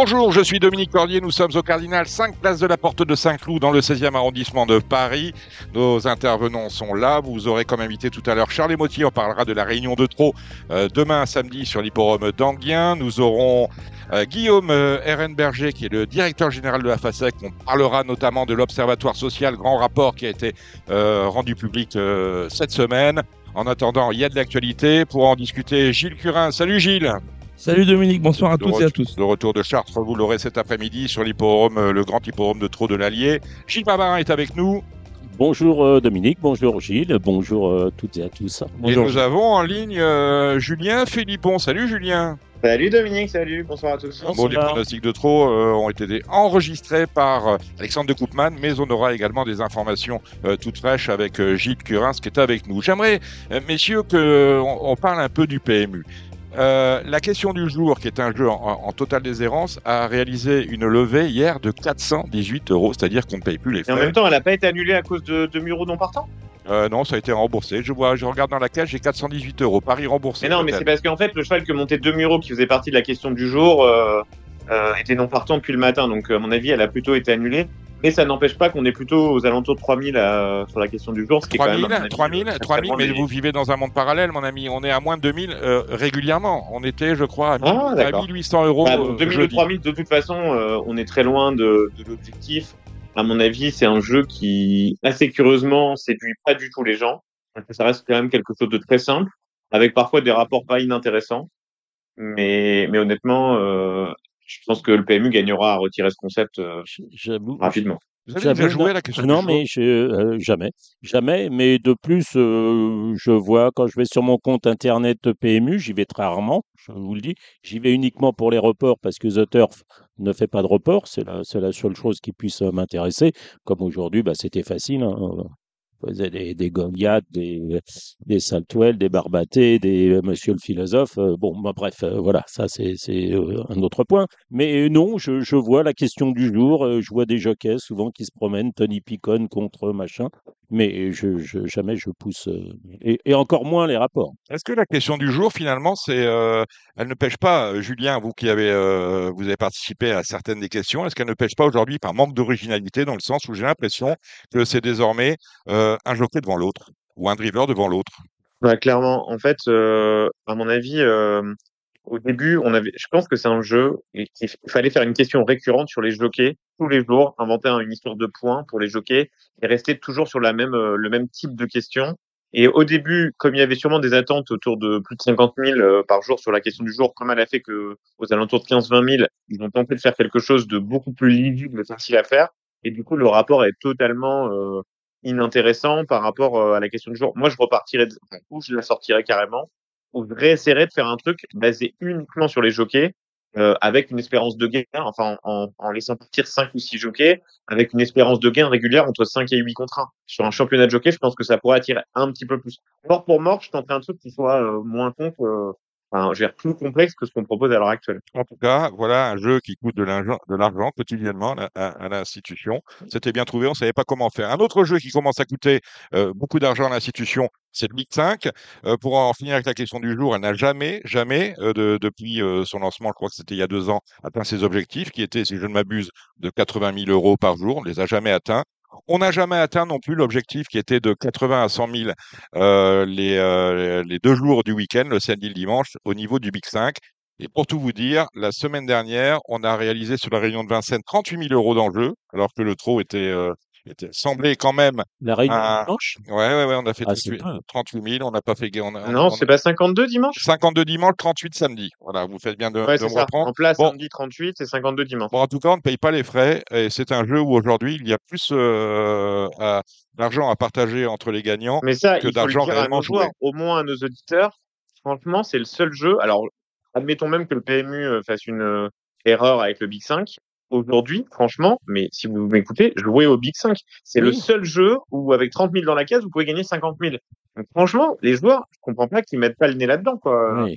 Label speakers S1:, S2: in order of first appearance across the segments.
S1: Bonjour, je suis Dominique Cordier, nous sommes au Cardinal 5 place de la Porte de Saint-Cloud dans le 16e arrondissement de Paris. Nos intervenants sont là, vous aurez comme invité tout à l'heure Charles Motier, on parlera de la réunion de trop euh, demain samedi sur l'hipporome d'Anguien. Nous aurons euh, Guillaume euh, Ehrenberger qui est le directeur général de la FASEC, on parlera notamment de l'Observatoire social, grand rapport qui a été rendu public cette semaine. En attendant, il y a de l'actualité. Pour en discuter, Gilles Curin. Salut Gilles
S2: Salut Dominique, bonsoir à tous et à tous.
S1: Le retour de Chartres, vous l'aurez cet après-midi sur l'hipporome, euh, le grand hipporome de Trot de l'Allier. Gilles Babarin est avec nous.
S3: Bonjour euh, Dominique, bonjour Gilles, bonjour euh, toutes et à tous.
S1: Bonjour. Et nous avons en ligne Julien Philippon. Salut Julien.
S4: Salut Dominique, salut, bonsoir à tous.
S1: Bon, les pronostics de trop ont été enregistrés par Alexandre de Koopman, mais on aura également des informations toutes fraîches avec Gilles Curins qui est avec nous. J'aimerais, messieurs, qu'on on parle un peu du PMU. Euh, la question du jour, qui est un jeu en, totale déshérence, a réalisé une levée hier de 418 euros, c'est-à-dire qu'on ne paye plus les frais.
S4: Et en même temps, elle n'a pas été annulée à cause de, de Muro non partant
S1: euh, non, ça a été remboursé. Je vois, je regarde dans la cage, j'ai 418 euros. Paris remboursé.
S4: Mais non, mais c'est parce qu'en fait, le cheval que montait De Muro, qui faisait partie de la question du jour, euh, était non partant depuis le matin. Donc, à mon avis, elle a plutôt été annulée. Mais ça n'empêche pas qu'on est plutôt aux alentours de 3000 euh, sur la question du jour. Ce
S1: 3000, 3000, 3000, mais vous vivez dans un monde parallèle, mon ami. On est à moins de 2000 euh, régulièrement. On était, je crois, à, ah, 1800 euros. Bah,
S4: 2000 ou 3000, de toute façon, euh, on est très loin de, de l'objectif. À mon avis, c'est un jeu qui, assez curieusement, séduit pas du tout les gens. Ça reste quand même quelque chose de très simple, avec parfois des rapports pas inintéressants. Mais, mais honnêtement, euh, je pense que le PMU gagnera à retirer ce concept euh, rapidement.
S1: Vous avez déjà joué à la question
S3: Non, mais je, euh, jamais, jamais. Mais de plus, euh, je vois quand je vais sur mon compte internet PMU, j'y vais très rarement. Je vous le dis, j'y vais uniquement pour les reports parce que The Turf ne fait pas de report. C'est la, la seule chose qui puisse m'intéresser. Comme aujourd'hui, bah, c'était facile. Hein des, des des, des des Barbaté, des euh, Monsieur le philosophe. Euh, bon, bah, bref, euh, voilà, ça c'est un autre point. Mais non, je, je, vois la question du jour. je vois des jockeys souvent qui se promènent, Tony Picon contre machin mais je, je, jamais je pousse, et, et, encore moins les rapports.
S1: Est-ce que la question du jour, finalement, c'est, euh, elle ne pêche pas, Julien, vous qui avez, euh, vous avez participé à certaines des questions, est-ce qu'elle ne pêche pas aujourd'hui par manque d'originalité, dans le sens où j'ai l'impression que c'est désormais euh, un jockey devant l'autre, ou un driver devant l'autre?
S4: Clairement, en fait, à mon avis, au début, on avait, je pense que c'est un jeu qu'il fallait faire une question récurrente sur les jockeys tous les jours, inventer une histoire de points pour les jockeys et rester toujours sur la même, euh, le même type de questions. Et au début, comme il y avait sûrement des attentes autour de plus de 50 000 euh, par jour sur la question du jour, comme elle a fait que aux alentours de 15-20 000, ils ont tenté de faire quelque chose de beaucoup plus lisible, facile à faire. Et du coup, le rapport est totalement euh, inintéressant par rapport à la question du jour. Moi, je repartirais, ou je la sortirais carrément, on réessayerait de faire un truc basé uniquement sur les jockeys, euh, avec une espérance de gain, enfin en, laissant partir 5 ou 6 jockeys, avec une espérance de gain régulière entre 5 et 8 contre 1. Sur un championnat de jockey, je pense que ça pourrait attirer un petit peu plus. Mort pour mort, je tenterais un truc qui soit euh, moins con que, Je plus complexe que ce qu'on propose à l'heure actuelle.
S1: En tout cas, voilà un jeu qui coûte de l'argent quotidiennement à, l'institution. C'était bien trouvé, on ne savait pas comment faire. Un autre jeu qui commence à coûter euh, beaucoup d'argent à l'institution, c'est le Big 5. Euh, pour en finir avec la question du jour, elle n'a jamais, jamais, euh, de, depuis son lancement, je crois que c'était il y a deux ans, atteint ses objectifs, qui étaient, si je ne m'abuse, de 80 000 euros par jour. On ne les a jamais atteints. On n'a jamais atteint non plus l'objectif qui était de 80 à 100 000 euh, les, euh, les deux jours du week-end, le samedi et le dimanche, au niveau du Big 5. Et pour tout vous dire, la semaine dernière, on a réalisé sur la réunion de Vincennes 38 000 euros d'enjeu, alors que le trot était euh, semblait quand même.
S3: La règle dimanche?
S1: Ouais, ouais, ouais, on a fait 38, 000, on n'a pas fait. On
S4: non, c'est pas 52 dimanche?
S1: 52 dimanche, 38 samedi. Voilà, vous faites bien de,
S4: ouais, de me reprendre. En place, samedi 38 et 52 dimanche.
S1: Bon, en tout cas, on ne paye pas les frais et c'est un jeu où aujourd'hui, il y a plus euh, d'argent à partager entre les gagnants
S4: Mais ça, que d'argent réellement joué. Au moins à nos auditeurs, franchement, c'est le seul jeu. Alors, admettons même que le PMU euh, fasse une euh, erreur avec le Big 5 aujourd'hui, franchement, mais si vous m'écoutez, jouez au Big 5. C'est le seul jeu où, avec 30 000 dans la case, vous pouvez gagner 50 000. Donc, franchement, les joueurs, je comprends pas qu'ils mettent pas le nez là-dedans, quoi.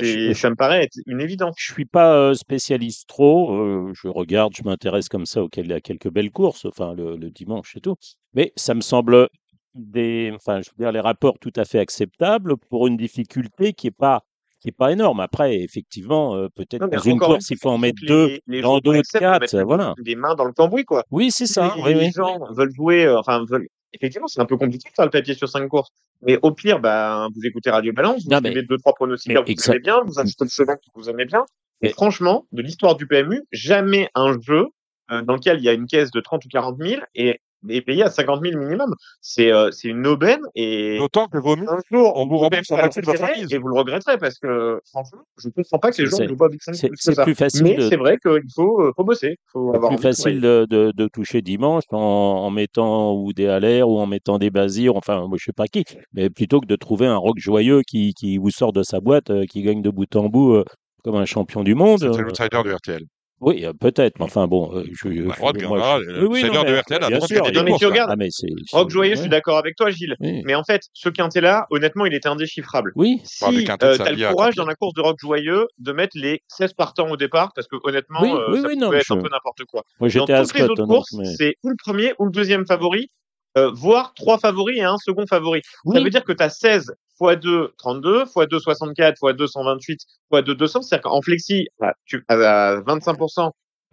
S3: Je,
S4: ça me paraît être une évidence.
S3: je suis pas euh, spécialiste trop. euh, je regarde, je m'intéresse comme ça auquel à quelques belles courses, enfin le, le dimanche et tout. Mais ça me semble des, enfin, je veux dire, les rapports tout à fait acceptables pour une difficulté qui est pas qui est pas énorme. Après, effectivement, euh, peut-être dans une course, il faut en mettre deux,
S4: les- les
S3: dans
S4: gens
S3: d'autres
S4: acceptent de
S3: quatre, voilà.
S4: des mains dans le cambouis, quoi.
S3: Oui, c'est ça.
S4: les,
S3: Oui,
S4: les
S3: oui.
S4: gens veulent jouer, euh, enfin, veulent... effectivement, c'est un peu compliqué de faire le papier sur cinq courses. Mais au pire, bah, vous écoutez Radio Balance, vous suivez deux, trois pronostics que vous
S3: exact-
S4: aimez bien, vous achetez le cheval que vous aimez bien. Et
S3: Mais-
S4: franchement, de l'histoire du PMU, jamais un jeu euh, dans lequel il y a une caisse de 30 ou 40 000 et est payé à 50 000 minimum. C'est euh, c'est une aubaine et
S1: D'autant que vaut mieux.
S4: un jour,
S1: on vous rembourse la moitié de votre
S4: et vous le regretterez parce que, franchement, je ne comprends pas que les gens
S3: C'est-
S4: ne jouent pas Big 5
S3: c'est-
S4: plus
S3: c'est facile
S4: Mais
S3: de-
S4: c'est vrai qu'il faut, euh, faut bosser. faut
S3: C'est
S4: avoir
S3: plus facile de, de, de toucher dimanche en, en mettant ou des halers ou en mettant des basirs, enfin, moi, je sais pas qui, mais plutôt que de trouver un rock joyeux qui, qui vous sort de sa boîte, euh, qui gagne de bout en bout euh, comme un champion du monde. Euh,
S1: l'outsider de RTL.
S3: Oui, euh, peut-être, mais enfin bon, euh, je,
S1: droit de
S3: moi,
S1: de RTL
S3: bien sûr,
S1: gagner
S4: Non, mais
S1: des
S4: tu regardes,
S3: Ah, mais c'est,
S4: Rock Joyeux, je suis d'accord avec toi, Gilles.
S3: Oui.
S4: Mais en fait, ce quintet-là, honnêtement, il était indéchiffrable.
S3: Oui,
S1: du
S4: Si euh, t'as
S1: Sabia,
S4: le courage dans la course de Rock Joyeux de mettre les 16 partants au départ, parce que honnêtement,
S3: Oui,
S4: euh,
S3: oui,
S4: ça
S3: oui,
S4: pouvait
S3: non,
S4: être
S3: je-
S4: un peu n'importe quoi.
S3: moi
S4: Dans
S3: j'étais à
S4: toutes les autres
S3: donc,
S4: courses,
S3: mais...
S4: c'est ou le premier ou le deuxième favori, euh, voire trois favoris et un second favori. Ça
S3: Oui.
S4: veut dire que tu as 16 x 2, 32, x 2, 64, x 2, 128, x 2, 200. C'est-à-dire qu'en flexi, bah, tu, à 25%,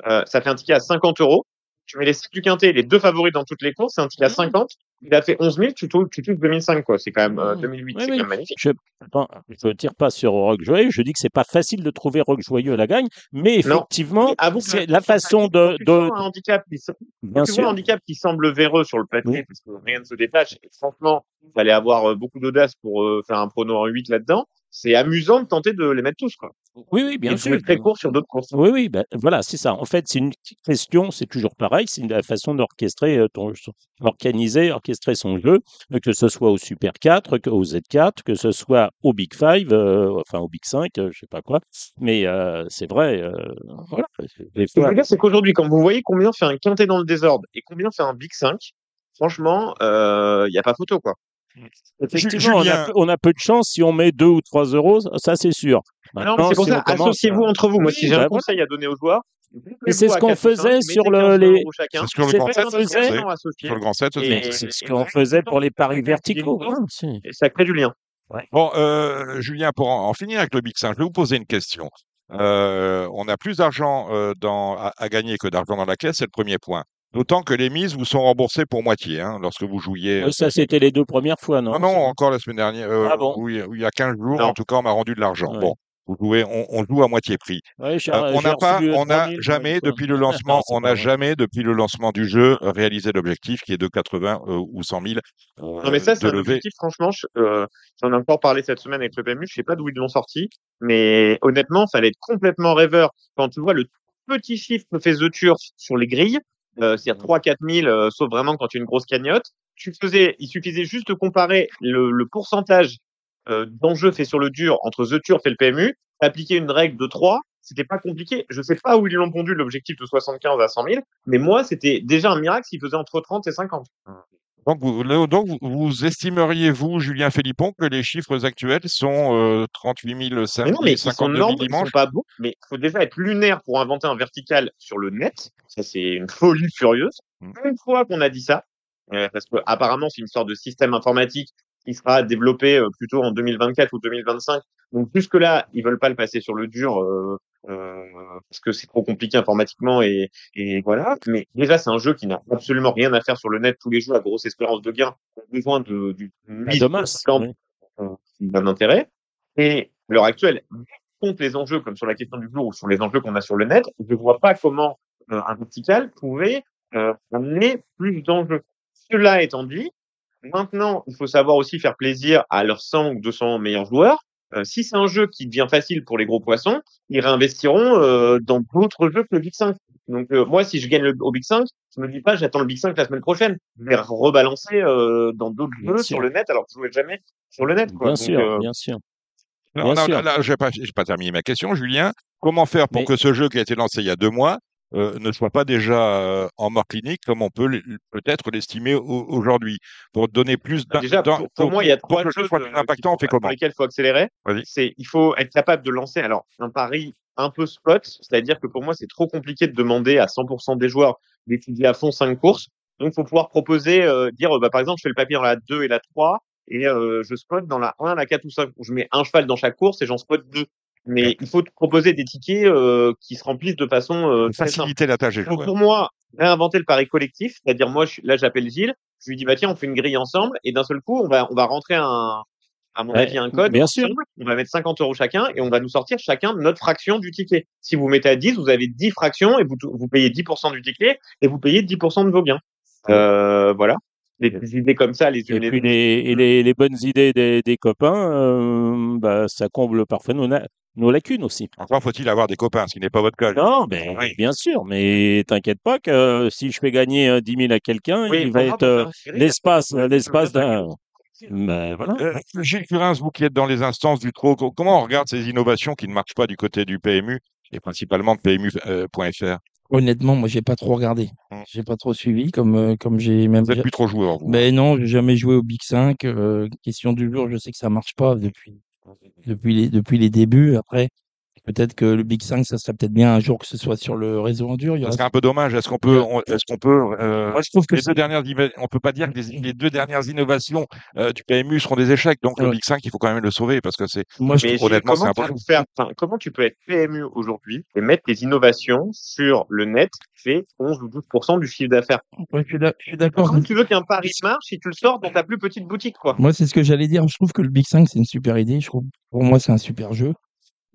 S4: euh, ça fait un ticket à 50 euros. Tu mets les 7 du quintet, les deux favoris dans toutes les courses, c'est un à
S3: Mhm.
S4: 50. Il a fait 11 000, tu touches, tu touches 2005, quoi. C'est quand même, euh,
S3: Mhm.
S4: 2008,
S3: Oui,
S4: c'est
S3: oui.
S4: quand même magnifique.
S3: Je ne tire pas sur Rock Joyeux, je dis que c'est pas facile de trouver Rock Joyeux à la gagne, mais effectivement, c'est la façon de,
S4: tu
S3: de,
S4: vois un handicap qui, se-
S3: bien
S4: tu vois un
S3: sûr,
S4: handicap qui semble véreux sur le papier
S3: Oui.
S4: parce que rien ne se détache. Et franchement, il fallait avoir euh, beaucoup d'audace pour euh, faire un prono en 8 là-dedans. C'est amusant de tenter de les mettre tous, quoi.
S3: oui, oui,
S4: et
S3: bien
S4: de
S3: sûr.
S4: très court sur d'autres courses.
S3: Oui, oui, ben, voilà, c'est ça. En fait, c'est une question, c'est toujours pareil, c'est la façon d'orchestrer euh, organiser, orchestrer son jeu, euh, que ce soit au Super 4, que au Z4, que ce soit au Big 5, euh, enfin au Big 5, euh, je sais pas quoi. Mais euh, c'est vrai, euh, voilà. Des
S4: Ce que je
S3: fois,
S4: veux dire, c'est qu'aujourd'hui, quand vous voyez combien fait un quintet dans le désordre et combien fait un Big 5, franchement, il n'y a pas photo, quoi.
S3: Effectivement, on a,
S1: Julien.
S3: peu, on a peu de chance si on met 2 ou 3 euros, ça c'est sûr.
S4: Non, mais
S3: Maintenant,
S4: c'est pour
S3: si
S4: ça,
S3: on commence
S4: associez-vous entre vous. Moi, si j'ai
S3: bah
S4: un
S3: voilà.
S4: conseil à donner aux joueurs,
S3: Et c'est ce qu'on faisait sur le- les-
S1: C'est ce que le
S3: C'est
S1: grand
S3: ce
S1: 7
S3: qu'on
S1: le grand 7 se
S4: Et-
S1: faisait.
S3: Mais c'est ce qu'on faisait pour les paris verticaux.
S4: et- ça crée du lien.
S1: Bon, euh, Julien, pour en, en finir avec le Big 5, je vais vous poser une question. Euh, on a plus d'argent euh, dans- à, à gagner que d'argent dans la caisse, c'est le premier point. D'autant que les mises vous sont remboursées pour moitié hein, lorsque vous jouiez.
S3: Oui, ça, c'était les deux premières fois, non?
S1: Non, non, encore la semaine dernière. euh,
S3: Ah bon?
S1: oui, oui, il y a 15 jours,
S4: Non.
S1: en tout cas, on m'a rendu de l'argent.
S3: Ouais.
S1: Bon, vous jouez, on, on joue à moitié prix.
S3: Ouais,
S1: Euh, on n'a pas, on n'a
S3: 3000,
S1: jamais depuis le lancement, on n'a jamais depuis le lancement du jeu euh, réalisé l'objectif qui est de 80 euh, ou 100 000 euh,
S4: Non, mais ça, c'est un
S1: lever.
S4: objectif, franchement, je- euh, j'en ai encore parlé cette semaine avec le PMU, je sais pas d'où ils l'ont sorti, mais honnêtement, fallait être complètement rêveur. Quand tu vois le petit chiffre que fait The Turf sur les grilles, euh, c'est-à-dire 3-4 000, euh, sauf vraiment quand tu as une grosse cagnotte, tu faisais, il suffisait juste de comparer le, le pourcentage euh, d'enjeux fait sur le dur entre The Turf et le PMU, appliquer une règle de 3, c'était pas compliqué. Je sais pas où ils l'ont pondu l'objectif de 75 à 100 000, mais moi, c'était déjà un miracle s'ils faisaient entre 30 et 50.
S1: Donc, vous, le- donc vous, estimeriez, vous, Julien Philippon, que les chiffres actuels sont euh, 38 000
S4: Mais
S1: samedi,
S4: non, mais sont
S1: 52 000
S4: normaux, ils
S1: dimanche
S4: sont pas bons. Mais il faut déjà être lunaire pour inventer un vertical sur le net. Ça, c'est une folie furieuse.
S1: Mm.
S4: Une fois qu'on a dit ça, euh, parce que apparemment c'est une sorte de système informatique qui sera développé euh, plutôt en 2024 ou 2025. Donc jusque là, ils veulent pas le passer sur le dur euh, parce que c'est trop compliqué informatiquement et, et voilà. Mais déjà, c'est un jeu qui n'a absolument rien à faire sur le net. Tous les jeux à grosse espérance de gain ont besoin de, du euh, d'un intérêt. Et à l'heure actuelle, contre les enjeux, comme sur la question du jour ou sur les enjeux qu'on a sur le net, je ne vois pas comment euh, un vertical pourrait euh, amener plus d'enjeux. Cela étant dit, maintenant, il faut savoir aussi faire plaisir à leurs 100 ou 200 meilleurs joueurs. Euh, si c'est un jeu qui devient facile pour les gros poissons, ils réinvestiront euh, dans d'autres jeux que le Big 5. Donc euh, moi, si je gagne le, au Big 5, je me dis pas j'attends le Big 5 la semaine prochaine. Je vais rebalancer euh, dans d'autres
S3: Bien
S4: jeux
S3: sûr.
S4: sur le net alors que je jouais jamais sur le net. Quoi.
S3: Bien
S4: Donc,
S3: sûr,
S4: euh,
S3: bien sûr.
S1: Non,
S3: Bien
S1: non,
S3: sûr.
S1: là, je n'ai pas, j'ai pas terminé ma question, Julien. Comment faire pour
S3: Mais-
S1: que ce jeu qui a été lancé il y a deux mois ne soit pas déjà en mort clinique comme on peut peut-être l'estimer aujourd'hui. Pour donner plus
S4: bah, Déjà, pour, moi, il y a trois choses
S1: impactant, on fait comment?
S4: lesquelles il faut accélérer. C'est il faut être capable de lancer alors un pari un peu spot, c'est-à-dire que pour moi, c'est trop compliqué de demander à 100% des joueurs d'étudier à fond cinq courses. Donc, il faut pouvoir proposer, euh, dire, bah, par exemple, je fais le papier dans la 2 et la 3 et euh, je spot dans la 1, la 4 ou 5. Je mets un cheval dans chaque course et j'en spot deux. Mais il faut proposer des tickets euh, qui se remplissent de façon euh,
S1: faciliter la tâche.
S4: Donc, pour moi, réinventer le pari collectif, c'est-à-dire moi, là, j'appelle Gilles, je lui dis bah tiens, on fait une grille ensemble et d'un seul coup, on va on va rentrer un à mon avis, un code.
S3: Bien sûr.
S4: On va mettre 50 euros chacun et on va nous sortir chacun notre fraction du ticket. Si vous mettez à 10, vous avez 10 fractions et vous, vous payez 10% du ticket et vous payez 10% de vos biens. Euh, voilà. Des, idées comme ça, les
S3: et, puis les, les, les, bonnes idées des, des copains, euh, bah, ça comble parfois nos, nos lacunes aussi.
S1: Encore faut-il avoir des copains, ce qui n'est pas votre cas.
S3: Non, ben, bien sûr, mais t'inquiète pas que euh, si je fais gagner 10 000 à quelqu'un, il va être l'espace, l'espace d'un
S1: ben, voilà. Euh, Gilles Curins, vous qui êtes dans les instances du TRO, comment on regarde ces innovations qui ne marchent pas du côté du PMU et principalement de PMU.fr euh,
S2: Honnêtement, moi, j'ai pas trop regardé. Mmh. J'ai pas trop suivi, comme, euh, comme j'ai même.
S1: Vous n'êtes plus trop joueur, vous.
S2: Ben non, j'ai jamais joué au Big 5. question du jour, je sais que ça marche pas depuis, depuis, les, depuis les débuts. Après, Peut-être que le Big 5, ça serait peut-être bien un jour que ce soit sur le réseau en dur.
S1: Ça serait un peu dommage. Est-ce qu'on peut, est-ce qu'on peut, euh, Moi, je trouve que les deux dernières, on peut pas dire que les, deux dernières innovations euh, du PMU seront des échecs. Donc le Big 5, il faut quand même le sauver parce que c'est,
S4: moi, je, honnêtement, c'est important. Faire, comment tu peux être PMU aujourd'hui et mettre des innovations sur le net qui fait 11 ou 12% du chiffre d'affaires
S2: Je suis d'accord.
S4: Comment tu veux qu'un pari marche si tu le sors dans ta plus petite boutique, quoi?
S2: Moi, c'est ce que j'allais dire. Je trouve que le Big 5, c'est une super idée. Je trouve, pour moi, c'est un super jeu.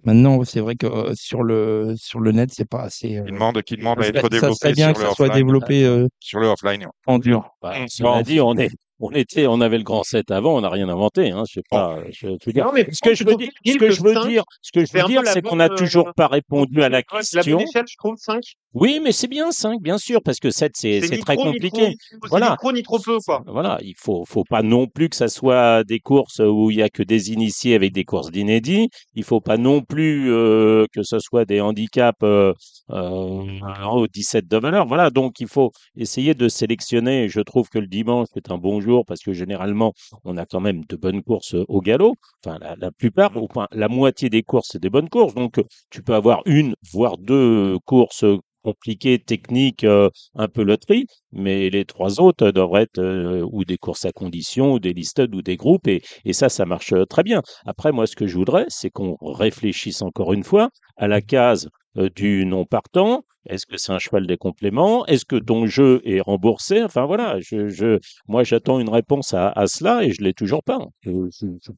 S2: Maintenant, c'est vrai que euh, sur le sur le net, c'est pas assez.
S1: Euh, il demande, qui demande à être développé. Ça
S2: serait bien que ça soit développé euh,
S1: sur le offline.
S2: En dur.
S3: Bah, on dit, on est on était, on avait le grand 7 avant, on n'a rien inventé. Hein, je sais pas. Je, veux dire. Non, mais ce que je veux dire, ce que je veux dire, ce que je veux dire, c'est qu'on n'a toujours euh, pas répondu à la question. La bonne
S4: échelle, je trouve 5.
S3: Oui, mais c'est bien 5, bien sûr, parce que 7, c'est très compliqué.
S4: voilà. Ni trop, ni trop peu, quoi.
S3: Voilà, il faut, faut pas non plus que ça soit des courses où il y a que des initiés avec des courses d'inédits. Il faut pas non plus euh, que ce soit des handicaps euh, euh, au 17 de valeur. Voilà, donc il faut essayer de sélectionner. Je trouve que le dimanche est un bon jour parce que généralement, on a quand même de bonnes courses au galop. Enfin, la, plupart, au point, la moitié des courses, c'est des bonnes courses. Donc, tu peux avoir une, voire deux courses compliquées, techniques, euh, un peu loterie, mais les trois autres devraient être euh, ou des courses à conditions, ou des listed, ou des groupes, et, et ça, ça marche très bien. Après, moi, ce que je voudrais, c'est qu'on réfléchisse encore une fois à la case euh, du non partant Est-ce que c'est un cheval des compléments? Est-ce que ton jeu est remboursé? Enfin voilà, je, je moi j'attends une réponse à, à, cela et je l'ai toujours pas. Je, je, je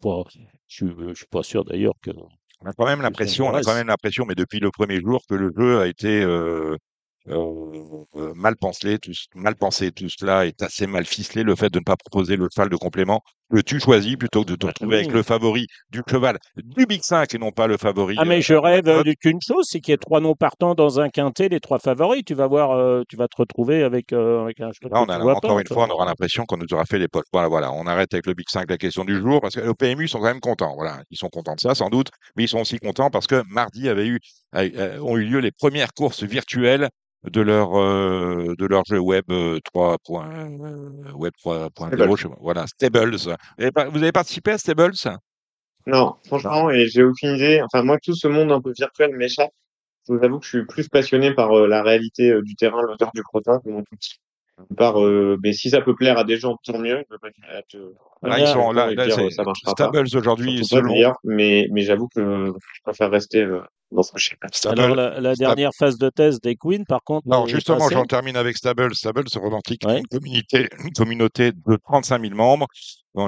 S3: suis suis pas sûr d'ailleurs que.
S1: On a quand même l'impression, on a quand même l'impression, mais depuis le premier jour, que le jeu a été euh, euh, mal pensé, tout, mal pensé, tout cela est assez mal ficelé. Le fait de ne pas proposer le cheval de complément que tu choisis plutôt que de te retrouver avec le favori du cheval du Big 5 et non pas le favori.
S3: Ah mais je euh, rêve d'une chose, c'est qu'il y ait trois noms partants dans un quintet, les trois favoris. Tu vas voir, tu vas te retrouver avec, avec un cheval.
S1: Là, on a, encore une fois, on aura l'impression qu'on nous aura fait les potes. Voilà, voilà, on arrête avec le Big 5 la question du jour parce que le PMU sont quand même contents. Voilà, ils sont contents de ça sans doute, mais ils sont aussi contents parce que mardi avait eu, ont eu lieu les premières courses virtuelles de leur euh, de leur jeu web 3. Euh, euh, web 3.0 voilà Stables. Vous avez participé à Stables?
S4: Non franchement et j'ai aucune idée. Enfin moi tout ce monde un peu virtuel m'échappe. Je vous avoue que je suis plus passionné par la réalité du terrain l'odeur du crottin que mon tout par mais si ça peut plaire à des gens tant mieux
S1: là, ils sont là, ça Stables aujourd'hui
S4: mais mais j'avoue que je préfère rester
S3: alors, la, dernière phase de thèse des Queens, par contre.
S1: Non, justement, j'en termine avec Stable. Stable se revendique une, communauté, une communauté de 35 000 membres.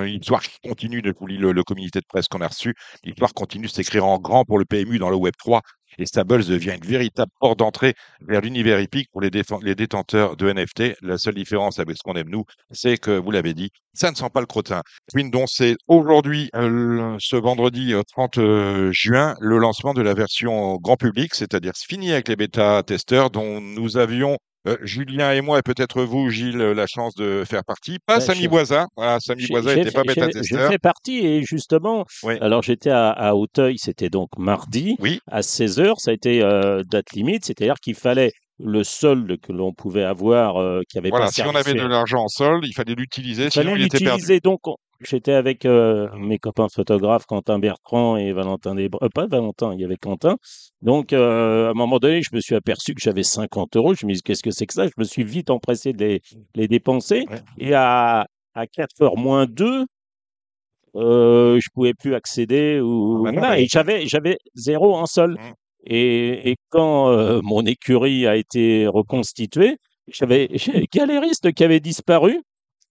S1: L'histoire continue depuis le, le communiqué de presse qu'on a reçu. L'histoire continue de s'écrire en grand pour le PMU dans le Web 3 et Stables devient une véritable porte d'entrée vers l'univers hippique pour les, les, détenteurs de NFT. La seule différence avec ce qu'on aime nous, c'est que, vous l'avez dit, ça ne sent pas le crottin. donc c'est aujourd'hui, euh, ce vendredi 30 euh, euh, juin, le lancement de la version grand public, c'est-à-dire fini avec les bêta-testeurs dont nous avions euh, Julien et moi, et peut-être vous, Gilles, la chance de faire partie. Pas Samy Boisa. Voilà, Samy Boisa n'était pas bêta-testeur.
S3: J'ai fait partie et justement, alors j'étais à, Hauteuil, c'était donc mardi à 16h. Ça a été euh, date limite, c'est-à-dire qu'il fallait le solde que l'on pouvait avoir euh, qui avait
S1: Voilà,
S3: pas
S1: si on avait de l'argent en solde, il fallait l'utiliser,
S3: Il
S1: sinon il était perdu.
S3: l'utiliser. Donc, on- j'étais avec euh, mes copains photographes, Quentin Bertrand et Valentin Desbra- euh, pas Valentin, il y avait Quentin. Donc, euh, à un moment donné, je me suis aperçu que j'avais 50 euros. Je me dis, qu'est-ce que c'est que ça? Je me suis vite empressé de les, les dépenser.
S1: Ouais.
S3: Et à, à 4 heures moins 2, euh, je pouvais plus accéder ou
S1: Ah bah non, mais-
S3: et j'avais j'avais zéro en sol.
S1: Mm.
S3: Et, et quand mon écurie a été reconstituée, j'avais galériste qui avait disparu.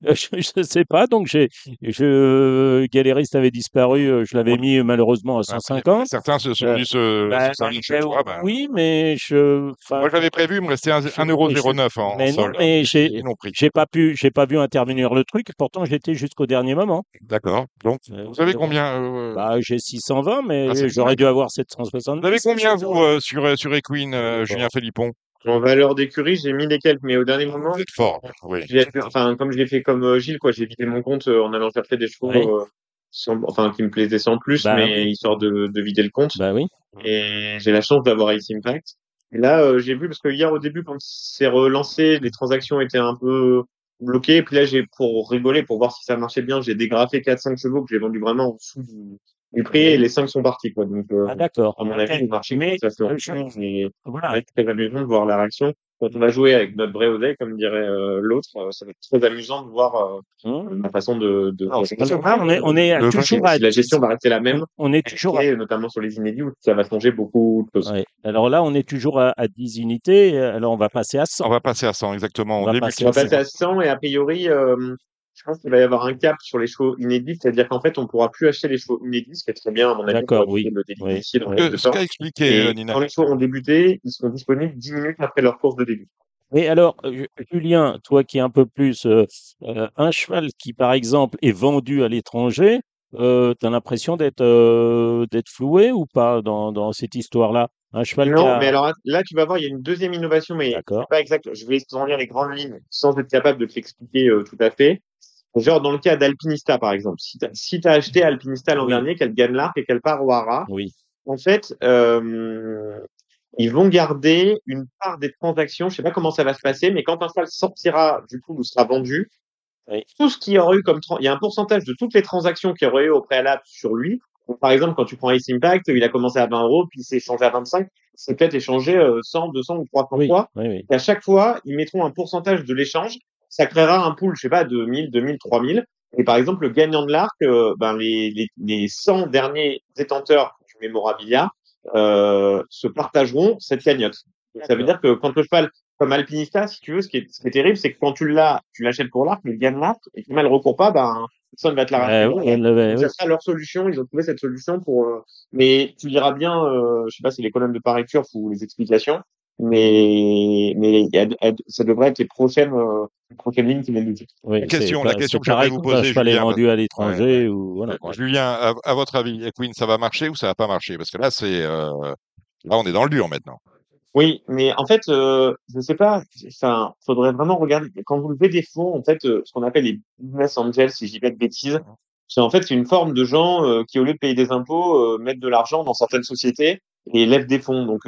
S3: Euh, Je ne sais pas, donc j'ai je galériste avait disparu, euh, je l'avais mis euh, malheureusement à
S1: Après,
S3: 150.
S1: Certains se sont
S3: Euh,
S1: venus se,
S3: Bah,
S1: se chez
S3: euh,
S1: toi. ben.
S3: oui, mais je
S1: Moi, j'avais prévu, il me restait un-
S3: je-
S1: 1,09€ en,
S3: mais non,
S1: solde.
S3: mais j'ai j'ai pas pu j'ai pas vu intervenir le truc. Pourtant, j'étais jusqu'au dernier moment.
S1: D'accord. Donc,
S3: Euh,
S1: vous avez combien euh,
S3: Bah, j'ai 620, mais
S1: Ah,
S3: j'aurais dû avoir 770.
S1: Vous avez combien, vous, euh, sur, euh, sur Equine, euh, Julien Philippon
S4: En valeur d'écurie, j'ai mis les quelques, mais au dernier moment,
S1: fort. Oui.
S4: j'ai, enfin, comme je l'ai fait comme euh, Gilles, quoi, j'ai vidé mon compte euh, en allant chercher des chevaux,
S3: Oui.
S4: euh, sans- enfin, qui me plaisaient sans plus,
S3: Bah,
S4: mais histoire de, de vider le compte.
S3: Bah oui.
S4: Et j'ai la chance d'avoir Ice Impact. Et là, euh, j'ai vu, parce que hier, au début, quand c'est relancé, les transactions étaient un peu bloquées. Et puis là, j'ai, pour rigoler, pour voir si ça marchait bien, j'ai dégrafé 4-5 chevaux que j'ai vendus vraiment en dessous du, du prix et les 5 sont partis, quoi. Donc, euh,
S3: Ah d'accord.
S4: à mon avis, le marché,
S3: Mais
S4: ça se. Et
S3: voilà.
S4: va être très amusant de voir la réaction. Quand on va jouer avec notre vrai oseille, comme dirait euh, l'autre, euh, ça va être très amusant de voir euh,
S3: Hum.
S4: la façon de, de,
S1: Alors,
S4: de-
S1: c'est
S4: de-
S3: on est on est
S1: Le
S3: toujours
S4: si
S3: à
S4: la gestion va rester la même,
S3: on est toujours à-
S4: et notamment sur les inédits où ça va changer beaucoup de choses.
S3: ouais. Alors là, on est toujours à, à 10 unités. Alors on va passer à 100.
S1: On va passer à 100, exactement.
S3: On
S1: On
S3: va passer
S4: On va passer à 100 et a priori, euh, je pense qu'il va y avoir un cap sur les chevaux inédits, c'est-à-dire qu'en fait, on pourra plus acheter les chevaux inédits, ce qui est très bien à mon avis.
S3: D'accord, oui.
S4: le délit
S3: Oui.
S4: dans
S1: Ce
S4: le
S1: que- ce qu'a expliqué euh,
S4: Et
S1: Nina.
S4: quand les chevaux ont débuté, ils seront disponibles 10 minutes après leur course de début.
S3: Mais alors, euh, Julien, toi qui es un peu plus euh, euh, un cheval qui, par exemple, est vendu à l'étranger, euh, tu as l'impression d'être euh, d'être floué ou pas dans, dans cette histoire-là? Un cheval
S4: Non,
S3: a...
S4: mais alors là, tu vas voir, il y a une deuxième innovation, mais pas exact. Je vais t'en lire les grandes lignes sans être capable de te l'expliquer euh, tout à fait. Genre dans le cas d'Alpinista, par exemple. Si tu si as acheté Alpinista l'an
S3: Oui.
S4: dernier, qu'elle gagne l'arc et qu'elle part au Hara,
S3: Oui.
S4: en fait, euh, ils vont garder une part des transactions. Je sais pas comment ça va se passer, mais quand un cheval sortira du coup ou sera vendu,
S3: Oui.
S4: tout ce qu'il y aurait eu comme il y a un pourcentage de toutes les transactions qu'il y aurait eu au préalable sur lui. Donc, par exemple, quand tu prends Ace Impact, il a commencé à 20 euros, puis il s'est échangé à 25. C'est peut-être échangé euh, 100, 200 ou 300
S3: Oui.
S4: fois.
S3: Oui, oui.
S4: Et à chaque fois, ils mettront un pourcentage de l'échange. Ça créera un pool, je sais pas, de 1000, 2000, 3000. Et par exemple, le gagnant de l'arc, euh, ben les, les, les 100 derniers détenteurs du mémorabilia euh, se partageront cette cagnotte. Ça veut dire que quand le cheval, comme alpinista, si tu veux, ce qui est, ce qui est terrible, c'est que quand tu l'as, tu l'achètes pour l'arc, mais il gagne l'arc, et quand elle recourt pas, ben personne va te la
S3: Euh,
S4: racheter.
S3: elle l'avait-
S4: Donc,
S3: oui.
S4: ça sera leur solution. Ils ont trouvé cette solution pour. euh, Mais tu liras bien, euh, je sais pas, si les colonnes de Paris ou les explications, mais mais ça devrait être les prochaines euh, les prochaines lignes qui viennent nous dire.
S3: Oui,
S1: La question- la
S3: pas-
S1: question que j'aimerais vous poser,
S3: est
S1: Julien,
S3: vendu à l'étranger ou voilà.
S1: Euh,
S3: quoi.
S1: Julien, à, à votre avis, Equine, ça va marcher ou ça va pas marcher? Parce que là, c'est euh, là, on est dans le dur maintenant.
S4: Oui, mais en fait, euh, je sais pas. Enfin, faudrait vraiment regarder quand vous levez des fonds, en fait, euh, ce qu'on appelle les business angels, si je dis pas de bêtises. C'est en fait c'est une forme de gens euh, qui, au lieu de payer des impôts, euh, mettent de l'argent dans certaines sociétés et lèvent des fonds. Donc,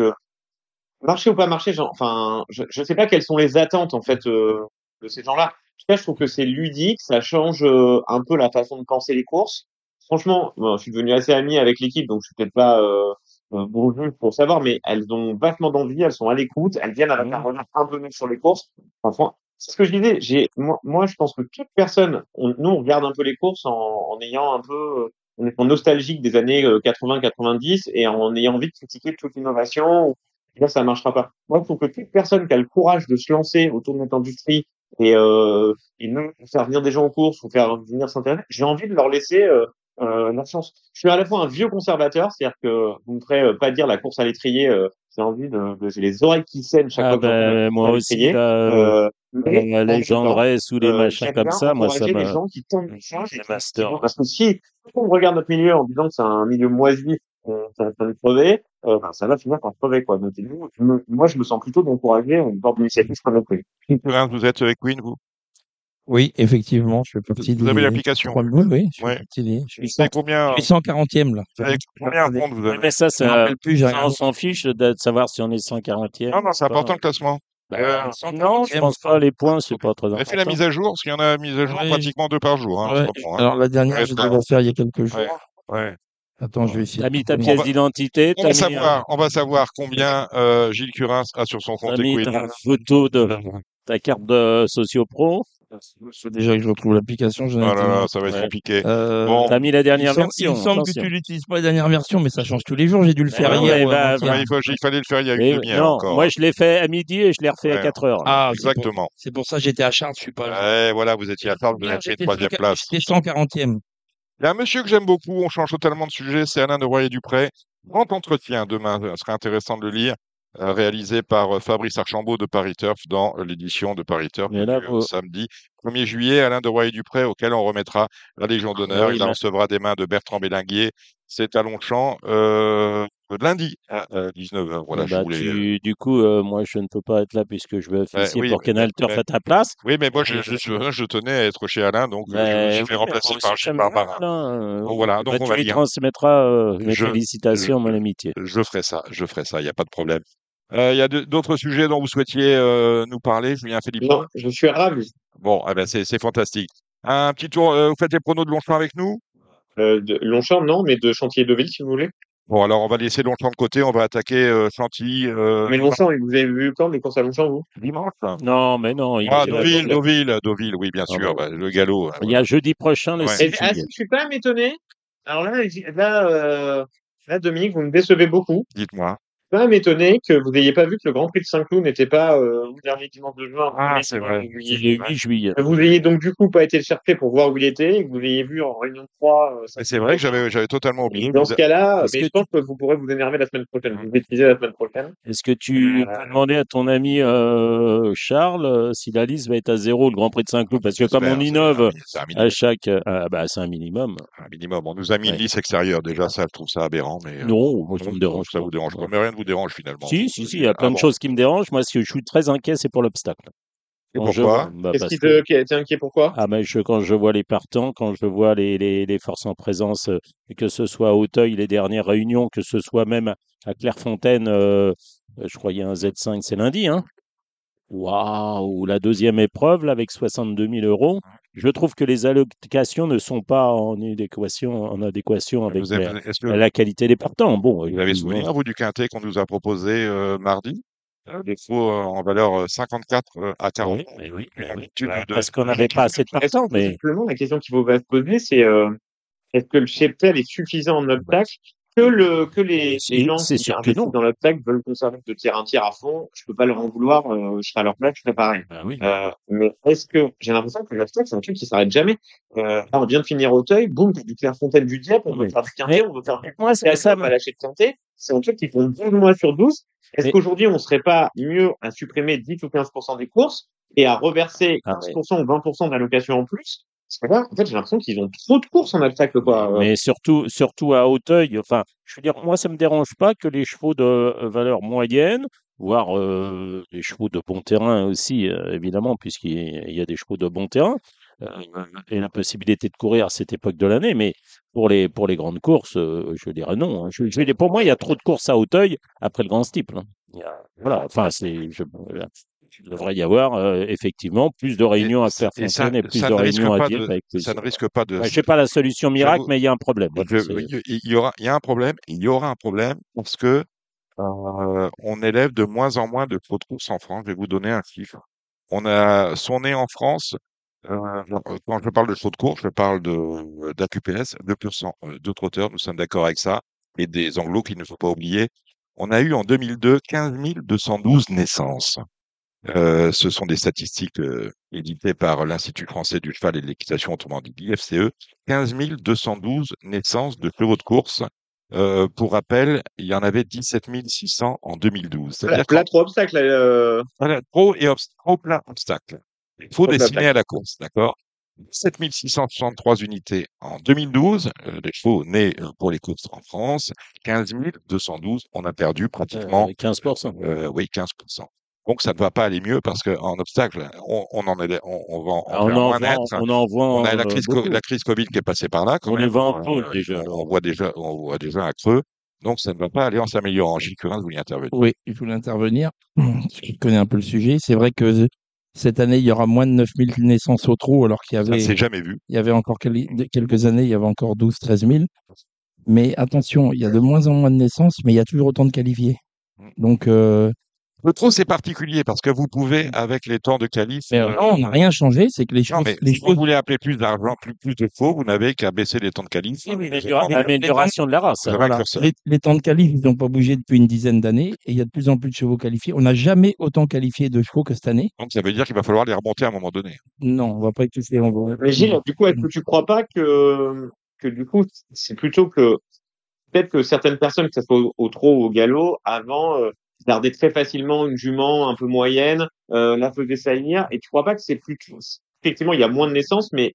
S4: euh, marcher ou pas marcher, genre, enfin, je, je sais pas quelles sont les attentes en fait euh, de ces gens-là. En tout cas, je trouve que c'est ludique, ça change euh, un peu la façon de penser les courses. Franchement, bon, je suis devenu assez ami avec l'équipe, donc je suis peut-être pas euh, euh, bon juge pour savoir, mais elles ont vachement d'envie, elles sont à l'écoute, elles viennent avec un regard un peu neuf sur les courses. Enfin, c'est ce que je disais. J'ai, moi, moi, je pense que toute personne, on, nous, on regarde un peu les courses en, en ayant un peu, euh, en étant nostalgique des années 80-90 et en ayant envie de critiquer toute innovation. Et là, ça marchera pas. Moi, il faut que toute personne qui a le courage de se lancer autour de notre industrie et, euh, et même faire venir des gens aux courses ou faire venir s'intéresser, j'ai envie de leur laisser euh, euh, leur chance. Je suis à la fois un vieux conservateur, c'est-à-dire que vous me ferez euh, pas dire la course à l'étrier. Euh, j'ai envie de, de- j'ai les oreilles qui saignent chaque
S3: Ah
S4: fois la
S3: ben,
S4: course
S3: moi aussi, là, euh,
S4: mais
S3: la
S4: en même
S3: légendresse ou les
S4: euh,
S3: machins comme ça, moi, ça
S4: encourager les gens qui et
S3: Les
S4: Parce que si on regarde notre milieu en disant que c'est un milieu moisi, ça va de crever, euh, ben, ça va finir par crever, quoi. Donc, me- moi, je me sens plutôt d'encourager une forme d'initiative comme pays.
S1: Prince, vous êtes Equine, vous?
S2: Oui, effectivement, je fais partie
S1: Vous avez l'application
S2: trois- Oui, oui, je fais
S1: Ouais.
S2: partie des. Je suis
S1: combien,
S2: je suis 140e là.
S1: savez combien de comptes vous avez
S3: mais ça, ça,
S2: rappelle plus,
S3: ça, on s'en fiche de, savoir si on est 140e.
S1: Non, non, c'est important le classement.
S2: Bah,
S1: Euh,
S3: Non, je pense pas. Les points, c'est pas très
S1: avez fait la
S3: important.
S1: mise à jour Parce qu'il y en a mise à jour
S2: Ouais.
S1: pratiquement deux par jour. Hein,
S2: Ouais,
S1: hein.
S2: Alors la dernière,
S1: Ouais,
S2: je devais la faire il y a quelques jours.
S1: Ouais.
S2: Attends, je vais essayer.
S3: T'as mis ta pièce d'identité,
S1: On
S3: t'as
S1: va
S3: mis,
S1: savoir, on va savoir combien euh, Gilles Curin a sur son
S3: t'as
S1: compte
S3: mis
S1: Equid.
S3: ta photo de ta carte de socio-pro.
S2: Déjà que je retrouve l'application.
S1: Oh là là, ça va être
S3: Ouais.
S1: compliqué.
S2: Euh,
S1: Bon.
S3: T'as mis la dernière version.
S2: il semble que tu n'utilises pas la dernière version, mais ça change tous les jours. J'ai dû le faire
S3: Ouais,
S2: hier.
S3: bah.
S1: Ouais, il, fallait le faire il y a une demi-heure encore.
S3: moi je l'ai fait à midi et je l'ai refait
S1: Ouais.
S3: à 4 heures.
S2: Ah, c'est pour,
S1: Exactement.
S2: c'est pour ça que j'étais à Chartres, je suis pas là.
S1: Ouais, voilà, vous étiez à table, vous
S2: j'étais
S1: troisième
S2: 140
S1: place.
S2: J'étais 140e.
S1: Il y a un monsieur que j'aime beaucoup, on change totalement de sujet, c'est Alain de Royer-Dupré. Grand entretien demain, ce serait intéressant de le lire, euh, réalisé par euh, Fabrice Archambault de Paris Turf dans euh, l'édition de Paris Turf
S3: là,
S1: euh,
S3: vous-
S1: samedi 1er juillet. Alain de Royer-Dupré, auquel on remettra la Légion d'honneur.
S3: Oui,
S1: Il la recevra des mains de Bertrand Bélinguier. C'est à Longchamp, euh, lundi à 19h. Voilà,
S3: Eh
S1: je
S3: bah,
S1: voulais...
S3: tu- du coup, euh, moi je ne peux pas être là puisque je vais officier
S1: oui,
S3: pour
S1: mais-
S3: Canal Turf à ta place.
S1: Oui, mais moi, je, je, je- je tenais à être chez Alain, donc euh, je me suis
S3: oui,
S1: fait remplacer par Barbarin.
S3: Alain, euh,
S1: Donc voilà, donc
S3: bah,
S1: on
S3: tu
S1: va
S3: lui
S1: dire.
S3: transmettras euh, mes
S1: Je-
S3: félicitations,
S1: je-
S3: mon amitié.
S1: Je ferai ça, je ferai ça, il n'y a pas de problème. Euh, Il y a de- d'autres sujets dont vous souhaitiez euh, nous parler, Julien Philippe
S4: Non, je suis ravi.
S1: Bon, eh ben c'est fantastique. Un petit tour, euh, vous faites les pronos de Longchamp avec nous?
S4: Euh, de Longchamp, non, mais de Chantilly et Deauville, si vous voulez.
S1: Bon, alors on va laisser Longchamp de côté, on va attaquer euh, Chantilly euh,
S4: Mais Longchamp, vous avez vu quand les courses à Longchamp, vous?
S1: Dimanche?
S3: Non, mais non. Il,
S1: Ah,
S3: il-
S1: Deauville, Deauville, Deauville, oui, bien
S3: Ah,
S1: sûr,
S3: bah.
S1: bah, le galop. hein,
S3: il y a jeudi prochain, le
S1: Ouais.
S3: 6
S4: Et, ah, je suis quand même étonné. Alors là, là, euh, là, Dominique, vous me décevez beaucoup.
S1: Dites-moi.
S4: Je suis quand même étonné que vous n'ayez pas vu que le Grand Prix de Saint-Cloud n'était pas euh, le dernier dimanche de juin.
S1: Ah, c'est vrai.
S3: le 8 juillet.
S4: Que vous ayez donc du coup pas été le chercher pour voir où il était, et que vous l'ayez vu en réunion 3. euh,
S1: c'est vrai que j'avais j'avais totalement oublié.
S4: Dans
S1: Vous
S4: ce
S1: a-
S4: cas-là,
S3: Est-ce
S4: mais
S3: que
S4: je pense que vous pourrez vous énerver la semaine prochaine. Vous bêtisez la semaine prochaine.
S3: Est-ce que tu
S4: Euh,
S3: peux demander à ton ami euh, Charles euh, si la liste va être à zéro le Grand Prix de Saint-Cloud? Parce que comme on innove à chaque... ah, bah, c'est un minimum.
S1: un minimum. On nous a mis une
S3: Ouais.
S1: liste extérieure. Déjà, ça, je trouve ça aberrant. Mais, euh,
S3: Non, moi ça me dérange
S1: Ça
S3: pas.
S1: vous dérange pas. Mais rien vous dérange finalement.
S3: Si, si, si, il y a
S1: Ah
S3: plein de
S1: bon.
S3: choses qui me dérangent. Moi, si je suis très inquiet, c'est pour l'obstacle.
S1: Et
S3: Quand
S1: pourquoi
S3: bah,
S4: Qu'est-ce
S3: parce
S4: qui
S3: que-
S4: te, t'es inquiet pourquoi?
S3: Ah ben je, quand je vois les partants, quand je vois les, les, les forces en présence, euh, que ce soit à Auteuil, les dernières réunions, que ce soit même à Clairefontaine, euh, euh, je crois qu'il y a un Z5, c'est lundi, hein Waouh La deuxième épreuve, là, avec 62 000 euros. Je trouve que les allocations ne sont pas en adéquation, en adéquation avec
S1: avez-
S3: la,
S1: Est-ce que
S3: la qualité des partants. Bon,
S1: vous avez souvenir, vous, du quintet qu'on nous a proposé euh, mardi? Euh, Des faux euh, en valeur euh, 54 euh, à 40.
S3: Oui, oui,
S1: de-
S3: Parce qu'on n'avait pas assez de partants, mais
S4: Simplement, la question qu'il faut se poser, c'est euh, est-ce que le cheptel est suffisant en obstacle que le que les,
S3: C'est-
S4: les gens
S3: c'est
S4: qui investissent
S3: non.
S4: dans l'obstacle veulent conserver de tiers un tiers à fond Je peux pas leur en vouloir. euh, je serai à leur place, je ferai pareil.
S3: Oui.
S4: Euh, mais est-ce que j'ai l'impression que l'obstacle c'est un truc qui s'arrête jamais euh, Là, on vient de finir Auteuil, boum, t'as du Clairefontaine du Dieppe, on veut
S3: Oui.
S4: faire du quintet, on veut faire du
S3: Moi,
S4: quintet,
S3: ça
S4: on va lâcher de quintet. C'est un truc qui font 12 mois sur 12. Est-ce
S3: Mais-
S4: qu'aujourd'hui on serait pas mieux à supprimer 10 ou 15% des courses et à reverser
S3: Ah,
S4: 15% ou 20% d'allocation en plus? Parce que là, en fait, j'ai l'impression qu'ils ont trop de courses en obstacle, quoi.
S3: Mais surtout, surtout à Hauteuil, enfin, je veux dire, moi, ça me dérange pas que les chevaux de euh, valeur moyenne, voire euh, les chevaux de bon terrain aussi, euh, évidemment, puisqu'il y a- des chevaux de bon terrain, euh, et la possibilité de courir à cette époque de l'année, mais pour les, pour les grandes courses, je dirais non. hein. Je, je pour moi, il y a trop de courses à Hauteuil après le grand steeple. hein. Voilà, enfin, c'est, je. Il devrait y avoir euh, effectivement plus de réunions à
S1: Et ça-
S3: Clairefontaine et, plus
S1: ça
S3: de réunions à
S1: de-
S3: avec
S1: ça ne risque pas de.
S3: Ouais, je sais pas la solution miracle, mais il y a un problème.
S1: Je- il y aura, il y a un problème. Il y aura un problème parce que euh, on élève de moins en moins de de course en France. Je vais vous donner un chiffre. On a sont nés en France. euh, quand je parle de chevaux de course, je parle de d'AQPS, 2% euh, de trotteurs. Nous sommes d'accord avec ça. Et des anglos qu'il ne faut pas oublier. On a eu en 2002 15 212 naissances. Euh, ce sont des statistiques euh, éditées par l'Institut français du cheval et de l'équitation, autrement dit l'IFCE. 15 212 naissances de chevaux de course. Euh, pour rappel, il y en avait 17 600 en 2012.
S4: Là,
S1: C'est-à-dire
S4: là, trop obstacle. euh,
S1: voilà, trop et obst- trop plein d'obstacles. Il faut destiner à la course, d'accord? 7663 unités en 2012, euh, des chevaux nés euh, pour les courses en France, 15 212, on a perdu pratiquement
S3: Euh, 15%.
S1: euh, oui, 15%. Donc, ça ne va pas aller mieux parce qu'en obstacle, on, on en est, on, on va en
S3: Ah, on,
S1: faire
S3: en
S1: moins
S3: vend,
S1: net.
S3: on en vend
S1: On a la
S3: euh,
S1: crise, co-
S3: beaucoup.
S1: la crise Covid qui est passée par là. Quand
S3: On les
S1: même.
S3: vend en
S1: Euh,
S3: pôle, déjà.
S1: on voit déjà, on voit déjà un creux. Donc, ça ne va pas aller en s'améliorant. Gilles Curin, vous vouliez intervenir.
S2: Oui, je voulais intervenir. parce que Je connais un peu le sujet. C'est vrai que cette année, il y aura moins de 9000 naissances au trot, alors qu'il y
S1: Ça ne
S2: avait,
S1: s'est jamais vu.
S2: il y avait encore quel- quelques années, il y avait encore 12, 13 000. Mais attention, il y a de moins en moins de naissances, mais il y a toujours autant de qualifiés.
S1: Mm.
S2: Donc, euh,
S1: Le trot, c'est particulier parce que vous pouvez, avec les temps de
S2: mais
S1: euh,
S2: non, on n'a rien changé. C'est que les
S1: non,
S2: choses,
S1: mais
S2: les
S1: si vous voulez appeler plus d'argent, plus, plus de faux, vous n'avez qu'à baisser les temps de qualif.
S3: L'amélioration de la race.
S2: Voilà. Les, les temps de qualif, ils n'ont pas bougé depuis une dizaine d'années et il y a de plus en plus de chevaux qualifiés. On n'a jamais autant qualifié de chevaux que cette année.
S1: Donc, ça veut dire qu'il va falloir les remonter à un moment donné.
S2: Non, on va pas étouffer. On va...
S4: Mais Gilles, du coup, est-ce que tu crois pas que, que du coup, c'est plutôt que peut-être que certaines personnes, que ce soit au, au trot ou au galop, avant, euh, gardaient très facilement une jument un peu moyenne, euh, la faisaient saillir, et tu crois pas que c'est plus effectivement, il y a moins de naissances, mais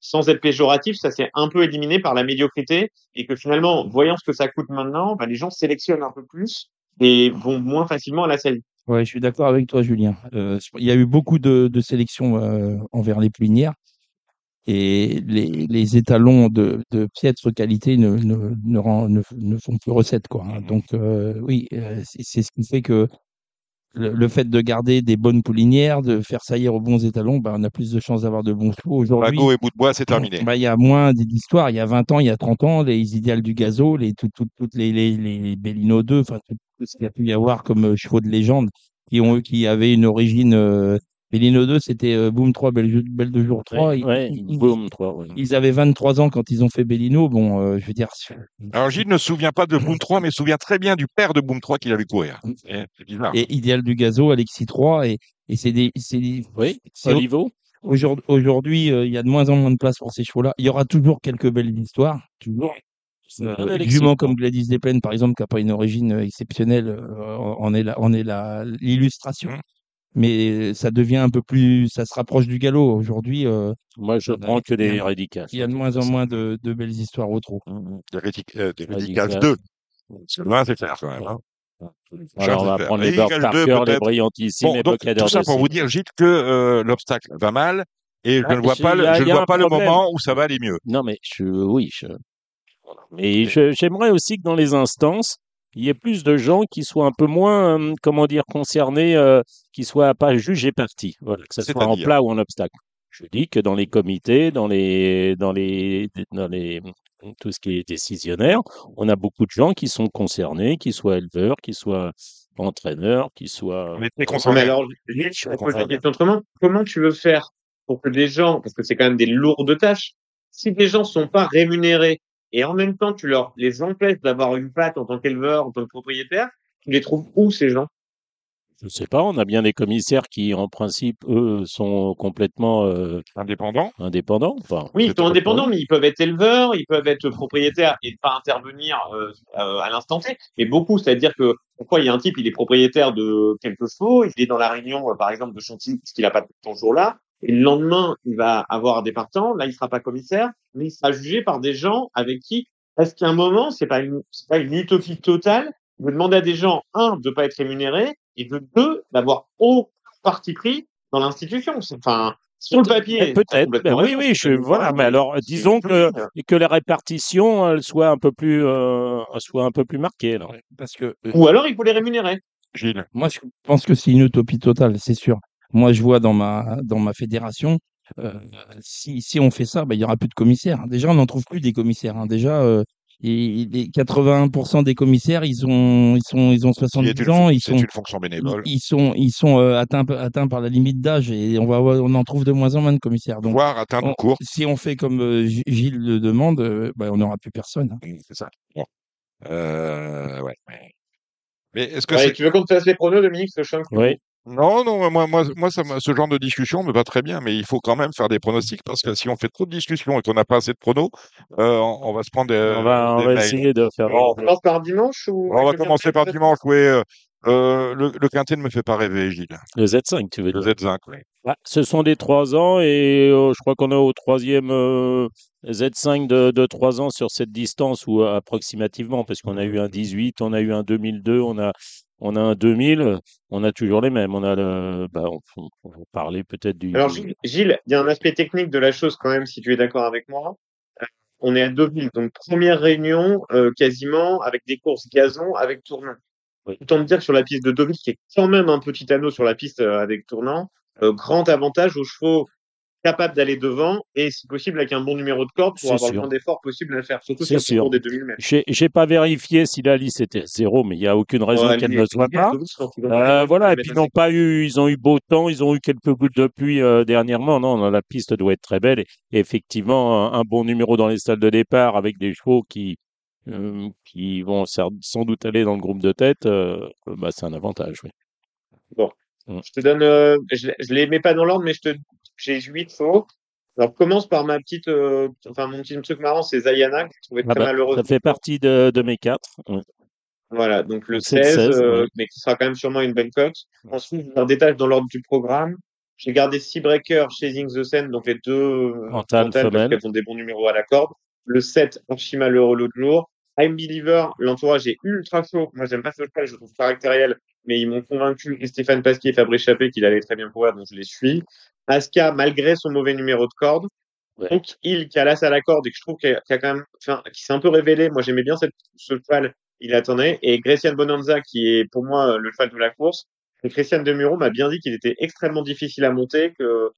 S4: sans être péjoratif, ça s'est un peu éliminé par la médiocrité, et que finalement, voyant ce que ça coûte maintenant, bah, les gens sélectionnent un peu plus et vont moins facilement à la saillie.
S2: Ouais, je suis d'accord avec toi, Julien. Euh, il y a eu beaucoup de, de sélections euh, envers les plinières et les, les étalons de, de piètre qualité ne, ne, ne, rend- ne, ne font plus recette. Quoi, hein.
S1: Mhm.
S2: Donc, euh, oui, euh, c'est ce qui fait que le, le fait de garder des bonnes poulinières, de faire saillir aux bons étalons, bah, on a plus de chances d'avoir de bons chevaux. Aujourd'hui,
S1: Bagot et bout de bois, c'est terminé.
S2: bah, il y a moins d'histoires. Il y a 20 ans, il y a 30 ans, les idéales du gazo, les, tout- tout- toutes les, les, les Bellino 2, enfin, tout, tout ce qu'il y a pu y avoir comme euh, chevaux de légende qui, ont, qui avaient une origine. Euh, Bellino 2, c'était euh, Boom 3, Belle, Belle de Jour 3.
S3: Ouais,
S2: Ils,
S3: ouais,
S2: ils-
S3: boom, trois, ouais.
S2: ils avaient 23 ans quand ils ont fait Bellino. Bon, euh, je veux dire.
S1: Alors, Gilles ne se souvient pas de Boom 3, mais se souvient très bien du père de Boom 3 qu'il avait courir. C'est c'est bizarre.
S2: Et Idéal du gazo, Alexis 3, et, et c'est des. c'est des-
S3: Oui,
S2: c'est-
S3: Olivo.
S2: Aujourd'hui, euh, il y a de moins en moins de place pour ces chevaux-là. Il y aura toujours quelques belles histoires, toujours. Euh,
S3: Ah,
S2: jument comme Gladys Desplaines, par exemple, qui n'a pas une origine exceptionnelle, euh, en est l'illustration. Mais ça devient un peu plus, ça se rapproche du galop. Aujourd'hui, euh,
S3: Moi, je prends que des radicales.
S2: il y a de moins en moins de, de belles histoires au trot.
S1: Des Rétic- euh, des
S3: Radicales.
S1: Radicals 2. Parce que loin, c'est clair quand même. hein.
S3: Alors, on va prendre les Bird
S1: 2,
S3: Parker, les. Brillantissimes,
S1: Bon,
S3: les
S1: donc, tout ça pour vous dire, Gilles, que euh, l'obstacle va mal et je
S3: Ah,
S1: ne vois pas, le,
S3: a-
S1: je ne vois pas le moment où ça va aller mieux.
S3: Non, mais je, oui, je, mais je- j'aimerais aussi que dans les instances, il y ait plus de gens qui soient un peu moins, euh, comment dire, concernés, euh, qui soient pas jugés partis. Voilà, que ce soit en plat ou en obstacle. Je dis que dans les comités, dans les, dans les, dans les, tout ce qui est décisionnaire, on a beaucoup de gens qui sont concernés, qui soient éleveurs, qui soient entraîneurs, qui soient.
S4: Non, mais
S1: concernés.
S4: alors, je pose la question autrement. Comment tu veux faire pour que des gens, parce que c'est quand même des lourdes tâches, si des gens sont pas rémunérés et en même temps tu leur les empêches d'avoir une patte en tant qu'éleveur, en tant que propriétaire, tu les trouves où ces gens?
S3: Je sais pas, on a bien des commissaires qui, en principe, eux, sont complètement euh,
S1: Indépendants.
S3: indépendants. Enfin,
S4: Oui, ils sont indépendants, mais ils peuvent être éleveurs, ils peuvent être propriétaires et ne pas intervenir euh, euh, à l'instant T. Et beaucoup, c'est-à-dire que pourquoi il y a un type, il est propriétaire de quelques chevaux, il est dans la réunion, par exemple, de Chantilly, parce qu'il n'a pas ton jour-là, et le lendemain, il va avoir des partants, là, il sera pas commissaire, mais il sera jugé par des gens avec qui, est-ce qu'à un moment, c'est pas une, c'est pas une utopie totale de demander à des gens, un, de pas être rémunérés, et de deux, d'avoir aucun parti pris dans l'institution? Enfin, sur le papier.
S3: Peut-être. Ben oui, oui, je, voilà. Mais alors,
S4: c'est
S3: disons que, que la répartition elle soit un peu plus, euh, soit un peu plus marquée. alors.
S2: Parce que euh,
S4: Ou alors, il faut les rémunérer.
S1: Gilles.
S2: Moi, je pense que c'est une utopie totale, c'est sûr. Moi, je vois dans ma, dans ma fédération, euh, si, si on fait ça, bah, il y aura plus de commissaires. Déjà, on n'en trouve plus des commissaires. hein. Déjà, euh, et, les 81% des commissaires, ils, ont ils, sont, ils ont
S1: qui
S2: 70
S1: est une,
S2: ans, ils sont,
S1: une fonction
S2: ils,
S1: bénévole?
S2: ils sont, ils sont euh, atteints, atteints par la limite d'âge et on, va, on en trouve de moins en moins de commissaires. Donc,
S1: Voire atteindre
S2: on-
S1: une cour.
S2: si on fait comme euh, Gilles le demande, euh, bah, on n'aura plus personne. hein.
S1: C'est ça. Bon. Euh, ouais. Mais est-ce que
S4: Ouais, tu veux qu'on te fasse les pronos, Dominique, ce chien
S3: Oui.
S1: Non, non, moi, moi, moi ça, me- ce genre de discussion me va très bien, mais il faut quand même faire des pronostics parce que si on fait trop de discussions et qu'on n'a pas assez de pronos, euh, on, on va se prendre des,
S3: on va, on
S1: des
S3: va
S1: mails.
S3: essayer de faire.
S1: Bon,
S4: On commence par dimanche ou
S1: on va commencer par dimanche, oui. euh, euh, le, le quintet ne me fait pas rêver, Gilles.
S3: Le Z5, tu veux
S1: Le
S3: dire.
S1: Z5, oui.
S3: Ah, ce sont des 3 ans et euh, je crois qu'on est au troisième euh, Z5 de, de 3 ans sur cette distance ou approximativement parce qu'on a eu un 18, on a eu un 2002, on a on a un 2000, on a toujours les mêmes. On a le, bah, on, on- on va parler peut-être du.
S4: Alors, Gilles, il y a un aspect technique de la chose quand même, si tu es d'accord avec moi. Euh, On est à Deauville, donc première réunion euh, quasiment avec des courses gazon avec tournant.
S3: Oui.
S4: Autant te dire que sur la piste de Deauville, qui est quand même un petit anneau sur la piste euh, avec tournant, euh, grand avantage aux chevaux capables d'aller devant et si possible avec un bon numéro de corde pour avoir
S3: sûr.
S4: le moins d'effort possible à le faire, surtout sur le
S3: sûr.
S4: cours des 2000 mètres.
S3: J'ai pas vérifié si la liste était zéro, mais il y a aucune raison
S4: Ouais,
S3: qu'elle ne le soit pas. Euh, voilà, et puis ils n'ont pas eu, ils ont eu beau temps, ils ont eu quelques gouttes de pluie euh, dernièrement. Non, la piste doit être très belle. Et, effectivement, un, un bon numéro dans les salles de départ avec des chevaux qui, euh, qui vont sans doute aller dans le groupe de tête, euh, bah, c'est un avantage. Oui.
S4: Je te donne, euh, je, je les mets pas dans l'ordre, mais je te, j'ai huit chevaux. Alors, commence par ma petite, euh, enfin, mon petit truc marrant, c'est Zayana, que je trouvais
S3: Ah
S4: très
S3: bah,
S4: malheureuse.
S3: ça fait partie de, de mes quatre.
S4: Voilà, donc le
S3: Donc, c'est le
S4: 16,
S3: 16,
S4: euh,
S3: ouais.
S4: mais qui sera quand même sûrement une bonne cote. Ensuite, je détache dans l'ordre du programme. J'ai gardé Seabreaker, Chasing the Sen, donc les deux euh,
S3: Mentale,
S4: mentales, parce qu'elles ont des bons numéros à la corde. Le 7, archi malheureux l'autre jour. I'm Believer, l'entourage est ultra chaud. Moi, j'aime pas ce cheval, je le trouve caractériel, mais ils m'ont convaincu, Stéphane Pasquier et Fabrice Chappé, qu'il allait très bien pouvoir, donc je les suis. Aska, malgré son mauvais numéro de corde.
S3: Ouais.
S4: Donc, il qui a l'as à la corde et que je trouve qu'il a, qu'il a quand même, enfin, qui s'est un peu révélé. Moi, j'aimais bien cette, ce cheval. Il attendait. Et Grecian Bonanza, qui est pour moi le cheval de la course. Et Christian Demuro m'a bien dit qu'il était extrêmement difficile à monter, que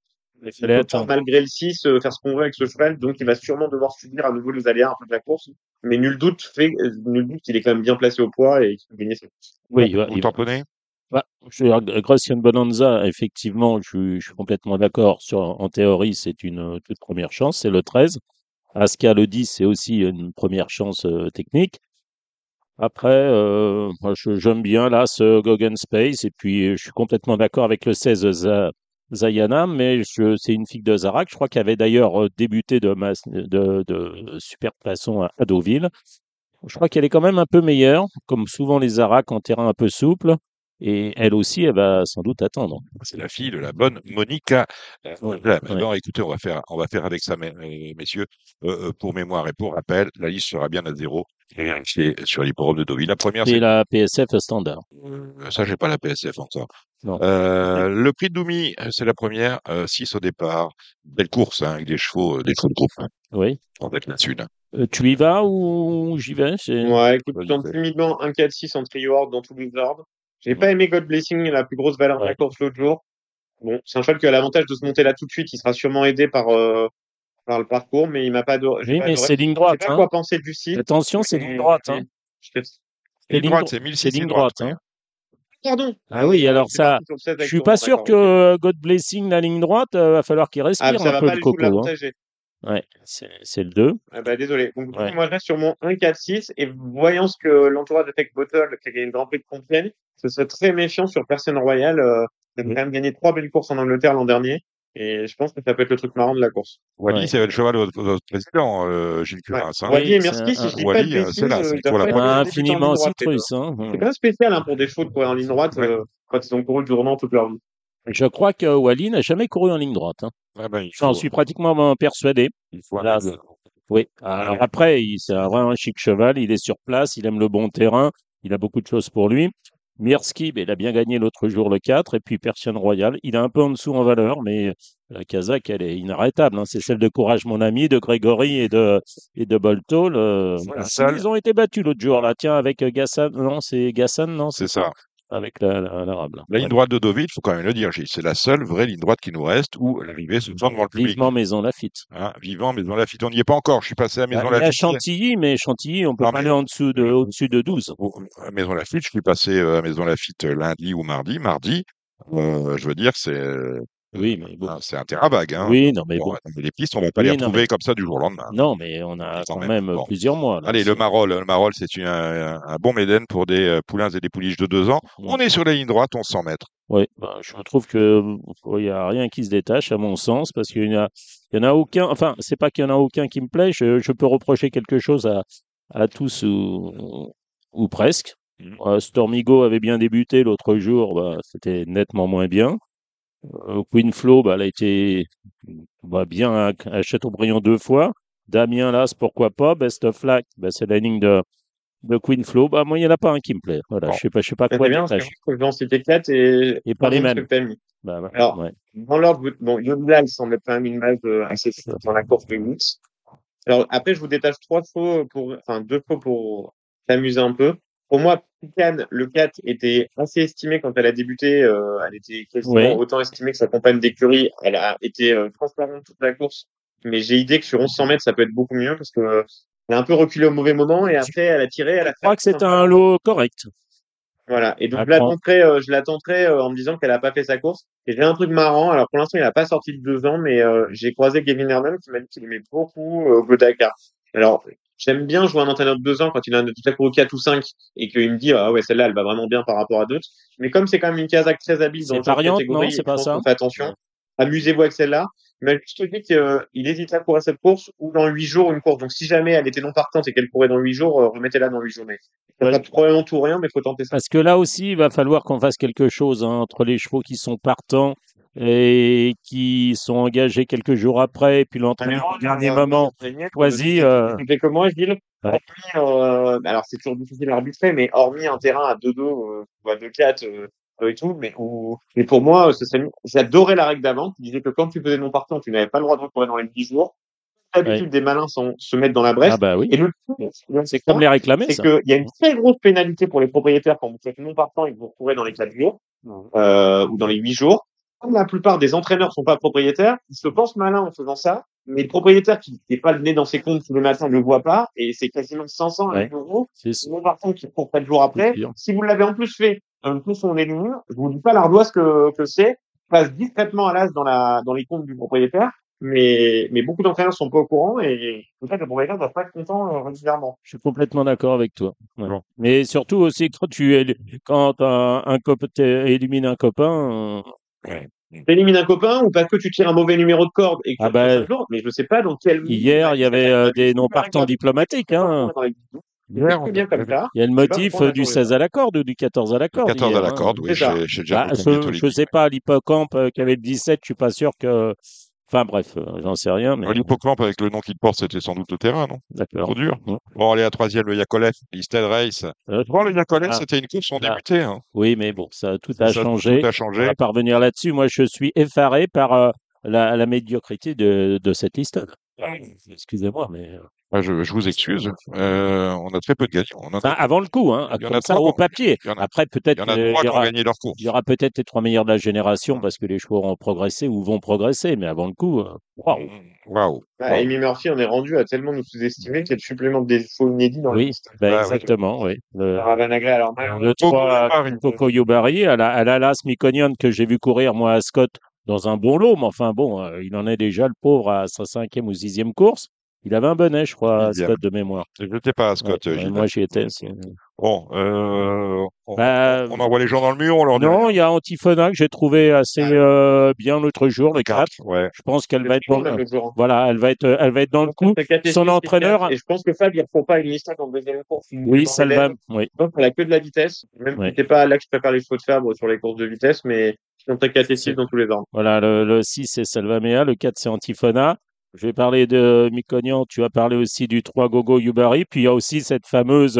S4: il peut pas, malgré le 6, euh, faire ce qu'on veut avec ce cheval. Donc, il va sûrement devoir subir à nouveau les aléas un peu de la course. Mais nul doute fait, euh, nul doute qu'il est quand même bien placé au poids et qu'il peut gagner cette course.
S3: Oui, il va-
S1: Vous
S3: il va- Bah, je, Gracian Bonanza, effectivement, je, suis- je suis complètement d'accord. Sur, en théorie, c'est une euh, toute première chance, c'est le 13. Aska, le 10, c'est aussi une première chance euh, technique. Après, euh, moi, j'aime bien là ce Goggen Space, et puis je suis complètement d'accord avec le 16 Za- Zayana, mais c'est une fille de Zarak, je crois qu'elle avait d'ailleurs euh, débuté de, de super plaçon à, à Deauville. Je crois qu'elle est quand même un peu meilleure, comme souvent les Zarak en terrain un peu souple. Et elle aussi, elle va sans doute attendre.
S1: C'est la fille de la bonne Monica. Euh,
S3: Ouais,
S1: là,
S3: ouais.
S1: Bon, écoutez, on va faire, on va faire avec ça, mes- mes- messieurs. Euh, euh, pour mémoire et pour rappel, la liste sera bien à zéro. Et vérifier sur l'hipporome de Deauville. La première,
S3: C'est la PSF standard.
S1: Ça, j'ai pas la PSF encore.
S3: Non.
S1: Euh, le prix de Doumi, c'est la première. 6 au départ. Belle course, hein, avec des chevaux, euh, des chevaux de groupe. Hein,
S3: Oui.
S1: en tête là-dessus. là.
S3: Euh, tu y vas ou j'y vais? C'est-
S4: Ouais, écoute, je tente timidement 1 4 6 en trio ordre dans tous les ordres. J'ai pas aimé God Blessing, la plus grosse valeur de la course l'autre jour. Bon, c'est un cheval qui a l'avantage de se monter là tout de suite. Il sera sûrement aidé par, euh, par le parcours, mais il m'a pas adoré. j'ai
S3: Oui,
S4: pas
S3: mais c'est ligne
S4: Je sais
S3: droite.
S4: pas
S3: Hein.
S4: quoi penser du site.
S3: Attention, c'est ligne droite. Hein. C'est
S1: Ligne droite,
S3: dro-
S1: c'est 1006
S3: c'est ligne droite. Hein.
S4: Pardon.
S3: Ah oui, alors
S4: C'est
S3: ça,
S4: parti sur le 16
S3: je suis pas sûr que euh, God Blessing, la ligne droite, euh, va falloir qu'il
S4: Ah,
S3: respire
S4: ça
S3: un
S4: va
S3: peu le coco. Hein. Ouais, c'est le 2.
S4: Ah bah, désolé. Donc,
S3: Ouais.
S4: moi, je reste sur mon 1 4 6 et voyant ce que l'entourage de Tech Bottle, qui a gagné le Grand Prix de Compiègne, ce serait très méfiant sur Personne Royale. Euh, il a
S3: Oui.
S4: quand même gagné trois belles courses en Angleterre l'an dernier. Et je pense que ça peut être le truc marrant de la course.
S1: Wally,
S3: Ouais.
S1: c'est le cheval de votre, votre président, euh, Gilles
S4: Ouais.
S1: Curas. hein.
S4: Wally
S3: Oui,
S4: et
S3: un-
S4: si je dis
S1: Wally,
S4: pas de
S1: euh, c'est là,
S4: euh,
S1: c'est pour la
S4: pas
S1: première.
S3: Infiniment citrus. Hein.
S4: C'est même spécial hein, pour des chevaux de courir en ligne droite
S1: Ouais.
S4: euh, quand ils ont couru durement toute leur vie.
S3: Je crois que Wally n'a jamais couru en ligne droite. Hein.
S1: Ah ben,
S3: J'en suis pratiquement euh, persuadé.
S1: il faut un-
S3: Oui. Alors après, c'est un vrai un chic cheval. Il est sur place. Il aime le bon terrain. Il a beaucoup de choses pour lui. Mirski, ben, il a bien gagné l'autre jour le 4. Et puis Persian Royal, il est un peu en dessous en valeur, mais la Kazakh, elle est inarrêtable. hein. C'est celle de Courage, mon ami, de Grégory et de, et de voilà.
S1: seule.
S3: Ils ont été battus l'autre jour, là. Tiens, avec Gassan. Non, c'est Gassan, non?
S1: C'est ça.
S3: Avec la- la- l'arabe.
S1: La ligne droite de Deauville, il faut quand même le dire, Gilles. C'est la seule vraie ligne droite qui nous reste où l'arrivée se tourne devant le public.
S3: Vivement Maison Lafitte.
S1: Hein, vivant, Maison Lafitte. On n'y est pas encore. Je suis passé à
S3: Bah,
S1: Maison
S3: a
S1: Lafitte.
S3: Chantilly, mais Chantilly, on peut
S1: Non,
S3: pas
S1: mais-
S3: aller en dessous de, au-dessus de 12.
S1: Au- à Maison Lafitte, je suis passé euh, à Maison Lafitte euh, lundi ou mardi. Mardi, euh, je veux dire, c'est
S3: Oui, mais bon.
S1: ah, c'est un terrain vague. Hein.
S3: Oui, non, mais
S1: Bon,
S3: bon.
S1: les pistes, on va pas
S3: Oui,
S1: les retrouver
S3: mais-
S1: comme ça du jour au lendemain.
S3: Non, mais on a
S1: Quand
S3: quand
S1: même,
S3: même
S1: bon.
S3: plusieurs mois. là.
S1: Allez, le Marol, le Marol, c'est un, un bon Méden pour des euh, poulains et des pouliches de deux ans. On est sur la ligne droite, on 100 mètres.
S3: Oui, bah, je trouve que il y a rien qui se détache à mon sens parce qu'il y en a, en aucun. Enfin, c'est pas qu'il y en a aucun qui me plaît. Je, je peux reprocher quelque chose à, à tous ou, ou presque.
S1: Mhm.
S3: Euh, Stormigo avait bien débuté l'autre jour, bah, c'était nettement moins bien. Euh, Queen Flo, bah, elle a été bah, bien à, à Châteaubriand deux fois. Damien Las, pourquoi pas? Best of Luck, bah, c'est la ligne de, de Queen Flow. Bah, moi, il n'y en a pas un qui me plaît. Voilà,
S1: Bon.
S3: je sais pas, je sais pas quoi
S4: bien,
S3: dire.
S4: je quatre et,
S3: Et pas les mêmes. Bah,
S4: Alors,
S3: ouais.
S4: Dans l'ordre, bon, Yoda, il semble quand même une base euh, assez forte dans la course de Wix. Alors, après, je vous détache trois chevaux pour, enfin, deux chevaux pour s'amuser un peu. Pour moi, Pican, le 4, était assez estimé quand elle a débuté. euh, elle était quasiment
S3: Oui.
S4: autant estimée que sa compagne d'écurie. Elle a été euh, transparente toute la course. Mais j'ai idée que sur 1100 mètres, ça peut être beaucoup mieux parce que euh, elle a un peu reculé au mauvais moment et après, elle a tiré, elle a
S3: Je crois que c'est un lot correct.
S4: Voilà. Et donc, je la
S3: prendre.
S4: tenterai, euh, je la tenterai euh, en me disant qu'elle a pas fait sa course. Et j'ai un truc marrant. Alors, pour l'instant, il a pas sorti de deux ans, mais euh, j'ai croisé Gavin Herman qui m'a dit qu'il aimait beaucoup euh, au Dakar. Alors, j'aime bien jouer un entraîneur de deux ans quand il a tout à coup 4 ou 5 et qu'il me dit, ah ouais, celle-là, elle va vraiment bien par rapport à d'autres. Mais comme c'est quand même une Kazakh très habile dans
S3: variante,
S4: catégorie,
S3: non C'est pas ça
S4: qu'on fait attention. Amusez-vous avec celle-là. Mais je te dis qu'il hésite à courir cette course ou dans huit jours une course. Donc, si jamais elle était non partante et qu'elle courait dans huit jours, euh, remettez-la dans huit journées. Ça
S3: Ouais.
S4: probablement tout ou rien, mais faut tenter ça.
S3: Parce que là aussi, il va falloir qu'on fasse quelque chose hein, entre les chevaux qui sont partants et qui sont engagés quelques jours après, et puis l'entraîneur au dernier moment choisit. euh,
S4: Tu fais comment, Gilles?
S3: Ouais.
S4: Hormis, euh, alors c'est toujours difficile à arbitrer, mais hormis un terrain à 2-2 euh, ou à 2-4 euh, et tout, mais, ou, mais pour moi, j'adorais la règle d'avant qui disait que quand tu faisais non partant, tu n'avais pas le droit de recourir dans les 10 jours. D'habitude, des malins sont, se mettent dans la brèche.
S3: ah bah oui,
S4: Et le truc,
S3: c'est comme les réclamer,
S4: c'est qu'il y a une très grosse pénalité pour les propriétaires quand vous faites non partant et que vous recourez dans les 4 jours euh, ou dans les 8 jours. Comme la plupart des entraîneurs sont pas propriétaires, ils se pensent malins en faisant ça, mais le propriétaire qui n'est pas le nez dans ses comptes tous les matins ne le voit pas et c'est quasiment 500
S3: Ouais.
S4: euros.
S3: C'est
S4: C'est non partant qui court 4 jours après. Si vous l'avez en plus fait un coup on est nul, je vous dis pas l'ardoise que, que c'est, passe discrètement à l'as dans la dans les comptes du propriétaire. Mais, mais beaucoup d'entraîneurs sont pas au courant et peut-être le propriétaire doit pas être content euh, régulièrement.
S3: Je suis complètement d'accord avec toi. Ouais.
S1: Bon.
S3: Mais surtout aussi quand tu quand un, un copain un copain, euh,
S4: T'élimines un copain ou parce que tu tires un mauvais numéro de corde et que tu
S3: Ah bah,
S4: mais je ne sais pas dans quel
S3: hier il y avait euh, des non partants diplomatiques. Hein.
S4: Hier, on bien comme ça.
S3: Il y a le motif du
S4: changé
S3: 16 à la corde ou du 14 à la corde.
S1: 14 à la
S3: hein.
S1: corde, oui, j'ai déjà
S3: Bah, je, je sais pas, l'hippocampe euh, qui avait le 17, je suis pas sûr que. Enfin bref, euh, j'en sais rien, mais
S1: L'hippocampe avec le nom qu'il porte, c'était sans doute au terrain, non?
S3: D'accord.
S1: Trop dur.
S3: Ouais.
S1: Bon, allez, à troisième, le Yakolev, Listed Race.
S3: Euh,
S1: Bon, le Yakolev,
S3: Ah.
S1: c'était une course en
S3: Ah.
S1: débuté. Hein.
S3: oui, mais bon, ça tout a
S1: Ça,
S3: changé.
S1: Tout a
S3: On
S1: changé.
S3: va pas revenir là-dessus. Moi, je suis effaré par euh, la, la médiocrité de, de cette liste. Excusez-moi, mais euh,
S1: Ah, je, je vous excuse. Euh, on a très peu de gagnants. On en a,
S3: enfin, avant le coup, hein,
S1: Il y en
S3: comme
S1: a
S3: ça
S1: trois
S3: au papier.
S1: il y en a-
S3: Après,
S1: il
S3: peut-être
S1: y en a
S3: euh,
S1: trois
S3: il y
S1: qui ont
S3: aura,
S1: gagné leur course.
S3: il y aura peut-être les trois meilleurs de la génération parce que les chevaux auront progressé ou vont progresser, mais avant le coup, waouh.
S1: Waouh.
S4: Bah,
S1: Wow.
S4: Amy Murphy, on est rendu à tellement nous sous-estimer qu'il y a le supplément des faux inédits dans la
S3: Oui,
S4: liste.
S3: bah,
S1: Ah, oui.
S3: exactement, oui. Le,
S4: Ravanagré, alors,
S3: le
S1: Coco
S3: 3,
S1: Yubari.
S3: Coco Yubari, elle a, elle a l'As Miconian que j'ai vu courir, moi, à Scott, dans un bon lot, mais enfin, bon, euh, il en est déjà, le pauvre, à sa cinquième ou sixième course. Il avait un bonnet, je crois, à. Scott de mémoire.
S1: Je n'étais pas à Scott,
S3: Ouais, moi, j'y étais.
S1: Bon, euh, on,
S3: Bah,
S1: on envoie les gens dans le mur, on leur dit.
S3: Non, il y a Antifona que j'ai trouvé assez euh, bien l'autre jour, le 4.
S1: Ouais.
S3: Je pense qu'elle va être,
S4: dans jour.
S3: voilà, elle va être, elle va être dans le coup. Son entraîneur-
S4: Et je pense que Fab, il ne reprend pas une liste en deuxième course.
S3: Oui, ça le va. Oui.
S4: Je pense qu'elle a que de la vitesse. Même
S3: Ouais.
S4: si pas là que je prépare les chevaux de Fabre sur les courses de vitesse, mais très
S3: C'est-
S4: catéchistes dans tous les ordres.
S3: Voilà, le, le 6 c'est Salvamea, le 4 c'est Antifona. Je vais parler de Micognan, tu as parlé aussi du 3 Gogo Yubari, puis il y a aussi cette fameuse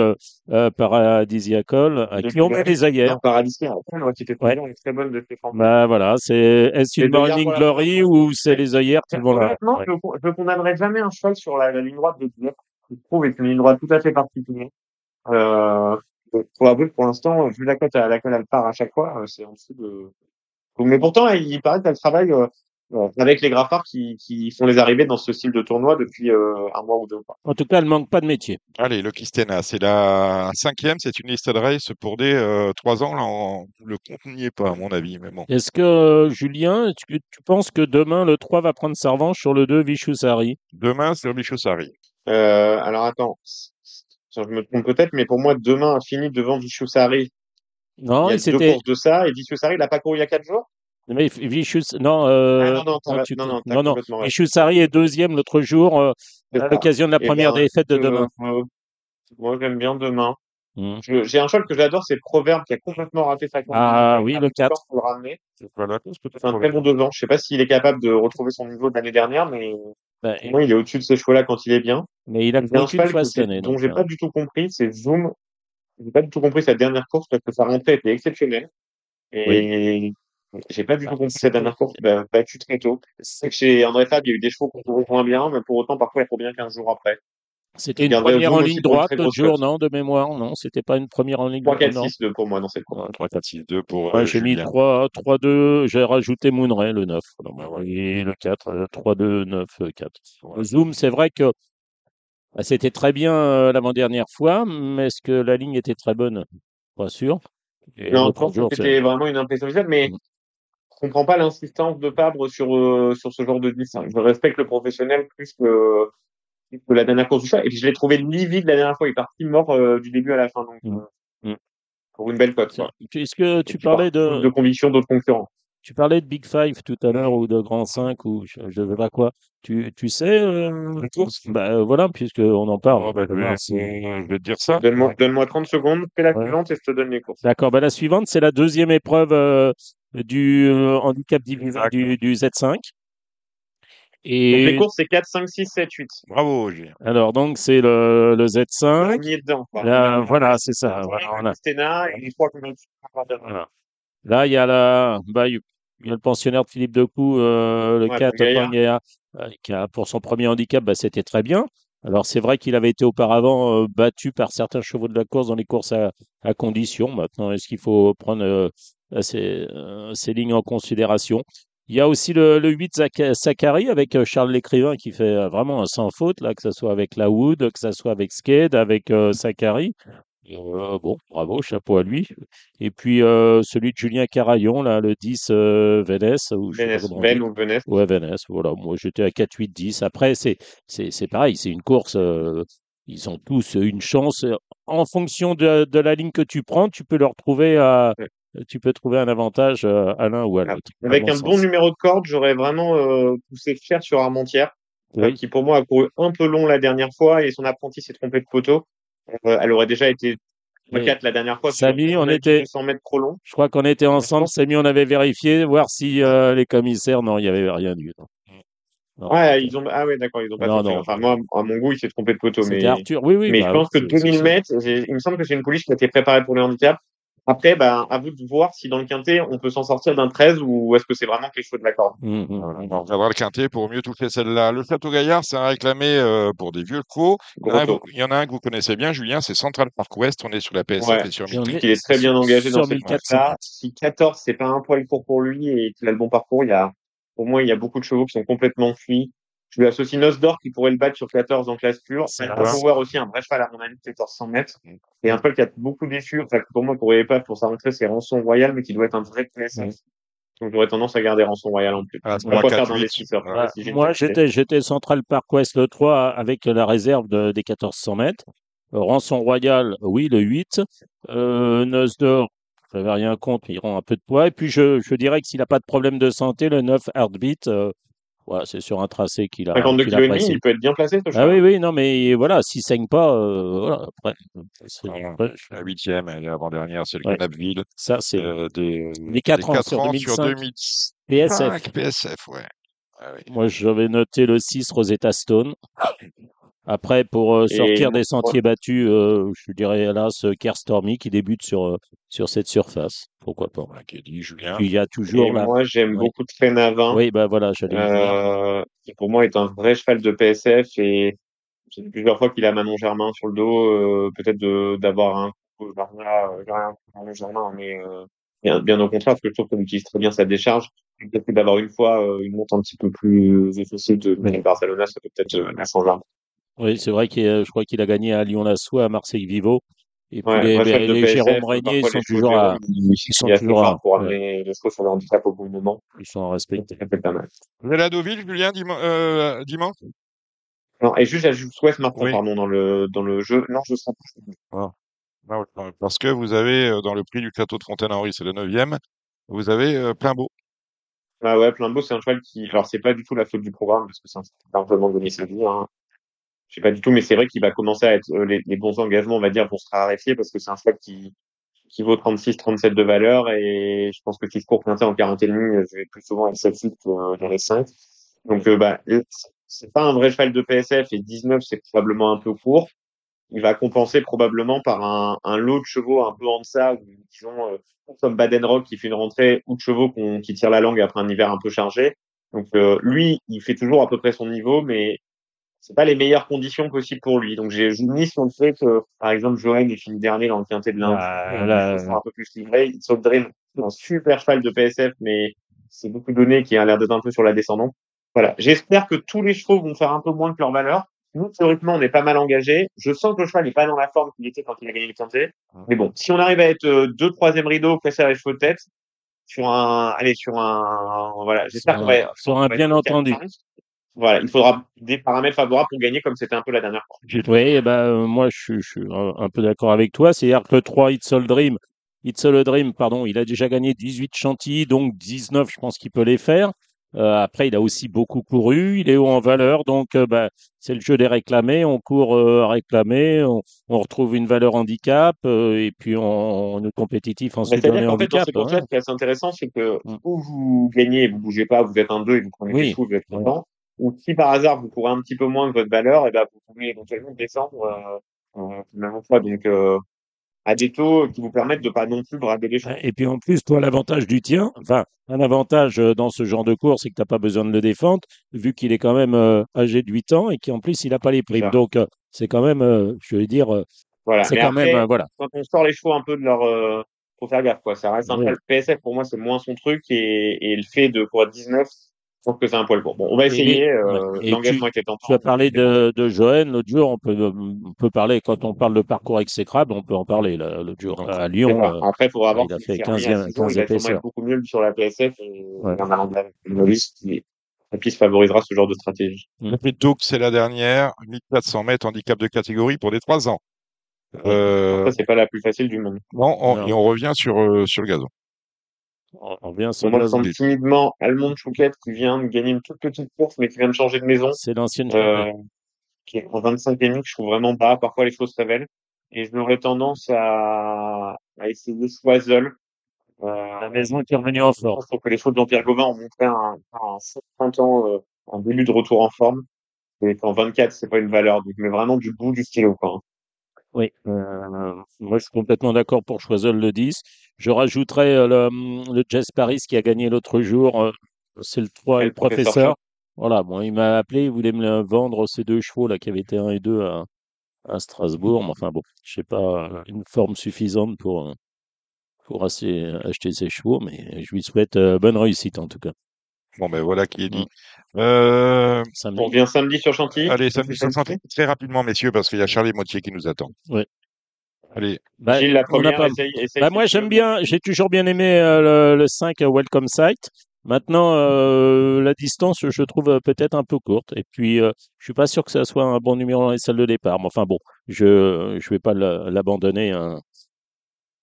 S3: euh, Paradisiacole à
S4: De
S3: qui on met les ailleurs.
S4: Non, Paradis, après, moi, qui était très
S3: Ouais.
S4: bonne de Stéphane.
S3: Bah voilà, c'est est-ce une Morning Glory ou c'est les œillères qui vont là?
S4: Honnêtement,
S3: Ouais.
S4: je, je condamnerai jamais un cheval sur la, la ligne droite de Dieppe. Je trouve est une ligne droite tout à fait particulière. Euh, faut avouer pour l'instant, vu la cote à laquelle elle part à chaque fois, euh, c'est en dessous de. Mais pourtant, il paraît qu'elle travaille euh, euh, avec les graphards qui, qui font les arrivées dans ce style de tournoi depuis euh, un mois ou deux.
S3: En tout cas, elle manque pas de métier.
S1: Allez, le Kistena, c'est la cinquième, c'est une liste de race pour des euh, trois ans. Là, on- le compte n'y est pas, à mon avis. Mais bon.
S3: Est-ce que euh, Julien, tu, tu penses que demain le 3 va prendre sa revanche sur le 2 Vichusari?
S1: Demain, c'est Bichosari.
S4: Euh, alors attends, je me trompe peut-être, mais pour moi, demain a fini devant Viciusari.
S3: Non,
S4: il y a deux courses de ça, et Viciusari, il n'a pas couru il y a quatre jours?
S3: Mais Vichus non euh,
S4: Ah non, non,
S3: tu-
S4: non, non,
S3: non, non. Vichusari est deuxième l'autre jour euh, à l'occasion de la première
S4: ben,
S3: défaite de demain.
S4: euh, moi, j'aime bien demain. Je- J'ai un cheval que j'adore, c'est Proverbe qui a complètement raté sa course.
S3: Ah oui, le
S4: du
S3: 4.
S4: temps pour le ramener.
S1: C'est
S4: un très bon devant. Je sais pas s'il est capable de retrouver son niveau de l'année dernière, mais
S3: Ben,
S4: moi, il est au-dessus de ces chevaux-là quand il est bien.
S3: mais il a
S4: un cheval que dont
S3: donc,
S4: j'ai
S3: euh,
S4: pas du tout compris, c'est Zoom. J'ai pas du tout compris sa dernière course parce que sa rentrée était exceptionnelle. Et j'ai pas du tout compris sa dernière course, il a battu très tôt. C'est que chez André Fab, il y a eu des chevaux qu'on trouve moins bien, mais pour autant, parfois, il faut bien 15 jours après.
S3: C'était une première en ligne droite l'autre jour, non, de mémoire, non, c'était pas une première en ligne
S4: 3, 4,
S3: non.
S4: 6, 2 pour moi dans cette course.
S1: 3, 4, 6, 2 pour
S3: Ouais,
S1: euh,
S3: j'ai mis
S1: Julien.
S3: 3, 3, 2, j'ai rajouté Moonray, le 9. Non, bah, ouais, Et le 4, euh, 3, 2, 9, euh, 4. Le Zoom, c'est vrai que bah, c'était très bien euh, l'avant-dernière fois, mais est-ce que la ligne était très bonne? Pas sûr. Et
S4: Non, je pense que c'était vraiment une impression visuelle, mais
S3: Mm.
S4: Comprends pas l'insistance de Fabre sur, euh, sur ce genre de 10. hein. Je respecte le professionnel plus que, plus que la dernière course du chat. Et puis, je l'ai trouvé livide la dernière fois. Il est parti mort euh, du début à la fin. Donc,
S3: Mm.
S4: euh,
S3: Mm.
S4: pour une belle cote.
S3: Est-ce que tu parlais de,
S4: de conviction d'autres concurrents.
S3: tu parlais de Big Five tout à l'heure ou de Grand 5 ou je, je sais pas quoi. Tu, tu sais euh,
S1: La course
S3: bah, euh, voilà, puisqu'on en parle.
S1: Oh, bah, je, vais, je te dire ça.
S4: Donne-moi, donne-moi 30 secondes, fais la
S3: Ouais.
S4: suivante et je te donne les courses.
S3: D'accord, bah, la suivante, c'est la deuxième épreuve euh, du euh, handicap divisé du, du Z5.
S4: Donc, les
S3: Et
S4: courses, c'est 4, 5, 6, 7, 8.
S1: Bravo, Julien.
S3: alors, donc, c'est le, le
S4: On
S3: Z5.
S4: y est dedans. quoi.
S3: Là, voilà, c'est ça. Voilà, on a-
S4: Stena et les trois
S3: voilà. Là, il y a la, bah, il y a le pensionnaire de Philippe Decou, euh, le
S4: Ouais,
S3: 4
S4: Pangea.
S3: Pangea, euh, qui a, pour son premier handicap, bah, c'était très bien. Alors, c'est vrai qu'il avait été auparavant euh, battu par certains chevaux de la course dans les courses à, à condition. Maintenant, est-ce qu'il faut prendre euh, ces, euh, ces lignes en considération? Il y a aussi le, le 8 Zach- Zachary avec euh, Charles Lécrivain qui fait euh, vraiment un sans faute, là, que ce soit avec la Wood, que ce soit avec Sked, avec euh, Zachary. Euh, bon, bravo, chapeau à lui. Et puis euh, celui de Julien Carayon, là, le 10 euh, Vénès. Ou
S4: Ben
S3: dit.
S4: ou Venès.
S3: Ouais, Vénès, voilà. Moi, j'étais à 4, 8, 10. Après, c'est, c'est, c'est pareil, c'est une course. ils ont tous une chance. En fonction de, de la ligne que tu prends, tu peux leur trouver à,
S4: Ouais.
S3: Tu peux trouver un avantage euh, à l'un ou à l'autre. à
S4: Avec un
S3: sens.
S4: bon numéro de corde, j'aurais vraiment euh, poussé cher sur Armentière, euh, qui pour moi a couru un peu long la dernière fois et son apprenti s'est trompé de poteau. Euh, elle aurait déjà été
S3: Oui.
S4: 4 la dernière fois.
S3: Samy, on était-
S4: 200 mètres trop long.
S3: Je crois qu'on était ensemble, Samy, on avait vérifié, voir si euh, les commissaires, non, il n'y avait rien du tout. Non.
S4: Ouais, ils ont, ah ouais, d'accord, ils ont pas
S3: Non, non.
S4: Enfin, moi, à mon goût, il s'est trompé de poteau, mais,
S3: Arthur. Oui, oui.
S4: mais
S3: bah
S4: je pense que
S3: oui, c'est- c'est
S4: 2000
S3: ça.
S4: mètres, il me semble que c'est une pouliche qui a été préparée pour le handicap. Après, ben, à vous de voir si dans le quintet, on peut s'en sortir d'un 13 ou est-ce que c'est vraiment quelque chose de la corde?
S1: Voilà,
S3: hum.
S1: on regardera le quintet pour mieux toucher celle-là. Le Château Gaillard, c'est un réclamé euh, pour des vieux chevaux. Il y, en a un,
S4: Gros
S1: vous- il y en a un que vous connaissez bien, Julien, c'est Central Park West. On est sur la PSF
S4: Ouais.
S1: et sur
S4: Il est très bien
S3: sur-
S4: engagé dans cette
S3: 1400.
S4: course-là. Si 14, c'est pas un poil court pour lui et qu'il a le bon parcours, il y a, pour moi, il y a beaucoup de chevaux qui sont complètement fuis. Je lui associe Nosdor qui pourrait le battre sur 14 en classe pure.
S3: C'est
S4: Un. Power aussi, un vrai cheval à mon avis, 1400 mètres. Et un cheval qui a beaucoup déçu, enfin, pour moi, pour les pas pour sa rentrée, c'est Rançon Royal, mais qui doit être un vrai PSF.
S3: Ouais.
S4: Donc, j'aurais tendance à garder Rançon Royal en plus.
S1: Ah,
S4: On va
S1: 3,
S4: pas faire
S1: 4, 8.
S4: d'investisseurs.
S1: Voilà.
S4: Si j'ai une
S3: Moi, j'étais, j'étais Central Park West le 3 avec la réserve de- des 1400 mètres. Euh, Rançon Royal, oui, le 8. Euh, Noce d'Or, j'avais rien contre, mais il rend un peu de poids. Et puis, je, je dirais que s'il n'a pas de problème de santé, le 9 Heartbeat, euh, ouais, c'est sur un tracé qu'il a,
S4: 52
S3: qu'il
S4: kg et demi,
S3: apprécie.
S4: il peut être bien placé, ce
S3: Ah oui, oui, non, mais voilà, s'il saigne pas, euh, voilà, après, c'est-
S1: Voilà.
S3: après, je-
S1: La huitième, et l'avant-dernière, c'est le
S3: Ouais.
S1: Canapville.
S3: ça, c'est
S1: Euh, des,
S3: les 4 ans
S1: quatre
S3: sur
S1: ans
S3: 2005.
S1: sur 2005.
S3: PSF.
S1: PSF, ouais. Ah oui.
S3: Moi, j'avais noté le 6 Rosetta Stone. Après, pour euh, sortir des sentiers battus, euh, je dirais hélas Kerr Stormy qui débute sur, euh, sur cette surface. Pourquoi pas.
S1: Voilà, qui est dit, Julien.
S3: Puis il y a toujours
S4: Et moi, j'aime
S3: Oui.
S4: beaucoup Trénavin.
S3: Oui, bah voilà, j'allais
S4: euh, qui pour moi est un vrai cheval de PSF et j'ai vu plusieurs fois qu'il a Manon Germain sur le dos, euh, peut-être de d'avoir un coup de euh, Manon Germain, mais euh, bien, bien au contraire, parce que je trouve qu'elle utilise très bien sa décharge. Peut-être d'avoir une fois euh, une monte un petit peu plus effacée de de Barcelona, ça peut peut-être euh, la changer.
S3: Oui, c'est vrai que je crois qu'il a gagné à Lyon-Lassois, à Marseille-Vivo. Et puis
S4: Ouais,
S3: les,
S4: cheval
S3: les-
S4: PSF,
S3: Jérôme Régnier, ils sont toujours à,
S4: ils,
S3: sont toujours à,
S4: pour
S3: ouais,
S4: amener les chevaux sur le handicap au bon moment.
S3: ils sont à respecter.
S4: Ça pas mal.
S1: Vous allez à Deauville, Julien, euh, dimanche?
S4: Non, et juste, j'ajoute West Martin,
S1: Oui.
S4: pardon, dans le, dans le jeu. Non, je serai pas.
S1: Non, Parce que vous avez, euh, dans le prix du château de Fontaine-Henri, c'est le 9e, vous avez euh, plein beau.
S4: Ah ouais, plein beau, c'est un cheval qui, alors c'est pas du tout la faute du programme, parce que c'est un cheval qui a largement donné sa vie, hein. Je sais pas du tout, mais c'est vrai qu'il va commencer à être, euh, les, les bons engagements, on va dire, vont se raréfier, parce que c'est un cheval qui, qui vaut 36, 37 de valeur, et je pense que si je cours pointé en 40 et demi, je vais plus souvent être celle-ci que euh, dans les 5. Donc, euh, bah, c'est pas un vrai cheval de PSF et 19 c'est probablement un peu court. Il va compenser probablement par un, un lot de chevaux un peu en deçà, ou disons euh, comme Badenrock qui fait une rentrée ou de chevaux qu'on- qui tirent la langue après un hiver un peu chargé. Donc euh, lui, il fait toujours à peu près son niveau, mais c'est pas les meilleures conditions possibles pour lui. Donc j'ai mis sur le fait que, par exemple, Joël est fini dernier dans le quintet de l'Inde.
S3: Ah, là,
S4: un peu plus livré. It's All Dream, un super cheval de PSF, mais c'est beaucoup donné qui a l'air d'être un peu sur la descendante. Voilà. J'espère que tous les chevaux vont faire un peu moins que leur valeur. Nous, théoriquement, on est pas mal engagé. Je sens que le cheval n'est pas dans la forme qu'il était quand il a gagné le quintet. Mais bon, si on arrive à être euh, deux, troisième rideau, casser les chevaux de tête, sur un, allez, sur un, voilà, j'espère qu'on va,
S3: sur un bien entendu.
S4: Voilà, il faudra des paramètres favorables pour gagner comme c'était un peu la dernière fois.
S3: Oui, eh ben, euh, moi, je, suis- je suis un, un peu d'accord avec toi. C'est-à-dire que le 3, It's All Dream, It's All a Dream, pardon, il a déjà gagné 18 chantilly, donc 19, je pense qu'il peut les faire. Euh, après, il a aussi beaucoup couru, il est haut en valeur, donc euh, bah, c'est le jeu des réclamés. On court à réclamer, on, on retrouve une valeur handicap, et puis on, on est compétitif ensuite dans les
S4: fait, dans
S3: handicaps.
S4: ces
S3: hein.
S4: ce qui est assez intéressant, c'est que
S3: Mm.
S4: ou vous gagnez et vous bougez pas, vous êtes un 2 et vous prenez
S3: Oui.
S4: des sous, vous êtes content. Ou si par hasard vous courez un petit peu moins que votre valeur, et ben vous pouvez éventuellement descendre euh, euh, la même fois. Donc euh, à des taux qui vous permettent de pas non plus brader les choses.
S3: Et puis en plus, toi, l'avantage du tien, enfin, un avantage euh, dans ce genre de course, c'est que tu n'as pas besoin de le défendre, vu qu'il est quand même euh, âgé de 8 ans et qu'en plus, il n'a pas les primes. Donc, euh, c'est quand même, euh, je veux dire, euh,
S4: Voilà.
S3: c'est quand
S4: après,
S3: même, euh, voilà.
S4: quand on sort les chevaux un peu de leur, euh, faut faire gaffe quoi. Ça reste un peu PSF pour moi, c'est moins son truc et, et le fait de courir 19, je trouve que c'est un poil court. Bon, on va essayer. euh, L'engagement était tentant.
S3: Tu as parlé de, de Johan l'autre jour, on peut, on peut parler, quand on parle de parcours exécrable, on peut en parler l'autre jour à
S4: C'est
S3: Lyon. euh,
S4: Après, il faudra voir
S3: il a fait
S4: c'est remis
S3: 15e,
S4: à six jours,
S3: 15
S4: il va être beaucoup mieux sur la PSF et
S3: Ouais.
S4: en allant de la novice qui, la piste favorisera ce genre de stratégie.
S1: Le Doug, c'est la dernière, 1400 mètres, handicap de catégorie pour des 3 ans. Euh,
S4: Ça, c'est pas la plus facile du monde.
S1: non, on-
S3: Non.
S1: et on revient sur, euh, sur le gazon.
S3: On, on vient sur
S4: Moi,
S3: le
S4: je sens timidement Almond Chouquette qui vient de gagner une toute petite course, mais qui vient de changer de maison,
S3: C'est l'ancienne
S4: euh, qui est en 25 et demi, que je trouve vraiment bas. Parfois, les choses se révèlent. Et je n'aurais tendance à, à essayer Choiseul. Euh,
S3: la maison qui est revenue en
S4: je
S3: force.
S4: trouve que les choses d'Empire Gauvin ont montré un, un printemps, euh, un début de retour en forme. Et qu'en 24, c'est pas une valeur. Donc, mais vraiment du bout du stylo, quoi.
S3: Oui, euh, moi je suis complètement d'accord pour Choiseul le 10. Je rajouterais euh, le, le Jazz Paris qui a gagné l'autre jour, euh, c'est le 3 et le
S4: professeur
S3: professeur. Voilà, bon, il m'a appelé, il voulait me le vendre ces deux chevaux là qui avaient été 1 et 2 à, à Strasbourg. Mais enfin bon, je sais pas, une forme suffisante pour, euh, pour assez- acheter ces chevaux, mais je lui souhaite euh, bonne réussite en tout cas.
S1: Bon, ben voilà qui est dit. Euh,
S3: Samedi.
S4: On revient samedi sur Chantilly?
S1: allez, samedi sur Chantilly, très rapidement, messieurs, parce qu'il y a Charlie Motier qui nous attend.
S3: Oui.
S1: Allez,
S3: Bah,
S4: Gilles, la première,
S3: pas-
S4: essaye, essaye
S3: Bah, moi, j'aime bien, j'ai toujours bien aimé euh, le, le 5 euh, Welcome Sight. Maintenant, euh, la distance, je trouve euh, peut-être un peu courte. Et puis, euh, je suis pas sûr que ça soit un bon numéro dans les salles de départ. Mais enfin, bon, je je vais pas la- l'abandonner. Hein.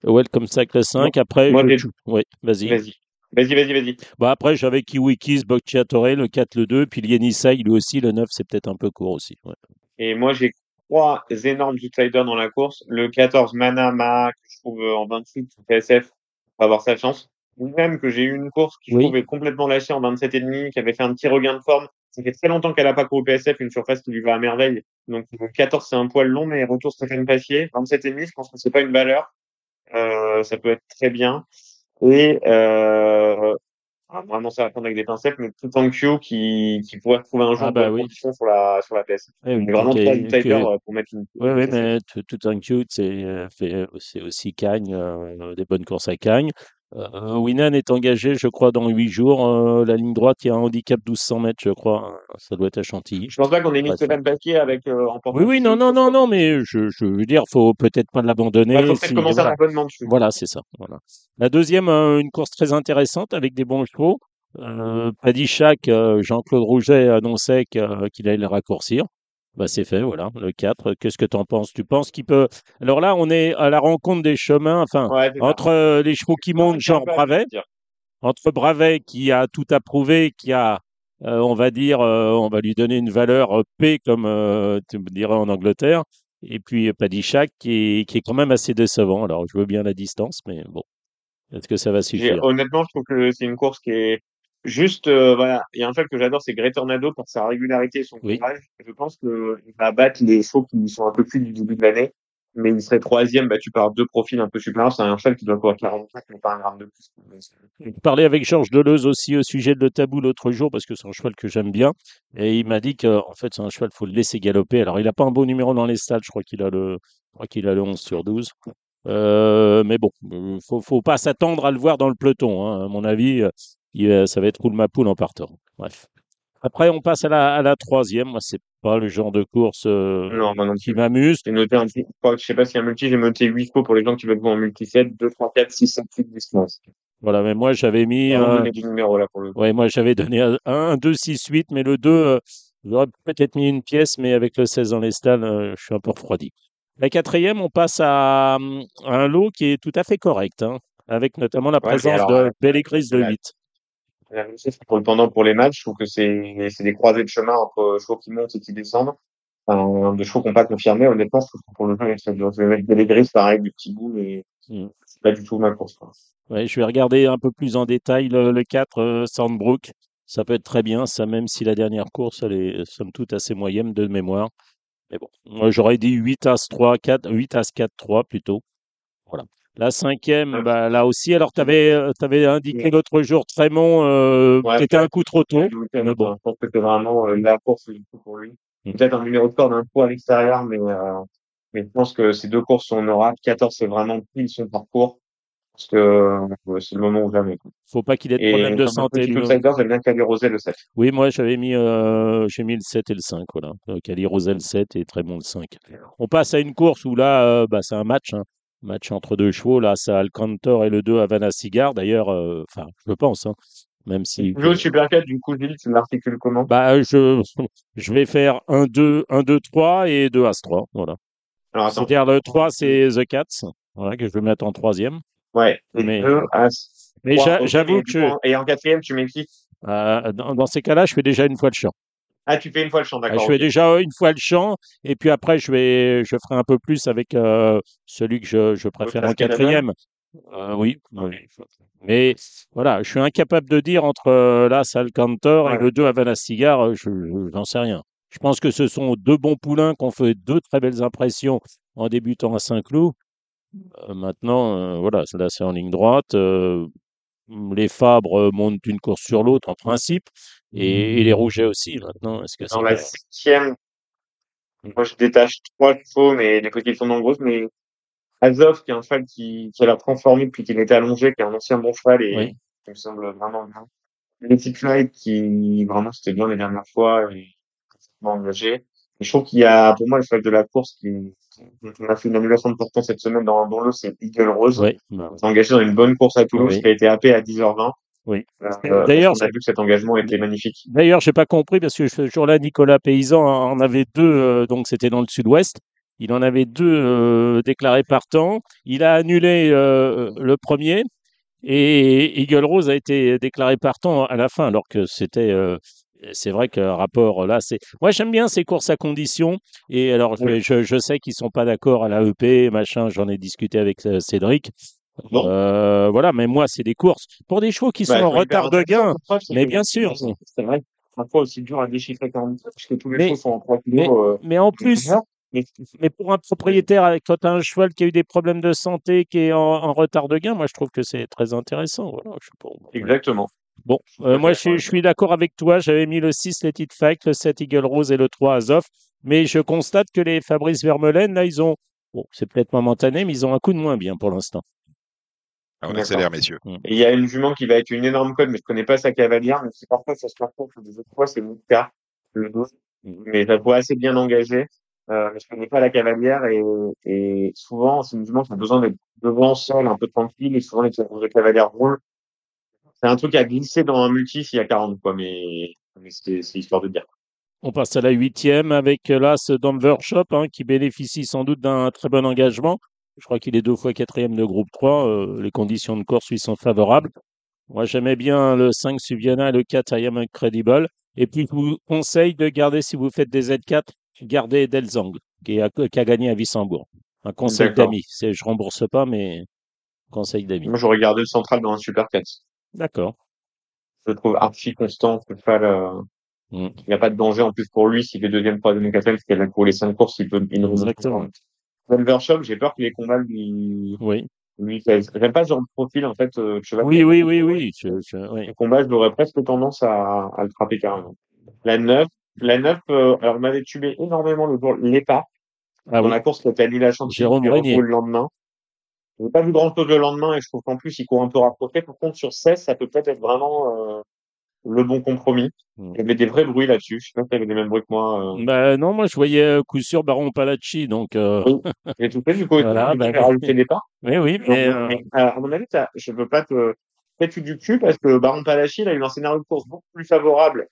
S3: Welcome Sight le 5. Après,
S4: moi,
S3: je- oui, vas-y.
S4: Vas-y. Vas-y, vas-y, vas-y.
S3: Bah, après, j'avais Kiwikis, Bocciatore, le 4, le 2. Puis le Yenisei, lui aussi, le 9, c'est peut-être un peu court aussi. ouais.
S4: Et moi, j'ai trois énormes outsiders dans la course. Le 14, Manama, que je trouve euh, en 28, PSF, va avoir sa chance. Ou même que j'ai eu une course qui, je
S3: Oui.
S4: trouve, est complètement lâchée en 27 et demi, qui avait fait un petit regain de forme. Ça fait très longtemps qu'elle a pas couru PSF, une surface qui lui va à merveille. Donc, le 14, c'est un poil long, mais retour Stéphane Passier. 27 et demi, je pense que c'est pas une valeur. Euh, ça peut être très bien. Et, euh, ah, vraiment, ça va prendre avec des pincettes, mais tout en Q qui, qui pourrait trouver un jour
S3: Ah, bah oui.
S4: sur la, sur la PSF.
S3: Ouais,
S4: a vraiment outsiders euh, pour mettre une.
S3: Oui, oui,
S4: une PSF.
S3: mais tout, tout un cute, c'est euh, fait- c'est aussi Cagne, euh, des bonnes courses à Cagne. Euh, Winan est engagé, je crois, dans huit jours. Euh, la ligne droite, il y a un handicap 1200 mètres, je crois. Ça doit être à Chantilly.
S4: Je pense pas qu'on ait mis Stéphane Paquier avec euh, en
S3: Oui, oui, non, non, non, non, mais je, je veux dire, faut peut-être pas l'abandonner.
S4: Il faut peut-être
S3: si-
S4: commencer
S3: voilà.
S4: un abonnement dessus.
S3: Voilà, c'est ça. Voilà. La deuxième, euh, une course très intéressante avec des bons chevaux. Euh, Paddy Chac, euh, Jean-Claude Rouget annonçait qu'il allait le raccourcir. Bah, c'est fait, voilà, le 4. Qu'est-ce que tu en penses? Tu penses qu'il peut. Alors là, on est à la rencontre des chemins, enfin,
S4: Ouais,
S3: entre euh, les chevaux qui montent, genre Bravet, entre Bravet qui a tout approuvé, qui a, euh, on va dire, euh, on va lui donner une valeur P, comme tu me dirais en Angleterre, et puis Paddy Chac qui est, qui est quand même assez décevant. Alors, je veux bien la distance, mais bon, est-ce que ça va suffire
S4: Honnêtement, je trouve que c'est une course qui est Juste, euh, voilà, il y a un cheval que j'adore, c'est Grey Tornado pour sa régularité et son
S3: Oui.
S4: courage. Je pense qu'il va battre les chevaux qui sont un peu plus du début de l'année, mais il serait troisième battu par deux profils un peu supérieurs. C'est un cheval qui doit courir 45, mais pas un gramme de plus.
S3: Je parlais avec Georges Deleuze aussi au sujet de Le Tabou l'autre jour parce que c'est un cheval que j'aime bien et il m'a dit que en fait c'est un cheval faut le laisser galoper. Alors il n'a pas un beau numéro dans les stades, je crois qu'il a le je crois qu'il a le 11 sur 12. Euh, mais bon, euh, faut faut pas s'attendre à le voir dans le peloton hein. À mon avis, il, euh, ça va être roule ma poule en partant. Bref. Après on passe à la à la troisième. Moi c'est pas le genre de course euh,
S4: Non, moi non
S3: qui m'amuse.
S4: J'ai noté un petit, je sais pas s'il y a un multi, j'ai noté 8 chevaux pour les gens qui veulent jouer en multi 7, 2, 3, 4, 6, 7, 8, 10, 11.
S3: Voilà, mais moi j'avais mis
S4: On donner du numéro là pour le.
S3: Ouais, moi j'avais donné un, un 2, 6, 8, mais le 2, euh, j'aurais peut-être mis une pièce, mais avec le 16 dans les stalles, euh, je suis un peu refroidi. La quatrième, on passe à, à un lot qui est tout à fait correct, hein, avec notamment la
S4: Ouais,
S3: présence
S4: alors,
S3: de
S4: euh,
S3: Bellegris de
S4: la-
S3: 8.
S4: La le pendant pour les matchs, je trouve que c'est c'est des croisées de chemin entre chevaux qui montent et qui descendent. Enfin, de chevaux qui n'ont pas confirmé, honnêtement, je trouve que pour le jeu, je vais mettre Bellegris pareil, du petit bout, mais
S3: Mm.
S4: c'est pas du tout ma course. Quoi.
S3: Ouais, je vais regarder un peu plus en détail le, le 4, euh, Sandbrook. Ça peut être très bien, ça, même si la dernière course, elle est somme toute assez moyenne de mémoire. Mais bon, moi j'aurais dit 8 As 3, 4, 8 As 4, 3 plutôt. Voilà. La cinquième, bah, là aussi, alors tu avais, indiqué l'autre jour Trémont, euh,
S4: Ouais,
S3: qui était un coup trop tôt.
S4: Le week-end,
S3: mais bon.
S4: Je pense que c'est vraiment euh, la course du coup pour lui.
S3: Mm.
S4: Peut-être un numéro de corde un peu à l'extérieur, mais, euh, mais je pense que ces deux courses, on aura 14, c'est vraiment pile son parcours. Parce que euh, c'est le moment ou jamais.
S3: Faut pas qu'il ait de
S4: Et
S3: problème de santé.
S4: outsider, j'aime bien Cali Rosé le 7.
S3: Oui, moi j'avais mis, euh, j'ai mis le 7 et le 5, voilà. Euh, Cali Rosel 7 et Trémont le 5. On passe à une course où là, euh, bah, c'est un match, hein. Match entre deux chevaux. Là, c'est Alcantor et le 2 Havana Cigar. D'ailleurs, euh, enfin, je pense, hein, même si.
S4: Joue Super 4, du coup, Gilles, tu l'articules comment?
S3: Bah, je, je vais faire 1, 2, 1, 2, 3 et 2 As 3. Voilà. C'est-à-dire le 3, c'est The Cats, voilà, que je vais mettre en troisième.
S4: Ouais. Et
S3: Mais-
S4: deux, As,
S3: Mais j'avoue que
S4: Et en quatrième, tu mets qui?
S3: Euh, dans, dans ces cas-là, je fais déjà une fois le champ.
S4: Ah, tu fais une fois le champ,
S3: Ah,
S4: d'accord.
S3: Je fais déjà une fois le champ, et puis après, je vais, je ferai un peu plus avec euh, celui que je, je préfère en quatrième. Euh, oui, oui. Mais voilà, je suis incapable de dire entre euh, là, Salcantor et le 2 Havana Cigar, je j'en sais rien. Je pense que ce sont deux bons poulains qui ont fait deux très belles impressions en débutant à Saint-Cloud. Euh, maintenant, voilà, là, c'est en ligne droite. les Fabres montent une course sur l'autre en principe, et, et les Rougets aussi. Maintenant, est-ce que
S4: Dans la septième, moi, je détache trois chevaux, mais les petits sont nombreuses, mais Azov, qui est un cheval qui, qui a l'air transformé depuis qu'il était allongé, qui est un ancien bon cheval et
S3: Oui.
S4: qui me semble vraiment bien. Letty Flight, qui, vraiment, c'était bien les dernières fois et complètement engagé. Et je trouve qu'il y a, pour moi, le cheval de la course qui, on a fait une annulation de portant cette semaine dans, dans l'eau, c'est Eagle Rose.
S3: Oui, bah,
S4: engagé dans une bonne course à Toulouse,
S3: Oui.
S4: qui a été happé à 10h20.
S3: Oui.
S4: Euh,
S3: D'ailleurs,
S4: on a vu que cet engagement était magnifique.
S3: D'ailleurs, j'ai pas compris parce que ce jour-là, Nicolas Paysan en avait deux, euh, donc c'était dans le sud-ouest. Il en avait deux euh, déclarés partants. Il a annulé le premier et Eagle Rose a été déclaré partant à la fin, alors que c'était. c'est vrai que rapport là, c'est. Moi, j'aime bien ces courses à conditions. Et alors, je,
S4: Oui.
S3: je, je sais qu'ils sont pas d'accord à l'AEP, machin. J'en ai discuté avec Cédric.
S4: Bon.
S3: Euh, voilà, mais moi, c'est des courses pour des chevaux qui sont en retard de gain. Mais bien sûr.
S4: C'est vrai. Parfois aussi dur à déchiffrer 40 parce que tous les
S3: Mais-
S4: chevaux sont en 3
S3: mais-
S4: kilos. euh,
S3: Mais en plus.
S4: Mais
S3: Mais pour un propriétaire, avec- quand tu as un cheval qui a eu des problèmes de santé, qui est en, en retard de gain, moi je trouve que c'est très intéressant. Voilà, je
S4: exactement.
S3: Bon, euh, moi je suis,
S4: d'accord
S3: je suis d'accord avec toi. J'avais mis le 6 Let It Fact, le 7 Eagle Rose et le 3 Azov. Mais je constate que les Fabrice Vermeulen, là, ils ont. Bon, c'est peut-être momentané, mais ils ont un coup de moins bien pour l'instant.
S1: Ah, On accélère, messieurs.
S4: Et il y a une jument qui va être une énorme code, mais je connais pas sa cavalière, mais c'est parfois ça se rencontre des autres fois, c'est Mouka, le 12. Mais je la vois assez bien engagée. Euh, mais je connais pas la cavalière et, et souvent, c'est une jument qui a besoin d'être devant seul, un peu tranquille, et souvent les de cavalière roulent. C'est un truc à glisser dans un multi s'il y a 40, quoi, mais, mais c'est, histoire de dire.
S3: On passe à la huitième avec euh, là ce Denver Shop hein, qui bénéficie sans doute d'un très bon engagement. Je crois qu'il est deux fois quatrième de groupe 3. euh, les conditions de course lui sont favorables. Moi, j'aimais bien le 5 Suviana et le 4 I Am Incredible. Et puis, je vous conseille de garder, si vous faites des Z4, gardez Delzang, qui a, qui a gagné à Wissembourg. Un conseil d'amis. Je rembourse pas, mais conseil d'amis.
S4: Moi, j'aurais gardé le central dans un Super 4.
S3: D'accord.
S4: je le trouve archi constant. Euh,
S3: Mm.
S4: il n'y a pas de danger en plus pour lui s'il est deuxième, troisième, quatrième, parce qu'il a pour les cinq courses, il peut, il
S3: Exactement.
S4: Shop, j'ai peur que les combats lui,
S3: Oui,
S4: lui. J'aime pas ce genre de profil, en fait, euh,
S3: oui, oui, oui, oui. Je, je- oui.
S4: Les combats, j'aurais presque tendance à, à le frapper carrément. La 9, la 9, euh, alors, m'avait tubé énormément le jour, l'EPA,
S3: Ah
S4: dans
S3: oui.
S4: la course qui a été annulée à Chantilly,
S3: Jérôme
S4: le lendemain. J'ai pas vu grand chose le lendemain et je trouve qu'en plus, il court un peu rapproché. Par contre, sur 16, ça peut peut-être être vraiment, euh, le bon compromis.
S3: Mm.
S4: Il y avait des vrais bruits là-dessus. Je sais pas si t'avais les mêmes bruits que moi, euh.
S3: Bah, non, moi, je voyais euh, coup sûr Baron Palacci. Donc, euh,
S4: Oui. J'ai tout fait, du coup,
S3: Voilà,
S4: coup,
S3: bah,
S4: rajouté des pas.
S3: oui, oui, mais. euh,
S4: Mais, euh, à mon avis, je veux pas te faire du cul parce que Baron Palachi, il a eu un scénario de course beaucoup plus favorable.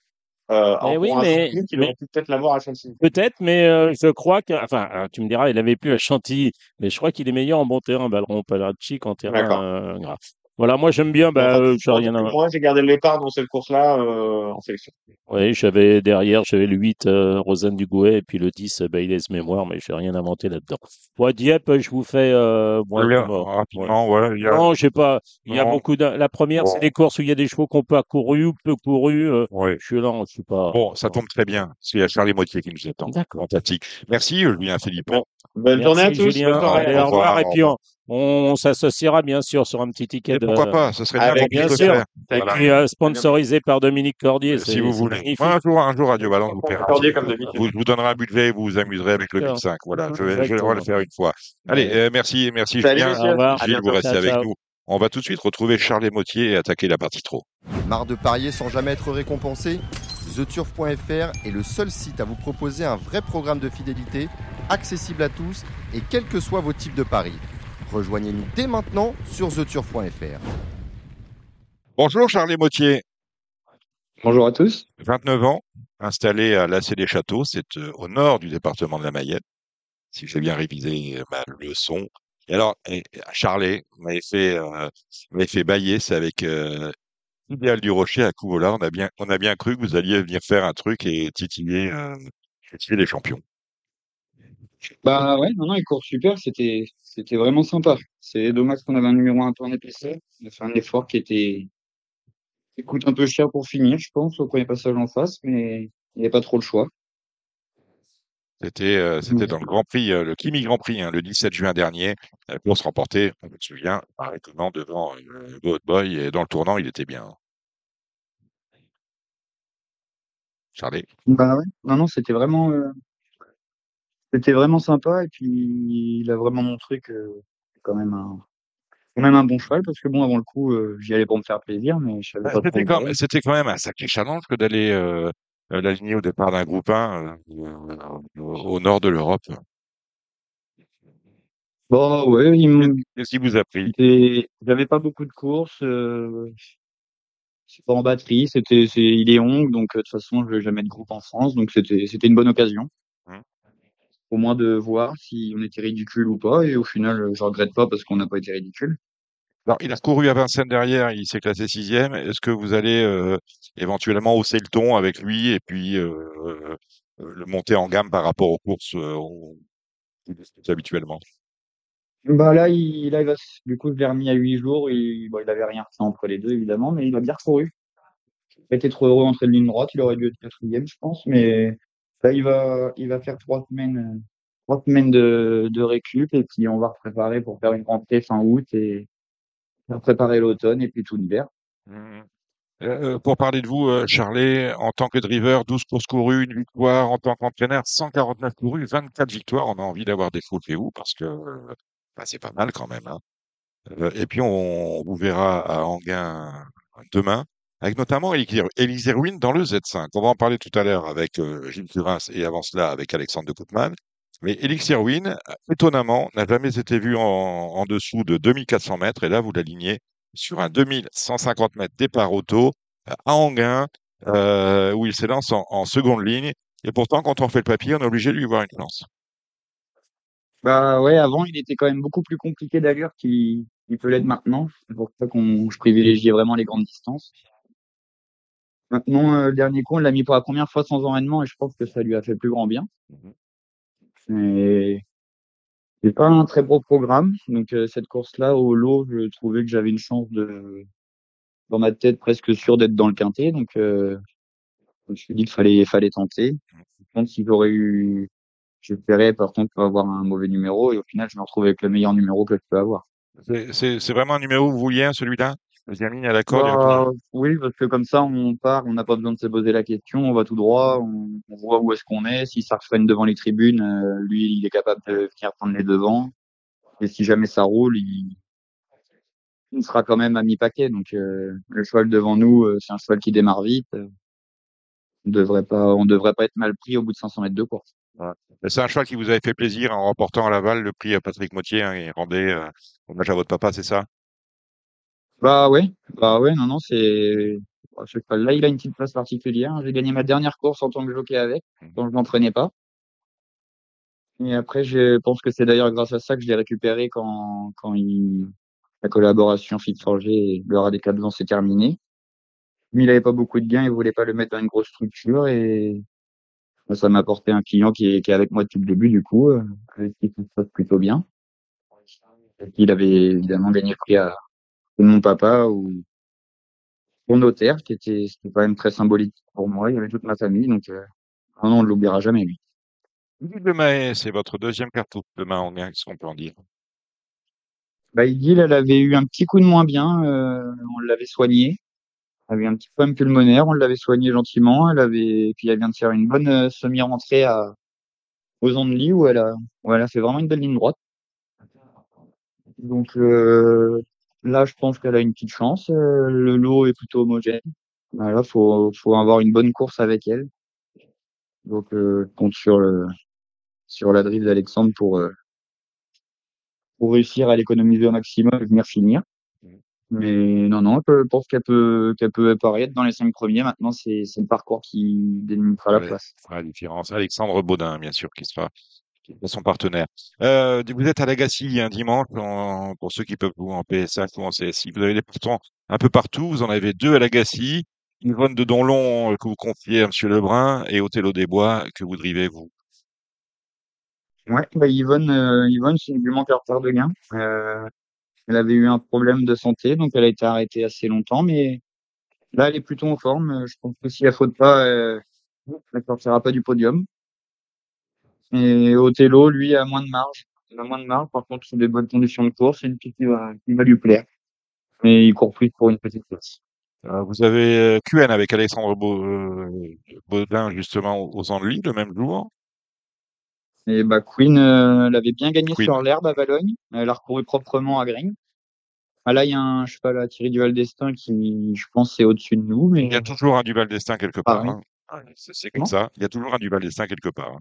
S4: Euh, en
S3: Eh oui, mais- mais-
S4: peut-être l'avoir à Chantilly.
S3: Peut-être, mais euh, je crois que, enfin, euh, tu me diras, il avait plus à Chantilly, mais je crois qu'il est meilleur en bon terrain, Baron Palacci, qu'en terrain euh, gras. Voilà, moi j'aime bien, bah,
S4: Enfin,
S3: euh, j'ai rien à.
S4: Moi, j'ai gardé le départ dans cette course-là euh, en sélection.
S3: Oui, j'avais derrière, j'avais le 8, euh, Rosanne Dugouet, et puis le 10, euh, Bayles Mémoire, mais j'ai rien inventé là-dedans. Moi, Dieppe, je vous fais. Euh, bon,
S1: rapidement, ouais. y a-
S3: Non, j'ai pas. Il y a
S1: Non.
S3: beaucoup de. La première,
S1: Bon.
S3: c'est des courses où il y a des chevaux qui n'ont pas couru ou peu couru. euh,
S1: ouais.
S3: je suis là, je suis pas.
S1: Bon, ça tombe très bien. C'est Charlie Moitié qui nous attend.
S3: D'accord.
S1: Fantastique. Merci, Julien Philippon.
S4: Bonne
S3: Merci,
S4: journée à tous.
S3: Julien.
S4: Bonne soirée.
S3: Allez,
S1: Au
S3: au revoir.
S1: revoir.
S3: Et puis, on, on s'associera bien sûr sur un petit ticket.
S1: Et
S3: de-
S1: pourquoi pas Ce serait bien
S4: Avec
S3: bien sûr.
S1: faire.
S3: Et
S1: Voilà.
S3: puis, euh, sponsorisé par Dominique Cordier.
S1: Si vous voulez.
S3: magnifique.
S1: Un jour, un jour, Radio Balance vous paiera.
S4: Cordier comme d'habitude.
S1: Vous, je vous donnerai un budget et vous vous amuserez avec le
S3: Sûr.
S1: 1005. Voilà, je vais, je vais
S3: Exactement.
S1: le faire une fois. Allez, euh, merci, merci
S4: Salut,
S1: Julien.
S3: Au revoir.
S1: Gilles, vous restez
S3: Ciao,
S1: avec
S3: ciao.
S1: nous. On va tout de suite retrouver Charles Motier et attaquer la partie trop.
S5: Marre de parier sans jamais être récompensé? TheTurf.fr est le seul site à vous proposer un vrai programme de fidélité, accessible à tous et quels que soient vos types de paris. Rejoignez-nous dès maintenant sur TheTurf.fr.
S1: Bonjour Charles Motier,
S6: Bonjour à tous.
S1: 29 ans, installé à Lassé des Châteaux, c'est euh, au nord du département de la Mayenne, si j'ai bien révisé euh, ma leçon. Et alors, et, Charlet m'avait fait, euh, fait bailler, c'est avec euh, Idéal du Rocher à Couvola. On a bien, on a bien cru que vous alliez venir faire un truc et titiller, euh, titiller les champions.
S6: Bah ouais, non, non, il court super, c'était, c'était vraiment sympa. C'est dommage qu'on avait un numéro un peu en épaisseur. On a fait un effort qui était, qui coûte un peu cher pour finir, je pense, au premier passage en face, mais il n'y avait pas trop le choix.
S1: C'était, euh, c'était dans le Grand Prix, euh, le Kimi Grand Prix, hein, le 17 juin dernier. La course remportée, on se souvient, par étonnant devant euh, Goat Boy. Et dans le tournant, il était bien. Charlie?
S6: Bah ouais, non, non, c'était vraiment, euh, c'était vraiment sympa, et puis il a vraiment montré que c'est quand même un, quand même un bon cheval, parce que bon, avant le coup, euh, j'y allais pour me faire plaisir, mais je savais
S1: Bah,
S6: pas
S1: C'était quand,
S6: j'allais.
S1: c'était quand même un sacré challenge que d'aller euh, euh, l'aligner au départ d'un groupe 1 euh, au, nord de l'Europe.
S6: Bon, ouais, il me,
S1: Qu'est-ce qui vous a pris?
S6: C'était- J'avais pas beaucoup de courses. Euh... C'est pas en batterie. C'était, c'est, il est Hong, donc euh, de toute façon, je vais jamais de groupe en France, donc c'était, c'était une bonne occasion. Au moins de voir si on était ridicule ou pas. Et au final, euh, je regrette pas parce qu'on n'a pas été ridicule.
S1: Alors, il a couru à Vincennes derrière, il s'est classé sixième. Est-ce que vous allez euh, éventuellement hausser le ton avec lui et puis euh, euh, le monter en gamme par rapport aux courses euh, habituellement?
S6: Bah là, il, là, il va, du coup, remis à huit jours. Il, bon, il avait rien fait entre les deux, évidemment, mais il a bien recouru. Il été trop heureux entre une ligne droite. Il aurait dû être quatrième, je pense, mais là, il va, il va faire trois semaines, euh, trois semaines de, de récup et puis on va préparer pour faire une rentrée fin août et préparer l'automne et puis tout l'hiver.
S1: Mhm. Euh, pour parler de vous, euh, en tant que driver, 12 courses courues, une victoire, en tant qu'entraîneur, 149 courus, 24 victoires. On a envie d'avoir des fous chez vous parce que euh, bah, c'est pas mal quand même. hein. Euh, et puis on vous verra à Anguin demain, avec notamment Ruin dans le Z5. On va en parler tout à l'heure avec euh, Gilles Turins et avant cela avec Alexandre de Koopman. Mais Elixir étonnamment, n'a jamais été vu en, dessous de 2400 mètres. Et là, vous l'alignez sur un 2150 mètres départ auto euh, à Anguin, euh, où il s'élance en, en seconde ligne. Et pourtant, quand on fait le papier, on est obligé de lui voir une chance.
S6: Bah ouais, avant, il était quand même beaucoup plus compliqué d'allure qu'il il peut l'être maintenant. C'est pour ça qu'on je privilégiais vraiment les grandes distances. Maintenant, euh, le dernier coup, on l'a mis pour la première fois sans enraînement et je pense que ça lui a fait plus grand bien. Mais c'est pas un très beau programme. Donc euh, cette course-là, au lot, je trouvais que j'avais une chance de dans ma tête presque sûr d'être dans le quintet, donc euh, je me suis dit qu'il fallait, fallait tenter. Par contre, si j'aurais eu, j'espérais par contre pas avoir un mauvais numéro et au final, je me retrouve avec le meilleur numéro que je peux avoir.
S1: C'est- C'est c'est vraiment un numéro que vous vouliez, celui-là? Vous avez mis à l'accord
S6: Bah, oui, parce que comme ça, on part, on n'a pas besoin de se poser la question, on va tout droit, on, on voit où est-ce qu'on est. Si ça refreine devant les tribunes, euh, lui, il est capable de venir prendre les devants. Et si jamais ça roule, il, il sera quand même à mi-paquet. Donc, euh, le cheval devant nous, euh, c'est un cheval qui démarre vite. On devrait pas, on devrait pas être mal pris au bout de 500 mètres de course.
S1: C'est un cheval qui vous avait fait plaisir en remportant à Laval le prix à Patrick Mottier hein, et rendait hommage à votre papa, c'est ça?
S6: Bah ouais, bah ouais, non, non, c'est, bah, ce cheval-là, il a une petite place particulière. J'ai gagné ma dernière course en tant que jockey avec, quand je m'entraînais pas. Et après, je pense que c'est d'ailleurs grâce à ça que je l'ai récupéré quand, quand il, la collaboration Fit Forger et le rat des quatre ans s'est terminée. Lui, il avait pas beaucoup de gains, il voulait pas le mettre dans une grosse structure et bah, ça m'a apporté un client qui est, qui est avec moi depuis le début, du coup, euh, avec qui ça se passe plutôt bien. Il avait évidemment gagné le prix à de mon papa ou mon notaire, qui était, c'était quand même très symbolique pour moi. Il y avait toute ma famille, donc euh, non, on ne l'oubliera jamais, lui.
S1: Le Mahé, c'est votre deuxième cartouche de en qu'est-ce qu'on peut en dire?
S6: Bah, Idil, elle avait eu un petit coup de moins bien, euh, on l'avait soignée. Elle avait un petit problème pulmonaire, on l'avait soignée gentiment. Elle avait, et puis elle vient de faire une bonne euh, semi-rentrée à, aux Andelys où elle a, où elle a fait vraiment une belle ligne droite. Donc, euh, là, je pense qu'elle a une petite chance. Euh, le lot est plutôt homogène. Voilà, faut, faut avoir une bonne course avec elle. Donc, euh, je compte sur le, sur la drive d'Alexandre pour, euh, pour réussir à l'économiser au maximum et venir finir. Mais non, non, je pense qu'elle peut, qu'elle peut apparaître dans les cinq premiers. Maintenant, c'est, c'est le parcours qui délimitera la place.
S1: la différence. Alexandre Baudin, bien sûr, qui sera, sera son partenaire. Euh, vous êtes à Lagacy un dimanche, pour ceux qui peuvent vous en PSF ou en CSI. Vous avez des partants un peu partout. Vous en avez deux à Lagacy. Yvonne de Donlon, euh, que vous confiez à Monsieur Lebrun, et Othello Desbois, que vous drivez, vous.
S6: Ouais, bah Yvonne, euh, Yvonne, c'est à retard de gain. Euh, elle avait eu un problème de santé, donc elle a été arrêtée assez longtemps, mais là, elle est plutôt en forme. Je pense que si elle faute pas, euh, elle sortira pas du podium. Et Othello, lui, a moins de marge. Il a moins de marge, par contre, sur des bonnes conditions de course, c'est une piste qui va, qui va lui plaire. Mais il court plus pour une petite place.
S1: Euh, vous avez euh, QN avec Alexandre euh, Baudin, justement, aux Andelys, le même jour.
S6: Et bah, Queen, euh, elle avait bien gagné
S1: Queen.
S6: sur l'herbe à Valogne. Elle a recouru proprement à Green. Ah, là, il y a un cheval à Thierry Duval d'Estaing qui, je pense, est au-dessus de nous, mais
S1: Il y a toujours un Duval d'Estaing quelque
S6: Ah
S1: part.
S6: oui.
S1: hein. C'est c'est comme ça. Il y a toujours un Duval d'Estaing quelque part. hein.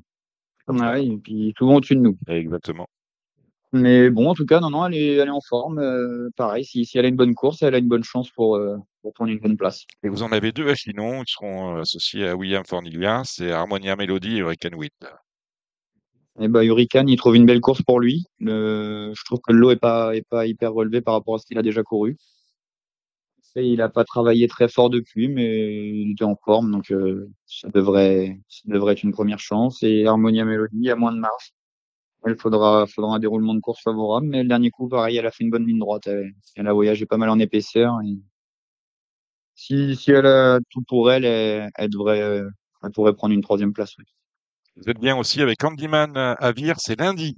S6: Ah et puis souvent au-dessus de nous.
S1: Exactement.
S6: Mais bon, en tout cas, non, non, elle est, elle est en forme. euh, pareil, si, si elle a une bonne course, elle a une bonne chance pour, euh, pour prendre une bonne place.
S1: Et vous en avez deux à Chinon, qui seront euh, associés à William Forniglia, c'est Harmonia Melody et Hurricane Wind.
S6: Et bah, Hurricane, il trouve une belle course pour lui. Je trouve que le lot est pas, est pas hyper relevé par rapport à ce qu'il a déjà couru. Et il a pas travaillé très fort depuis, mais il était en forme, donc euh, ça devrait, ça devrait être une première chance. Et Harmonia Melody a moins de marge. Il faudra, faudra un déroulement de course favorable, mais le dernier coup, pareil, elle a fait une bonne ligne droite. Elle, elle a voyagé pas mal en épaisseur. Et si, si elle a tout pour elle, elle, elle devrait, euh, elle pourrait prendre une troisième place. oui.
S1: Vous êtes bien aussi avec Candyman euh, à Vire, c'est lundi.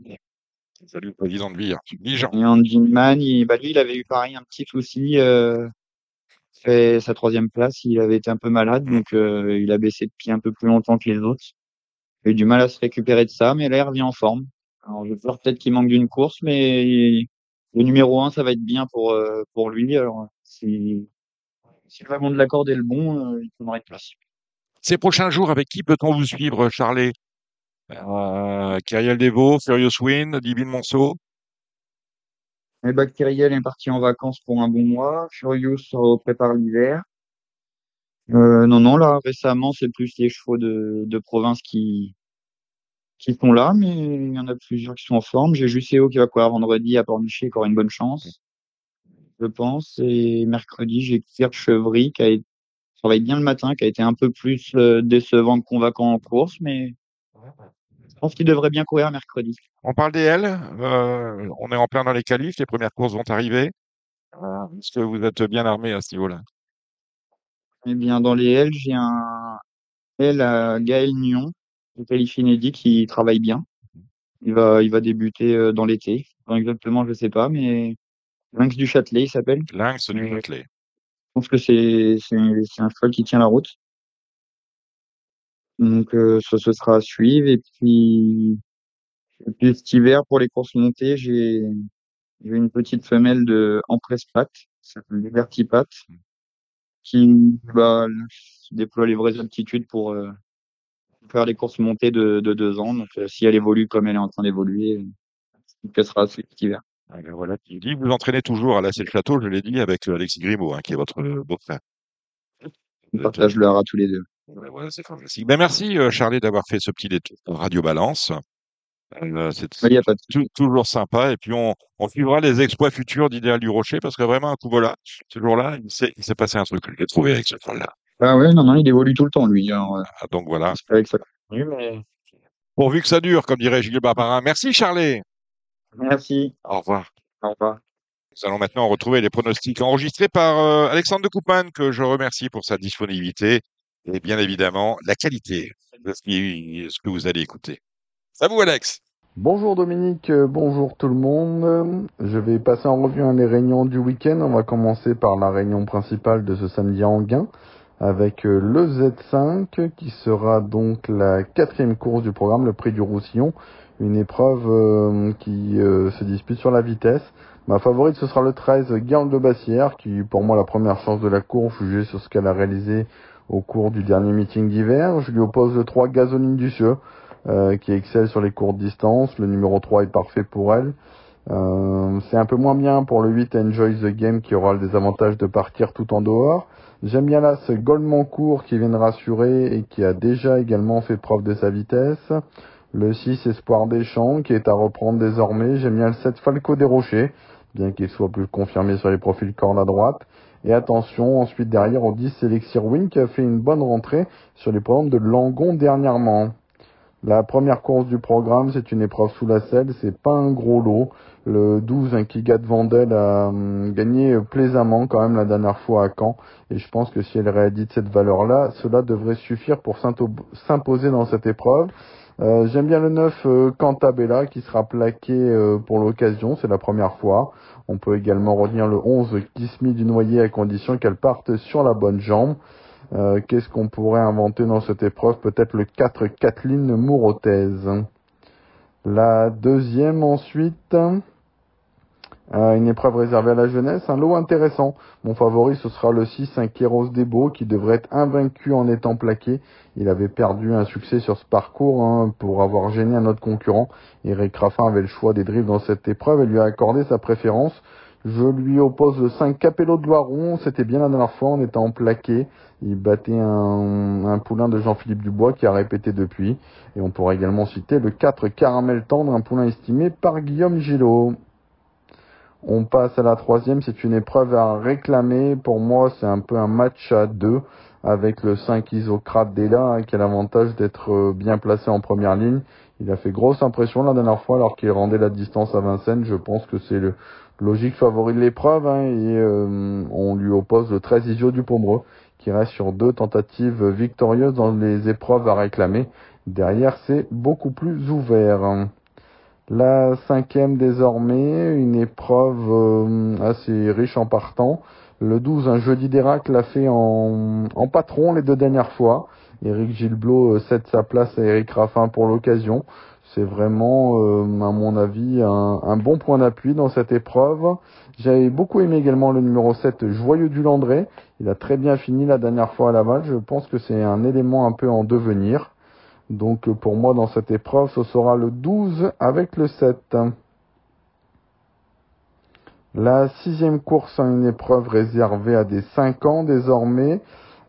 S1: Salut le président de Vire.
S6: Et Andy Man, il, bah lui, il avait eu pareil un petit souci. Euh, fait sa troisième place, il avait été un peu malade, donc euh, il a baissé de pied un peu plus longtemps que les autres. Il a eu du mal à se récupérer de ça, mais là, il revient en forme. Alors, je peur peut-être qu'il manque d'une course, mais le numéro un, ça va être bien pour euh, pour lui. Alors, si si vraiment de l'accord est le bon, euh, il prendra une place.
S1: Ces prochains jours, avec qui peut-on vous suivre, Charlet? Euh, Kyriel Devaux, Furious Wind, Divine Monceau
S6: Et Bactériel est parti en vacances pour un bon mois. Furious prépare l'hiver. Euh, non, non, là, récemment, c'est plus les chevaux de, de province qui, qui sont là, mais il y en a plusieurs qui sont en forme. J'ai Juséo qui va courir vendredi à Pornichet, qui aura une bonne chance, je pense. Et mercredi, j'ai Kirk Chevry qui a été- travaille bien le matin, qui a été un peu plus euh, décevant que convaincant en course, mais pense qu'il devrait bien courir mercredi.
S1: On parle des L, euh, on est en plein dans les qualifs, les premières courses vont arriver. Euh, Est-ce que vous êtes bien armé à ce niveau-là?
S6: Eh bien, dans les L, j'ai un L à Gaël Nyon, de qualifie inédit, qui travaille bien. Il va, il va débuter euh, dans l'été. Exactement, je sais pas, mais Lynx du Châtelet, il s'appelle.
S1: Lynx du Châtelet.
S6: Je pense que c'est un cheval qui tient la route. Donc euh, ça ce sera à suivre. Et puis, et puis cet hiver pour les courses montées, j'ai j'ai une petite femelle de en presse-patte, qui s'appelle Liberty Pat, qui va déploie les vraies aptitudes pour euh, faire les courses montées de, de deux ans. Donc euh, si elle évolue comme elle est en train d'évoluer, elle sera à suivre cet hiver.
S1: Ah, ben voilà qui dit. Vous entraînez toujours à la le Château, je l'ai dit, avec euh, Alexis Grimaud, hein, qui est votre euh, beau-frère.
S6: On partage le hara tous les deux.
S1: Ouais, c'est fantastique. Ben, merci, euh, Charlie, d'avoir fait ce petit détour Radio Balance. Euh, c'est
S6: Il n'y a pas de
S1: tou- toujours sympa. Et puis, on, on suivra les exploits futurs d'Idéal du Rocher parce que vraiment, un coup voilà, ce jour-là, il s'est, il s'est passé un truc. Je l'ai trouvé avec ce cheval-là.
S6: Ah ouais, non, non, il évolue tout le temps, lui. Alors, euh,
S1: Ah, Donc voilà.
S6: j'espère que ça continue, mais
S1: Pourvu que ça dure, comme dirait Gilles Barbarin. Merci, Charlie.
S6: merci.
S1: Au revoir.
S6: Au revoir.
S1: Nous allons maintenant retrouver les pronostics enregistrés par euh, Alexandre de Coupman, que je remercie pour sa disponibilité et bien évidemment la qualité de ce, que vous allez écouter. À vous, Alex?
S7: Bonjour Dominique, euh, bonjour tout le monde. Je vais passer en revue hein, les réunions du week-end. On va commencer par la réunion principale de ce samedi à Anguin avec euh, le Z5 qui sera donc la quatrième course du programme, le prix du Roussillon. Une épreuve euh, qui se dispute sur la vitesse. Ma favorite ce sera le 13 Guerre de Bassière qui pour moi la première chance de la course jugée sur ce qu'elle a réalisé au cours du dernier meeting d'hiver. Je lui oppose le 3 Gasoline du Cieux euh, qui excelle sur les courtes distances. Le numéro 3 est parfait pour elle. Euh, c'est un peu moins bien pour le 8 Enjoy the Game qui aura le désavantage de partir tout en dehors. J'aime bien là ce Goldmancourt qui vient de rassurer et qui a déjà également fait preuve de sa vitesse. Le 6 Espoir des Champs qui est à reprendre désormais. J'aime bien le 7 Falco des Rochers, bien qu'il soit plus confirmé sur les profils cornes à droite. Et attention, ensuite derrière au 10 Elixir Wing qui a fait une bonne rentrée sur les programmes de Langon dernièrement. La première course du programme, c'est une épreuve sous la selle, c'est pas un gros lot. Le 12, un Kigat Vandel a hum, gagné plaisamment quand même la dernière fois à Caen. Et je pense que si elle réédite cette valeur-là, cela devrait suffire pour s'imposer dans cette épreuve. Euh, J'aime bien le 9 euh, Cantabella qui sera plaqué euh, pour l'occasion, c'est la première fois. On peut également retenir le 11 Kismi du Noyer à condition qu'elle parte sur la bonne jambe. Euh, Qu'est-ce qu'on pourrait inventer dans cette épreuve? Peut-être le 4 Kathleen Mourotaise. La deuxième ensuite, euh, une épreuve réservée à la jeunesse, un lot intéressant. Mon favori ce sera le 6 un Kéros Debo qui devrait être invaincu en étant plaqué. Il avait perdu un succès sur ce parcours hein, pour avoir gêné un autre concurrent. Eric Raffin avait le choix des drifts dans cette épreuve et lui a accordé sa préférence. Je lui oppose le 5 Capello de Loiron, c'était bien la dernière fois en étant plaqué. Il battait un, un poulain de Jean-Philippe Dubois qui a répété depuis. Et on pourrait également citer le 4 Caramel Tendre, un poulain estimé par Guillaume Gillot. On passe à la troisième, c'est une épreuve à réclamer. Pour moi, c'est un peu un match à deux avec le 5 Isocrate Della hein, qui a l'avantage d'être euh, bien placé en première ligne. Il a fait grosse impression la dernière fois alors qu'il rendait la distance à Vincennes. Je pense que c'est le logique favori de l'épreuve hein, et euh, on lui oppose le 13 Isio du Pomereux qui reste sur deux tentatives victorieuses dans les épreuves à réclamer. Derrière, c'est beaucoup plus ouvert. hein. La cinquième désormais, une épreuve euh, assez riche en partants. Le 12, un jeudi d'Erac l'a fait en, en patron les deux dernières fois. Eric Gilblot euh, cède sa place à Eric Raffin pour l'occasion. C'est vraiment, euh, à mon avis, un, un bon point d'appui dans cette épreuve. J'avais beaucoup aimé également le numéro 7, Joyeux du Landré. Il a très bien fini la dernière fois à Laval. Je pense que c'est un élément un peu en devenir. Donc pour moi dans cette épreuve, ce sera le 12 avec le 7. La sixième course a une épreuve réservée à des 5 ans désormais.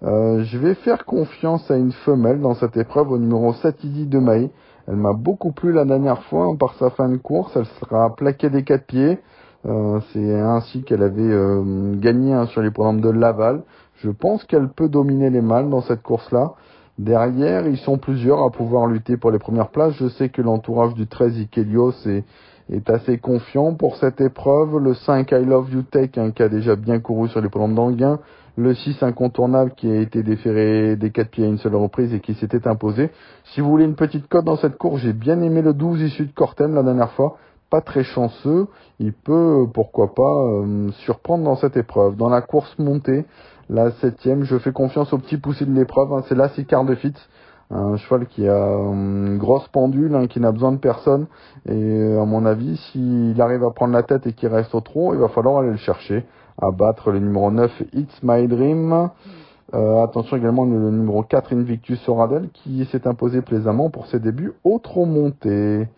S7: Euh, je vais faire confiance à une femelle dans cette épreuve au numéro 7 Idi de Maï. Elle m'a beaucoup plu la dernière fois hein, par sa fin de course. Elle sera plaquée des quatre pieds. Euh, C'est ainsi qu'elle avait euh, gagné hein, sur les programmes de Laval. Je pense qu'elle peut dominer les mâles dans cette course-là. Derrière, ils sont plusieurs à pouvoir lutter pour les premières places. Je sais que l'entourage du 13 Ikelios est, assez confiant pour cette épreuve. Le 5 I Love You Tech, hein, qui a déjà bien couru sur les programmes d'Anguin. le 6 incontournable qui a été déféré des 4 pieds à une seule reprise et qui s'était imposé. Si vous voulez une petite cote dans cette course, j'ai bien aimé le 12 issu de Cortem la dernière fois. Pas très chanceux, il peut, pourquoi pas, euh, surprendre dans cette épreuve. Dans la course montée, la septième, je fais confiance au petit poussé de l'épreuve, hein, c'est la Sicard de Fitz un cheval qui a une grosse pendule, hein, qui n'a besoin de personne. Et euh, à mon avis, s'il arrive à prendre la tête et qu'il reste au trot, il va falloir aller le chercher, à battre le numéro 9, It's My Dream. Euh, attention également le numéro 4, Invictus Oradel, qui s'est imposé plaisamment pour ses débuts au trot monté.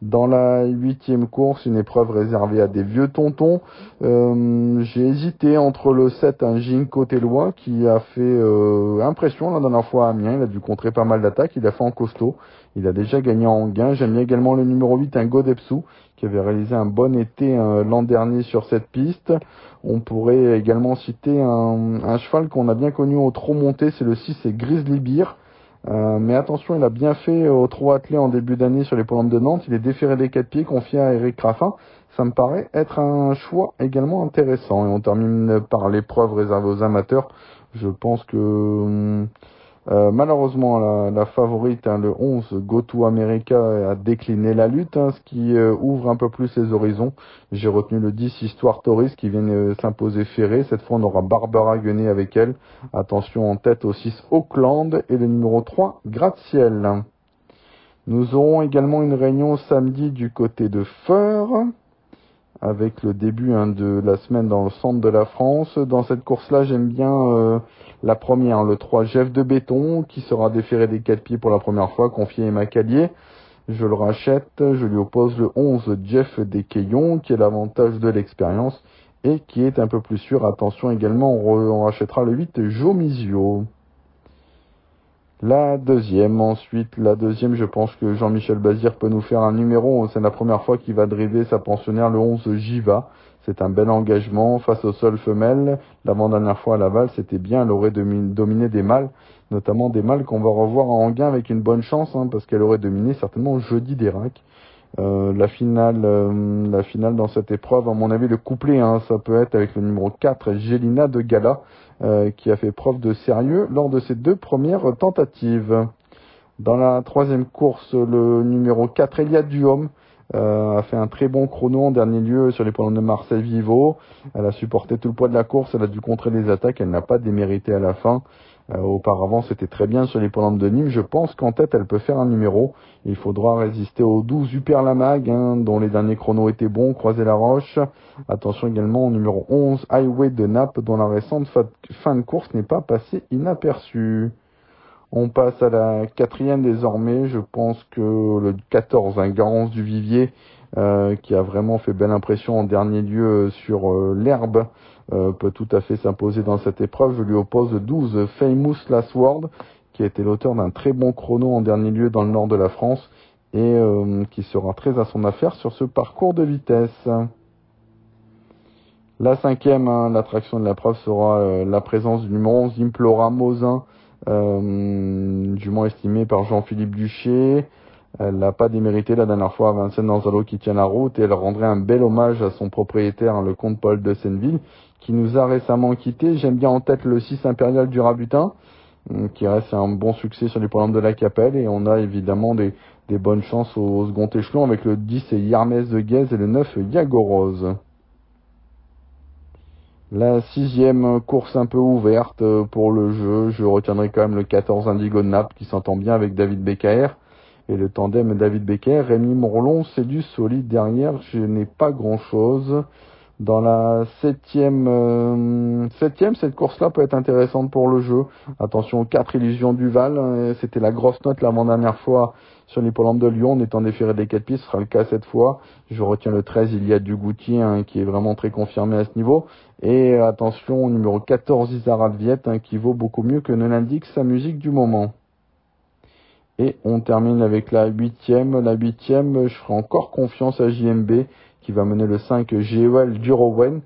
S7: Dans la huitième course, une épreuve réservée à des vieux tontons. Euh, j'ai hésité entre le 7, un Jinko Tellois, qui a fait euh, impression la dernière fois à Amiens. Il a dû contrer pas mal d'attaques. Il a fait en costaud. Il a déjà gagné en gain. J'aime bien également le numéro 8, un Godepsu, qui avait réalisé un bon été euh, l'an dernier sur cette piste. On pourrait également citer un, un cheval qu'on a bien connu au trop monté, c'est le 6, c'est Grizzly Beer. Euh, mais attention, il a bien fait au trop attelé en début d'année sur les polombes de Nantes. Il est déféré des quatre pieds, confié à Eric Raffin. Ça me paraît être un choix également intéressant. Et on termine par l'épreuve réservée aux amateurs. Je pense que hum, euh, malheureusement, la, favorite, hein, le 11, GoTo America, a décliné la lutte, hein, ce qui euh, ouvre un peu plus les horizons. J'ai retenu le 10, Histoire Touriste, qui vient euh, s'imposer ferré. Cette fois, on aura Barbara Guenet avec elle. Attention en tête au 6, Auckland, et le numéro 3, Gratte-Ciel. Nous aurons également une réunion samedi du côté de Feur avec le début hein, de la semaine dans le centre de la France. Dans cette course-là, j'aime bien euh, la première, le 3 Jeff de béton, qui sera déféré des 4 pieds pour la première fois, confié à Macalier. Je le rachète, je lui oppose le 11 Jeff Desquillons, qui est l'avantage de l'expérience et qui est un peu plus sûr. Attention également, on, rachètera le 8 Jomizio. La deuxième, ensuite, la deuxième, je pense que Jean-Michel Bazir peut nous faire un numéro. C'est la première fois qu'il va driver sa pensionnaire, le 11 Jiva. C'est un bel engagement face au sol femelle. L'avant-dernière fois à Laval, c'était bien, elle aurait dominé des mâles, notamment des mâles qu'on va revoir en gain avec une bonne chance, hein, parce qu'elle aurait dominé certainement jeudi des racks. Euh, la finale, euh, la finale dans cette épreuve, à mon avis, le couplet, hein, ça peut être avec le numéro 4, Gélina de Gala. Euh, qui a fait preuve de sérieux lors de ses deux premières tentatives. Dans la troisième course, le numéro 4, Elia Duhomme, a fait un très bon chrono en dernier lieu sur les points de Marseille Vivo. Elle a supporté tout le poids de la course, elle a dû contrer les attaques, elle n'a pas démérité à la fin. Euh, auparavant, c'était très bien sur les points de Nîmes. Je pense qu'en tête, elle peut faire un numéro. Il faudra résister aux 12 Super Lamag, hein, dont les derniers chronos étaient bons, croiser la roche. Attention également au numéro 11, Highway de Naples, dont la récente fin de course n'est pas passée inaperçue. On passe à la quatrième désormais. Je pense que le 14, un Garance du Vivier, euh, qui a vraiment fait belle impression en dernier lieu sur euh, l'herbe, euh, peut tout à fait s'imposer dans cette épreuve. Je lui oppose 12 Famous Last Word, qui a été l'auteur d'un très bon chrono en dernier lieu dans le nord de la France et qui sera très à son affaire sur ce parcours de vitesse. La cinquième, hein, l'attraction de la preuve sera la présence du numéro 11 Implora Mosin, du moins estimé par Jean-Philippe Duché. Elle n'a pas démérité la dernière fois à Vincennes Nanzalo qui tient la route et elle rendrait un bel hommage à son propriétaire, le comte Paul de Senneville, qui nous a récemment quittés. J'aime bien en tête le 6 impérial du Rabutin, euh, qui reste un bon succès sur les programmes de la Capelle et on a évidemment des, bonnes chances au, second échelon avec le 10 et Yarmès de Guez et le 9 Yagorose. La sixième course un peu ouverte pour le jeu, je retiendrai quand même le 14 Indigo de Naples qui s'entend bien avec David Becaer. Et le tandem David Becker, Rémi Morlon, c'est du solide derrière. Je n'ai pas grand chose. Dans la septième, euh, septième, cette course-là peut être intéressante pour le jeu. Attention, quatre illusions du Val. Hein, c'était la grosse note l'avant-dernière fois sur l'hippodrome de Lyon. On étant déféré des quatre pistes, ce sera le cas cette fois. Je retiens le 13, il y a du Goutier, hein, qui est vraiment très confirmé à ce niveau. Et attention au numéro 14, Isara Viette, hein, qui vaut beaucoup mieux que ne l'indique sa musique du moment. Et on termine avec la huitième. La huitième, je ferai encore confiance à JMB qui va mener le 5 GEL Durowen,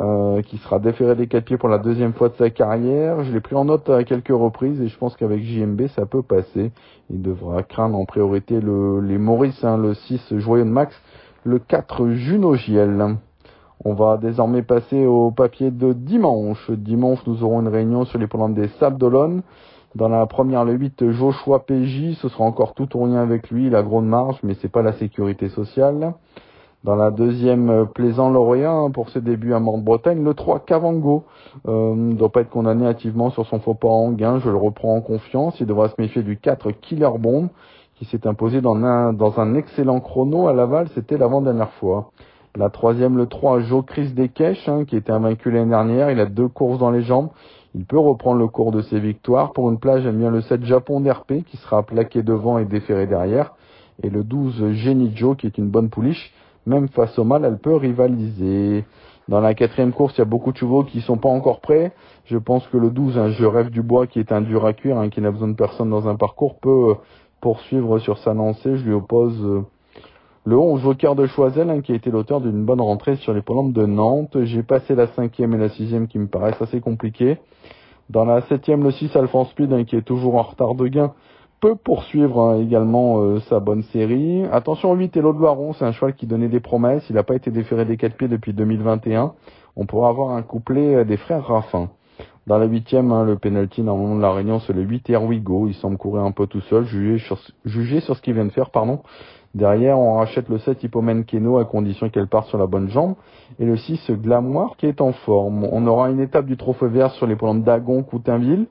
S7: euh, qui sera déféré des quatre pieds pour la deuxième fois de sa carrière. Je l'ai pris en note à quelques reprises et je pense qu'avec JMB ça peut passer. Il devra craindre en priorité le, les Maurice, hein, le 6 Joyeux Max, le 4 Juno Giel. On va désormais passer au papier de dimanche. Dimanche, nous aurons une réunion sur les programmes des Sables d'Olonne. Dans la première, le 8, Joshua PJ, ce sera encore tout ou rien avec lui, la grande marge, mais c'est pas la sécurité sociale. Dans la deuxième, Plaisant Lauréat pour ses débuts à Mort-Bretagne. Le 3, Cavango, euh, ne doit pas être condamné activement sur son faux pas en gain, je le reprends en confiance. Il devra se méfier du 4, Killer Bomb, qui s'est imposé dans un, dans un excellent chrono à Laval, c'était l'avant-dernière fois. La troisième, le 3, Joe Chris Desquèches, hein, qui était invaincu l'année dernière, il a deux courses dans les jambes. Il peut reprendre le cours de ses victoires. Pour une plage, j'aime bien le 7 Japon d'RP qui sera plaqué devant et déféré derrière. Et le 12 Jenny Joe qui est une bonne pouliche. Même face au mal, elle peut rivaliser. Dans la quatrième course, il y a beaucoup de chevaux qui sont pas encore prêts. Je pense que le 12, un Je rêve du bois qui est un dur à cuire, hein, qui n'a besoin de personne dans un parcours, peut euh, poursuivre sur sa lancée. Je lui oppose euh, le 11 Joker de Choisel, hein, qui a été l'auteur d'une bonne rentrée sur les polantes de Nantes. J'ai passé la cinquième et la sixième qui me paraissent assez compliquées. Dans la septième, le 6 Alphonse Speed, hein, qui est toujours en retard de gain, peut poursuivre hein, également euh, sa bonne série. Attention, 8 Hello de Baron, c'est un cheval qui donnait des promesses. Il n'a pas été déféré des quatre pieds depuis 2021. On pourra avoir un couplet euh, des frères Raffin. Dans la huitième, hein, le penalty normalement de la Réunion, c'est le 8 Erwigo. Il semble courir un peu tout seul, jugé sur ce qu'il vient de faire, pardon. Derrière, on rachète le 7 Hippomen Keno à condition qu'elle parte sur la bonne jambe. Et le 6 Glamour qui est en forme. On aura une étape du trophée vert sur les plans d'Agon, Coutainville.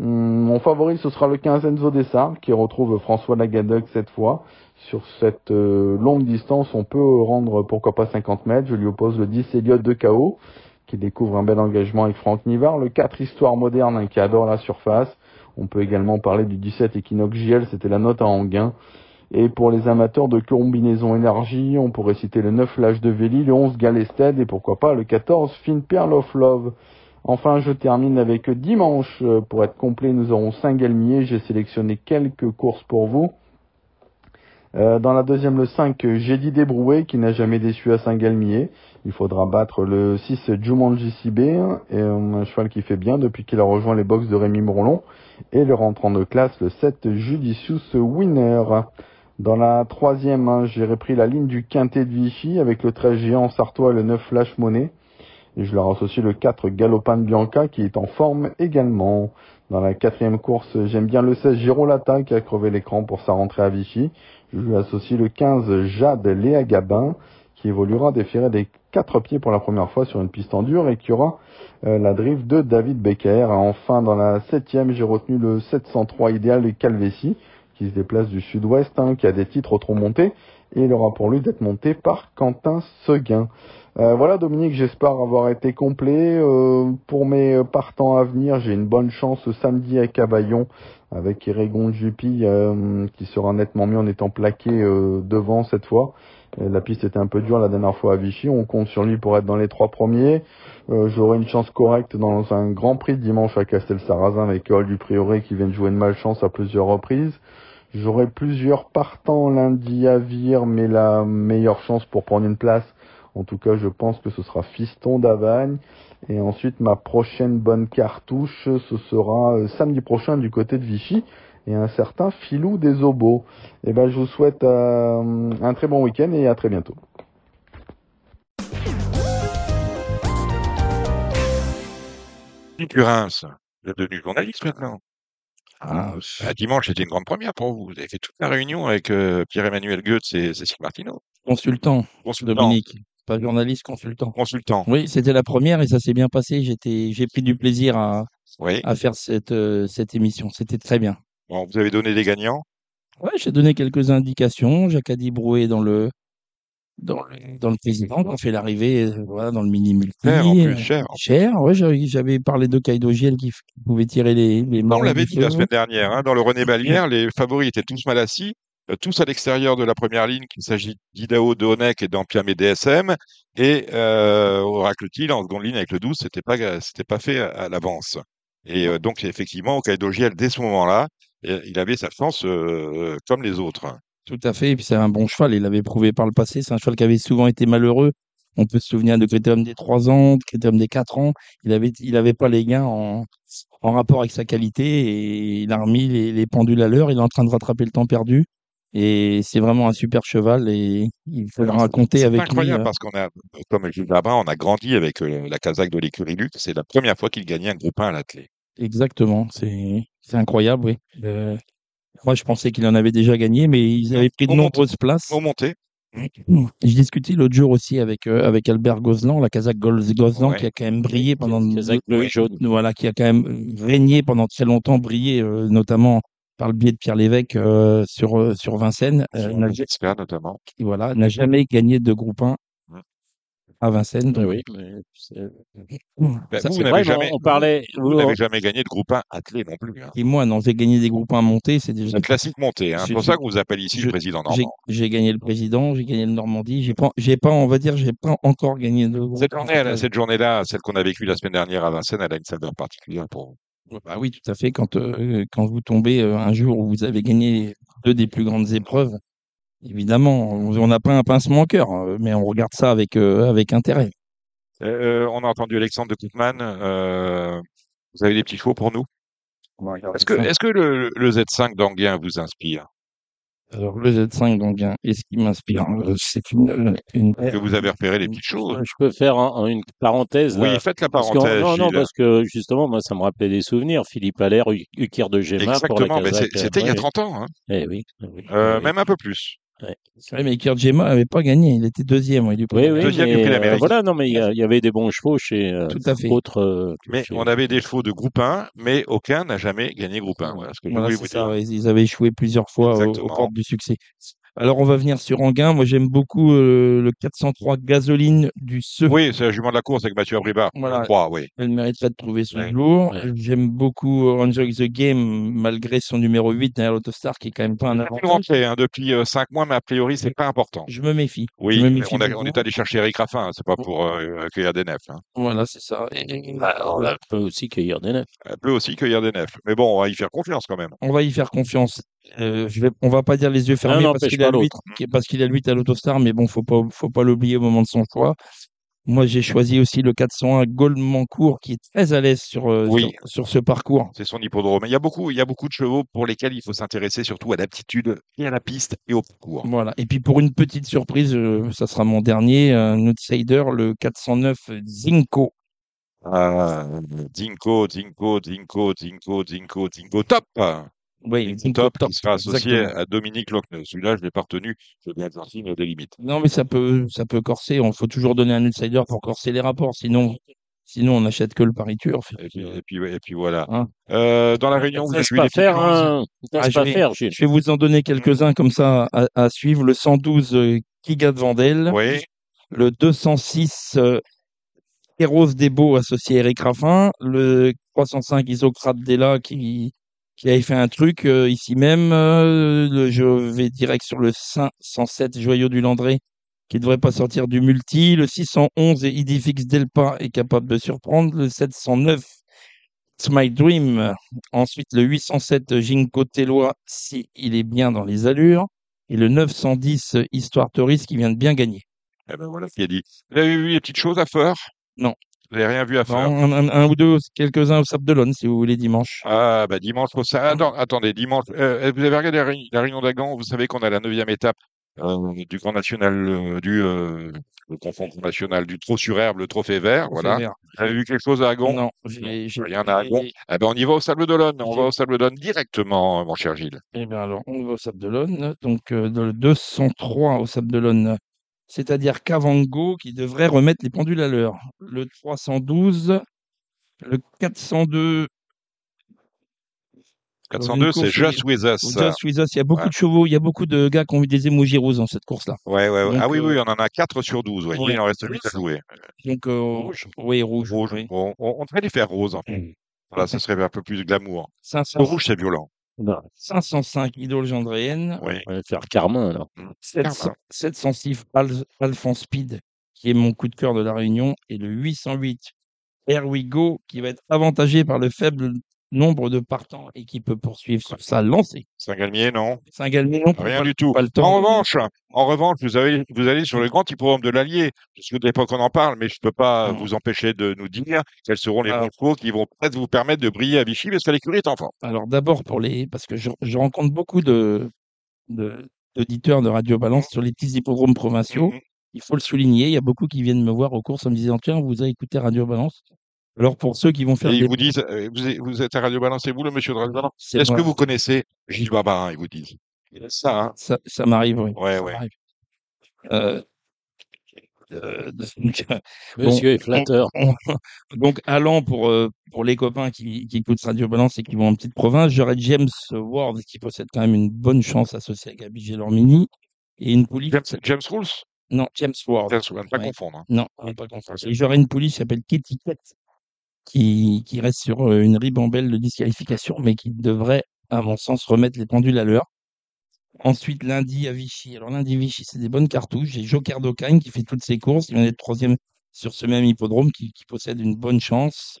S7: Hum, mon favori, ce sera le 15 Enzo Dessart, qui retrouve François Lagadec cette fois. Sur cette euh, longue distance, on peut rendre pourquoi pas 50 mètres. Je lui oppose le 10 Elliott de KO, qui découvre un bel engagement avec Franck Nivard. Le 4 Histoire moderne, hein, qui adore la surface. On peut également parler du 17 Equinox JL, c'était la note à Anguin. Et pour les amateurs de combinaison énergie, on pourrait citer le 9 Lâche de Véli, le 11 Galested et pourquoi pas le 14 Fin Pearl of Love. Enfin, je termine avec dimanche. Pour être complet, nous aurons Saint-Galmier. J'ai sélectionné quelques courses pour vous. Euh, dans la deuxième, le 5, j'ai dit Débroué, qui n'a jamais déçu à Saint-Galmier. Il faudra battre le 6, Jumanji CB, et un cheval qui fait bien depuis qu'il a rejoint les box de Rémi Mourlon. Et le rentrant de classe, le 7, Judicious Winner. Dans la troisième, hein, j'ai repris la ligne du quintet de Vichy avec le 13 géant Sartois et le 9 Flash Monnaie. Et je leur associe le 4 Galopin Bianca qui est en forme également. Dans la quatrième course, j'aime bien le 16 Girolata qui a crevé l'écran pour sa rentrée à Vichy. Je lui associe le 15 Jade Léa Gabin qui évoluera déféré des quatre pieds pour la première fois sur une piste en dur et qui aura euh, la drift de David Becker. Enfin, dans la septième, j'ai retenu le 703 idéal de Calvesi qui se déplace du sud-ouest, hein, qui a des titres trop montés, et il aura pour lui d'être monté par Quentin Seguin. Euh, voilà Dominique, j'espère avoir été complet. Euh, pour mes partants à venir, j'ai une bonne chance samedi à Cavaillon avec Irégon Juppy euh, qui sera nettement mieux en étant plaqué devant cette fois. la piste était un peu dure la dernière fois à Vichy, on compte sur lui pour être dans les trois premiers. J'aurai une chance correcte dans un grand prix dimanche à Castel-Sarrazin avec Hall du Prioré qui vient de jouer une malchance à plusieurs reprises. J'aurai plusieurs partants lundi à Vire, mais la meilleure chance pour prendre une place, en tout cas, je pense que ce sera Fiston d'Avagne. Et ensuite, ma prochaine bonne cartouche, ce sera euh, samedi prochain du côté de Vichy et un certain Filou des Obos. Et eh ben, je vous souhaite euh, un très bon week-end et à très bientôt.
S1: Maintenant. Ah, bah, dimanche, c'était une grande première pour vous. Vous avez fait toute la réunion avec euh, Pierre-Emmanuel Goetz et Cécile Martineau.
S2: Consultant,
S1: Consultant.
S2: Dominique. Pas journaliste, consultant.
S1: Consultant.
S2: Oui, c'était la première et ça s'est bien passé. J'étais, j'ai pris du plaisir à,
S1: Oui.
S2: à faire cette, euh, cette émission. C'était très bien.
S1: Bon, vous avez donné des gagnants?
S2: Ouais, j'ai donné quelques indications. Jacques Adibroué dans le, dans le, dans le président, on fait l'arrivée, euh, voilà, dans le mini multi.
S1: Cher, en plus,
S2: euh,
S1: cher.
S2: Cher, ouais, j'avais parlé de Kaido Giel qui, pouvait tirer les, les
S1: On l'avait dit la semaine dernière, hein, dans le René Ballière, les favoris étaient tous mal assis, euh, tous à l'extérieur de la première ligne, qu'il s'agit d'Idao, de Honeck et d'Ampiam et DSM, et euh, Oracle Thiel en seconde ligne avec le 12, c'était pas, c'était pas fait à, à l'avance. Et euh, donc, effectivement, au Kaido Giel, dès ce moment-là, il avait sa chance euh, comme les autres.
S2: Tout à fait. Et puis c'est un bon cheval. Il l'avait prouvé par le passé. C'est un cheval qui avait souvent été malheureux. On peut se souvenir de Critérium des 3 ans, de Critérium des 4 ans. Il avait, il avait pas les gains en, en rapport avec sa qualité et il a remis les, les pendules à l'heure. Il est en train de rattraper le temps perdu. Et c'est vraiment un super cheval et il faut le
S1: Alors, c'est
S2: raconter
S1: c'est
S2: avec lui.
S1: incroyable
S2: euh,
S1: parce qu'on a, comme Gilles Labin, on a grandi avec euh, la casaque de l'écurie Luc. C'est la première fois qu'il gagnait un groupe 1 à l'athlé.
S2: Exactement, c'est c'est incroyable, oui. Euh, moi, je pensais qu'il en avait déjà gagné, mais ils avaient pris de nombreuses places.
S1: Au monté.
S2: Je discutais l'autre jour aussi avec, euh, avec Albert Gozlan, la Kazakh Goz- Gozlan,
S1: Ouais.
S2: qui a quand même brillé pendant
S3: Kazakh bleu et
S2: oui,
S3: jaune.
S2: voilà, qui a quand même régné pendant très longtemps, brillé euh, notamment par le biais de Pierre Lévesque euh, sur sur Vincennes. Euh,
S1: Sur
S2: n'a
S1: notamment.
S2: voilà, n'a jamais gagné de groupe 1
S1: Ouais.
S2: À Vincennes.
S3: Oui, mais c'est
S1: Ben,
S2: ça,
S1: vous, vous n'avez
S3: mais
S1: jamais,
S3: on parlait.
S1: vous n'avez jamais gagné de groupe 1 athlé non plus. Hein.
S2: Et moi, non, j'ai gagné des groupes 1 montés, c'est déjà
S1: un classique monté. Hein. C'est pour ça qu'on vous appelle ici
S2: je-
S1: le président
S2: J'ai
S1: normand.
S2: j'ai gagné le président, j'ai gagné le Normandie. J'ai pas, pas, on va dire, j'ai pas encore gagné de groupe.
S1: Cette journée, elle- cette journée-là, celle qu'on a vécue la semaine dernière à Vincennes, elle a une saveur particulière pour vous.
S2: Bah oui, tout à fait. Quand, euh, quand vous tombez euh, un jour où vous avez gagné deux des plus grandes épreuves, évidemment, on n'a pas un pincement au cœur, euh, mais on regarde ça avec, euh, avec intérêt.
S1: Euh, on a entendu Alexandre de Koopman. Euh, vous avez des petits chevaux pour nous? Est-ce que, est-ce que le, le Z5 d'Anguien vous inspire?
S2: Alors, le Z5 donc, hein, et ce qui m'inspire, c'est une, une
S1: Est-ce que vous avez repéré des petites choses?
S3: Je peux faire un- un- une parenthèse
S1: Oui,
S3: là.
S1: faites la
S3: Parce que-
S1: parenthèse.
S3: non, non, parce que justement, moi, ça me rappelait des souvenirs. Philippe Allaire, Ukir de la
S1: Exactement, mais c'était il y a
S3: Ouais,
S1: 30 ans, hein.
S3: Eh oui. eh oui,
S1: Euh,
S3: eh oui.
S1: même un peu plus.
S2: Ouais, mais Kirjema n'avait pas gagné, il était deuxième. Il
S3: Oui, oui,
S1: Deuxième du
S3: mais
S1: prix
S3: euh, voilà, non, mais il y, a- il y avait des bons chevaux chez euh,
S2: Tout à fait.
S3: autres. euh,
S1: Mais
S3: chez-
S1: on avait des chevaux de groupe 1, mais aucun n'a jamais gagné groupe 1. Voilà ce que je
S2: Voilà,
S1: voulais
S2: c'est
S1: vous
S2: ça, ouais, ils avaient échoué plusieurs fois au- aux,
S1: Exactement.
S2: portes du succès. Alors, on va venir sur Anguin. Moi, j'aime beaucoup euh, le 403 gasoline du SE.
S1: Oui, c'est la jument de la course avec Mathieu Abribard.
S2: Voilà.
S1: Je crois, oui.
S2: Elle mériterait de trouver son
S1: Ouais.
S2: jour.
S3: Ouais.
S2: J'aime beaucoup Enjoy the Game, malgré son numéro 8 derrière l'Autostar, qui est quand même pas un avantage.
S1: hein, depuis 5 mois, mais a priori, c'est pas important.
S2: Je me méfie.
S1: Oui,
S2: me méfie
S1: on, a-
S2: beaucoup.
S1: on est allé chercher Eric Raffin, hein, c'est pas pour euh, accueillir des nefs. Hein.
S2: Voilà, c'est ça. Et-
S3: Bah, on a- peut aussi cueillir des nefs.
S1: Elle peut aussi cueillir des nefs. Mais bon, on va y faire confiance quand même.
S2: on va y faire confiance. Euh, je vais, on va pas dire les yeux fermés parce qu'il a
S3: pas
S2: le 8, parce qu'il a le 8 à l'Autostar, mais bon, faut pas, faut pas l'oublier au moment de son choix. Moi, j'ai choisi aussi le 401 Goldmancourt qui est très à l'aise sur, euh,
S1: Oui.
S2: sur, sur ce parcours.
S1: C'est son hippodrome. Il y, a beaucoup, il y a beaucoup de chevaux pour lesquels il faut s'intéresser surtout à l'aptitude et à la piste et au parcours.
S2: Voilà. Et puis pour une petite surprise, euh, ça sera mon dernier, un outsider, le 409 Zinco.
S1: Ah, Dinko, Dinko, Dinko, Dinko, top
S2: Oui,
S1: top,
S2: top.
S1: qui sera associé
S2: exactement.
S1: à Dominique Lochneux. Celui-là, je l'ai pas retenu. Je bien gentil, mais des limites.
S2: Non, mais ça peut, ça peut corser. On faut toujours donner un outsider pour corser les rapports. Sinon, sinon on n'achète que le pariture.
S1: Et puis, et puis, et puis voilà.
S2: Hein.
S1: Euh, dans la réunion, vous
S3: pas faire, hein.
S2: Ah, je
S3: pas
S2: vais-
S3: faire, Gilles.
S2: Je vais vous en donner quelques-uns comme ça à, à suivre. Le 112 euh, Kiga de Vandel.
S1: Oui,
S2: Le 206 euh, Eros Debo associé à Eric Raffin. Le 305 Isocrate Della qui, qui avait fait un truc euh, ici même. Euh, le- je vais direct sur le 507 Joyau du Landré qui devrait pas sortir du multi. Le 611 et Idifix Delpa est capable de surprendre. Le 709 It's My Dream. Ensuite, le 807 Ginko Tellois, si il est bien dans les allures. Et le 910 Histoire Touriste qui vient de bien gagner.
S1: eh ben voilà ce qu'il a dit. Vous avez vu les petites choses à faire?
S2: Non.
S1: Vous n'avez rien vu à faire
S2: Un, un- un ou deux, quelques-uns au Sable d'Olonne, si vous voulez, dimanche.
S1: Ah, bah dimanche, faut ça. Attends, attendez, dimanche. euh, vous avez regardé la, réunion- réunion d'Agan Vous savez qu'on a la neuvième étape euh, du Grand National, euh, du le confond national, du Trot sur Herbe, le Trophée Vert. Voilà.
S2: Vert.
S1: Vous avez vu quelque chose à Agon?
S2: Non, j'ai,
S1: Rien à Agon. Eh ben, on y va au Sable d'Olonne. On va au Sable d'Olonne directement, mon cher Gilles.
S2: Eh bien alors, on va au Sable d'Olonne. Donc, euh, dans le 203 au Sable d'Olonne, c'est-à-dire Cavango qui devrait remettre les pendules à l'heure. Le 312, le 402,
S1: 402,
S2: une
S1: c'est Just With Us.
S2: Just With Us. Il y a beaucoup
S1: Ouais.
S2: de chevaux, il y a beaucoup de gars qui ont eu des émojis roses dans cette course-là.
S1: Ouais, ouais.
S2: Donc,
S1: ah oui,
S2: euh,
S1: oui, on en a 4 sur 12. Ouais.
S2: ouais.
S1: Il en reste 8 à jouer.
S2: Donc, euh, oui, rouge.
S1: Rouge.
S2: oui.
S1: Bon, on, on devrait les faire rose. en fait. Voilà, ce serait un peu plus glamour.
S2: 500
S1: Le rouge, c'est violent.
S3: Non,
S2: 505 Idole Gendréenne.
S1: Oui.
S3: on va faire Carmin, alors.
S2: 700 706 Al- Alphonse Speed, qui est mon coup de cœur de la Réunion, et le 808 Here We Go, qui va être avantagé par le faible nombre de partants et qui peut poursuivre sur sa lancée.
S1: Saint-Galmier, non
S2: Saint-Galmier, non,
S1: Rien
S2: pas-
S1: du tout.
S2: pas le
S1: En revanche, en revanche, vous, avez, vous allez sur le grand hippodrome de l'Allier, parce que de l'époque on en parle, mais je ne peux pas
S2: Non.
S1: vous empêcher de nous dire quels seront les
S2: Ah.
S1: bons chevaux qui vont peut-être vous permettre de briller à Vichy, parce que l'écurie est en forme.
S2: Alors d'abord pour les, parce que je, je rencontre beaucoup de, d'auditeurs de Radio Balance sur les petits hippodromes provinciaux.
S1: Mhm.
S2: Il faut le souligner, il y a beaucoup qui viennent me voir aux courses en me disant Tiens, vous avez écouté Radio Balance Alors, pour ceux qui vont faire
S1: Et ils
S2: des.
S1: vous disent, euh, vous êtes, vous êtes à Radio Balance, c'est vous le monsieur de Radio Balance Est-ce que vous connaissez Gilles Barbarin, ils vous disent Il y a ça, hein
S2: Ça, ça m'arrive, oui.
S1: Ouais,
S2: ça
S1: ouais.
S2: Euh, euh, donc,
S3: Monsieur est flatteur.
S2: on- donc, allant pour, euh, pour les copains qui, qui écoutent Radio Balance et qui vont en petite province, j'aurais James Ward qui possède quand même une bonne chance associée à Gabi Gélormini et une poulie.
S1: James, James Rules?
S2: Non, James Ward.
S1: James, Rules, pas
S2: Ouais.
S1: confondre. hein.
S2: Non, on va pas confondre. Et j'aurais une poulie qui s'appelle Kitty Cat qui, reste sur euh, une ribambelle de disqualification, mais qui devrait, à mon sens, remettre les pendules à l'heure. Ensuite, lundi à Vichy. Alors, lundi Vichy, c'est des bonnes cartouches. J'ai Joker d'Ocagne qui fait toutes ses courses. Il vient d'être troisième sur ce même hippodrome qui, qui possède une bonne chance.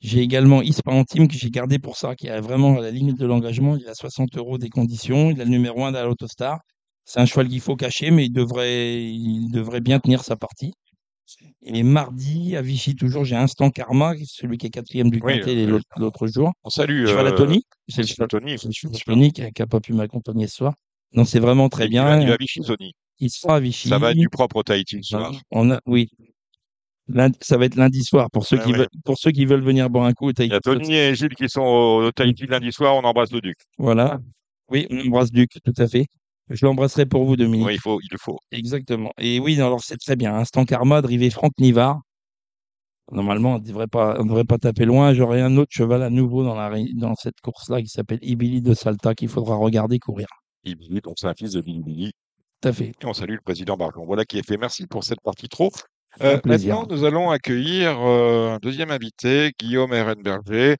S2: J'ai également Ispa Antime que j'ai gardé pour ça, qui est vraiment à la limite de l'engagement. Il a 60 euros des conditions. Il a le numéro 1 de l'Autostar. C'est un cheval qu'il faut cacher, mais il devrait, il devrait bien tenir sa partie. Et mardi, à Vichy, toujours, j'ai Instant Karma, celui qui est quatrième du
S1: Oui,
S2: comté
S1: euh,
S2: l'autre jour.
S1: On salue.
S2: Cheval à
S1: euh,
S2: Tony. C'est le cheval,
S1: Tony,
S2: qui n'a pas pu m'accompagner ce soir. Non, c'est vraiment très
S1: Il
S2: bien.
S1: va, il va à Vichy, Tony?
S2: Il sera à Vichy.
S1: Ça va être du propre au Tahiti ce soir.
S2: On a, oui. Lundi- ça va être lundi soir pour ceux,
S1: Ouais,
S2: qui
S1: ouais.
S2: veulent, pour ceux qui veulent venir boire un coup au
S1: Il
S2: Tahiti.
S1: y a Tony et Gilles qui sont au, au Tahiti lundi soir. On embrasse le Duc.
S2: Voilà. Oui, on embrasse Duc, tout à fait. Je l'embrasserai pour vous, Dominique.
S1: Oui, il faut, il le faut.
S2: Exactement. Et oui, alors c'est très bien. Instant Karma, drivé Franck Nivard. Normalement, on ne devrait pas, on devrait pas taper loin. J'aurai un autre cheval à nouveau dans, la, dans cette course-là qui s'appelle Ibili de Salta qu'il faudra regarder courir.
S1: Ibili, donc c'est un fils de Billy.
S2: Tout à fait.
S1: Et on salue le président Barjon. Voilà qui est fait. Merci pour cette partie trop. Euh, maintenant, nous allons accueillir euh, un deuxième invité, Guillaume Ehrenberger,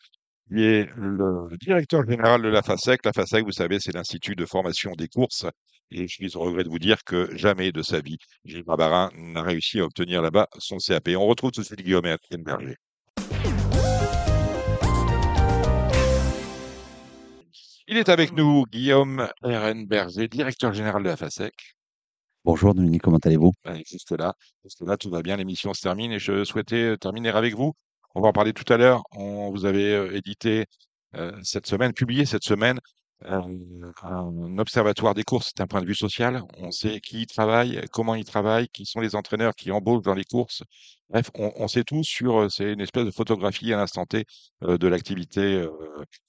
S1: qui est le directeur général de la FASEC. La FASEC, vous savez, c'est l'Institut de formation des courses. Et je suis au regret de vous dire que jamais de sa vie, Gilles Barbarin n'a réussi à obtenir là-bas son CAP. On retrouve tout de suite Guillaume Ehrenberger. Il est avec nous, Guillaume Ehrenberger, directeur général de la FASEC.
S8: Bonjour Dominique, comment allez-vous?
S1: Ouais, juste là, que là, tout va bien, l'émission se termine et je souhaitais terminer avec vous. On va en parler tout à l'heure. On vous avez euh, édité euh, cette semaine, publié cette semaine, euh, un observatoire des courses d'un point de vue social. On sait qui y travaille, comment il travaille, qui sont les entraîneurs qui embauchent dans les courses. Bref, on, sait tout sur, c'est une espèce de photographie à l'instant T de l'activité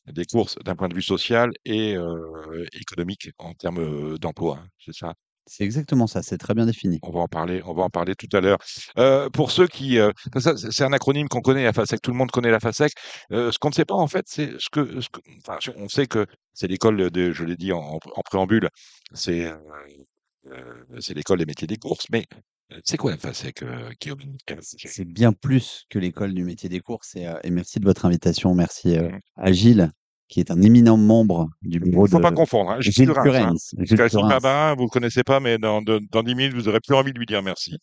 S1: des courses d'un point de vue social et économique en termes d'emploi. hein. C'est ça.
S8: C'est exactement ça, c'est très bien défini.
S1: On va en parler, on va en parler tout à l'heure. Euh, pour ceux qui, euh, c'est un acronyme qu'on connaît, la FASEC, tout le monde connaît la FASEC. Euh, ce qu'on ne sait pas en fait, c'est ce que, ce que, enfin, on sait que c'est l'école de, je l'ai dit en, en préambule, c'est c'est l'école des métiers des courses. Mais c'est quoi la FASEC, Guillaume?
S8: C'est bien plus que l'école du métier des courses et, et merci de votre invitation. Merci
S1: Mhm.
S8: à Gilles, qui est un éminent membre du
S1: Il
S8: bureau
S1: ne faut
S8: de
S1: pas confondre. Hein, Gilles
S8: Gilles
S1: Curins, hein.
S8: Curens.
S1: Parce
S8: Gilles Curens.
S1: Vous ne le connaissez pas, mais dans, dans 10 minutes, vous aurez plus envie de lui dire merci.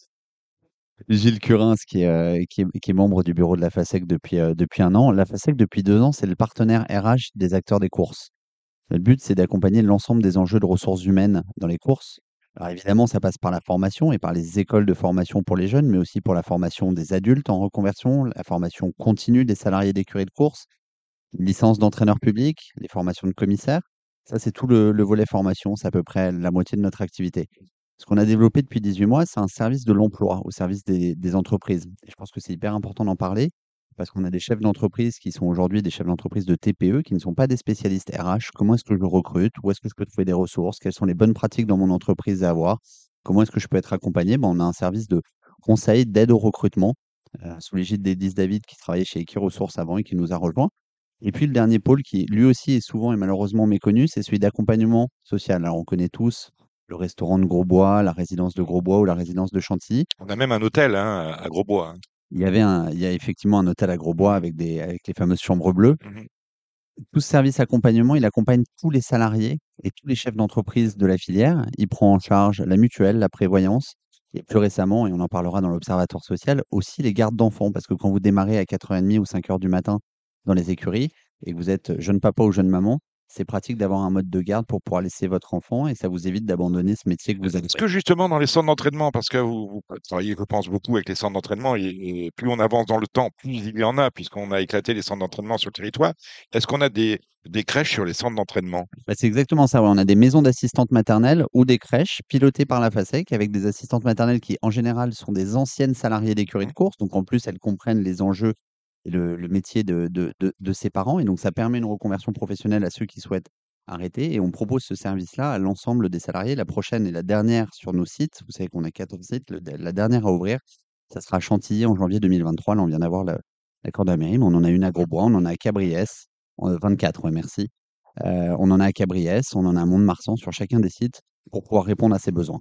S8: Gilles Curins, qui est, euh, qui, est, qui est membre du bureau de la FASEC depuis, euh, depuis un an. La FASEC, depuis deux ans, c'est le partenaire RH des acteurs des courses. Le but, c'est d'accompagner l'ensemble des enjeux de ressources humaines dans les courses. Alors évidemment, ça passe par la formation et par les écoles de formation pour les jeunes, mais aussi pour la formation des adultes en reconversion, la formation continue des salariés d'écurie de course, licence d'entraîneur public, les formations de commissaires. Ça, c'est tout le, le volet formation, c'est à peu près la moitié de notre activité. Ce qu'on a développé depuis 18 mois, c'est un service de l'emploi au service des, entreprises. Et je pense que c'est hyper important d'en parler parce qu'on a des chefs d'entreprise qui sont aujourd'hui des chefs d'entreprise de TPE qui ne sont pas des spécialistes RH. Comment est-ce que je recrute? Où est-ce que je peux trouver des ressources? Quelles sont les bonnes pratiques dans mon entreprise à avoir? Comment est-ce que je peux être accompagné? Ben, On a un service de conseil, d'aide au recrutement euh, sous l'égide d'Edis David qui travaillait chez Equiresources avant et qui nous a rejoints. Et puis le dernier pôle qui lui aussi est souvent et malheureusement méconnu, c'est celui d'accompagnement social. Alors on connaît tous le restaurant de Grosbois, la résidence de Grosbois ou la résidence de Chantilly.
S1: On a même un hôtel hein, à Grosbois. hein.
S8: Il y avait un, il y a effectivement un hôtel à Grosbois avec des, avec les fameuses chambres bleues.
S1: Mhm.
S8: Tout ce service accompagnement, il accompagne tous les salariés et tous les chefs d'entreprise de la filière. Il prend en charge la mutuelle, la prévoyance et plus récemment, et on en parlera dans l'observatoire social, aussi les gardes d'enfants. Parce que quand vous démarrez à 4h30 ou 5h du matin dans les écuries et que vous êtes jeune papa ou jeune maman, c'est pratique d'avoir un mode de garde pour pouvoir laisser votre enfant et ça vous évite d'abandonner ce métier que vous avez
S1: Est-ce que justement dans les centres d'entraînement, parce que vous, vous travaillez, je pense, beaucoup avec les centres d'entraînement et, et plus on avance dans le temps, plus il y en a, puisqu'on a éclaté les centres d'entraînement sur le territoire, est-ce qu'on a des, des crèches sur les centres d'entraînement?
S8: Bah, c'est exactement ça. ouais. On a des maisons d'assistantes maternelles ou des crèches pilotées par la FASEC avec des assistantes maternelles qui, en général, sont des anciennes salariées d'écurie de course. Donc, en plus, elles comprennent les enjeux le, métier de, de, ses parents. Et donc, ça permet une reconversion professionnelle à ceux qui souhaitent arrêter. Et on propose ce service-là à l'ensemble des salariés. La prochaine et la dernière sur nos sites, vous savez qu'on a 14 sites, la dernière à ouvrir, ça sera à Chantilly en janvier 2023. Là, on vient d'avoir l'accord la mairie, mais on en a une à Grosbois, on en a à Cabriès, euh, 24, ouais, merci. Euh, on en a à Cabriès, on en a à Mont-de-Marsan sur chacun des sites pour pouvoir répondre à ses besoins.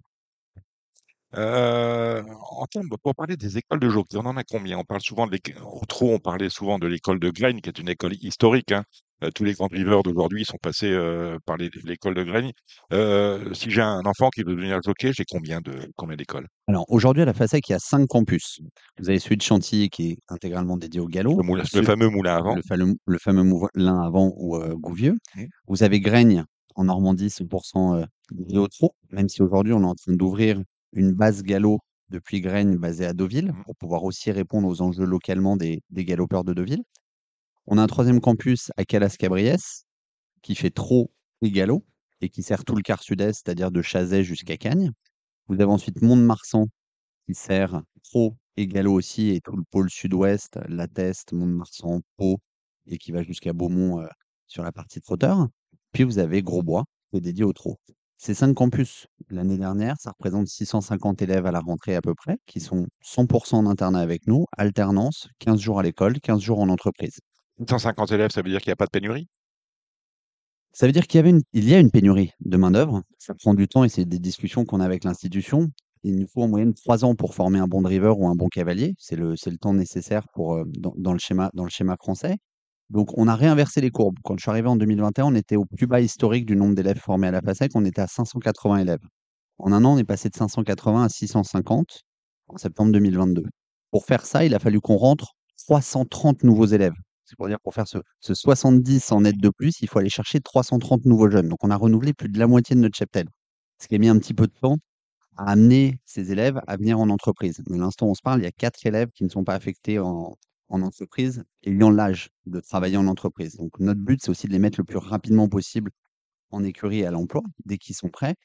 S1: Euh, en termes, pour parler des écoles de jockey, on en a combien? On parle souvent de l'école, trop, on parlait souvent de l'école de Graigne, qui est une école historique, hein. Euh, tous les grands drivers d'aujourd'hui sont passés euh, par l'école de Graigne. Si j'ai un enfant qui veut devenir jockey, j'ai combien de combien d'écoles?
S8: Alors aujourd'hui à la FASEC, il y a cinq campus. Vous avez celui de Chantilly qui est intégralement dédié au galop.
S1: Le, moulin- le
S8: Celui-
S1: fameux moulin avant.
S8: le, fameux- le fameux moulin avant ou Gouvieux.
S1: Mmh.
S8: Vous avez Graigne en Normandie, 100% euh, dédié au trot, même si aujourd'hui on est en train d'ouvrir une base galop depuis Graigne basée à Deauville
S1: Mmh.
S8: pour pouvoir aussi répondre aux enjeux localement des, des galopeurs de Deauville. On a un troisième campus à Calas-Cabriès qui fait trot et galop et qui sert tout le quart sud-est, c'est-à-dire de Chazet jusqu'à Cagnes. Vous avez ensuite Mont-de-Marsan qui sert trot et galop aussi et tout le pôle sud-ouest, La Teste, Mont-de-Marsan, Pau et qui va jusqu'à Beaumont euh, sur la partie trotteur. Puis vous avez Grosbois qui est dédié au trot. Ces cinq campus, l'année dernière, ça représente 650 élèves à la rentrée à peu près, qui sont 100% en internat avec nous, alternance, 15 jours à l'école, 15 jours en entreprise.
S1: 150 élèves, ça veut dire qu'il n'y a pas de pénurie?
S8: Ça veut dire qu'il y, avait une, il y a une pénurie de main-d'œuvre. Ça prend du temps et c'est des discussions qu'on a avec l'institution. Il nous faut en moyenne trois ans pour former un bon driver ou un bon cavalier. C'est le, temps nécessaire pour, euh, dans, dans le schéma, dans le schéma français. Donc, on a réinversé les courbes. Quand je suis arrivé en 2021, on était au plus bas historique du nombre d'élèves formés à la FASEC. On était à 580 élèves. En un an, on est passé de 580 à 650 en septembre 2022. Pour faire ça, il a fallu qu'on rentre 330 nouveaux élèves. C'est pour dire, pour faire ce, ce 70 en aide de plus, il faut aller chercher 330 nouveaux jeunes. Donc, on a renouvelé plus de la moitié de notre cheptel. Ce qui a mis un petit peu de temps à amener ces élèves à venir en entreprise. Mais l'instant où on se parle, il y a quatre élèves qui ne sont pas affectés en, en entreprise ayant l'âge de travailler en entreprise. Donc, notre but, c'est aussi de les mettre le plus rapidement possible en écurie et à l'emploi, dès qu'ils sont prêts,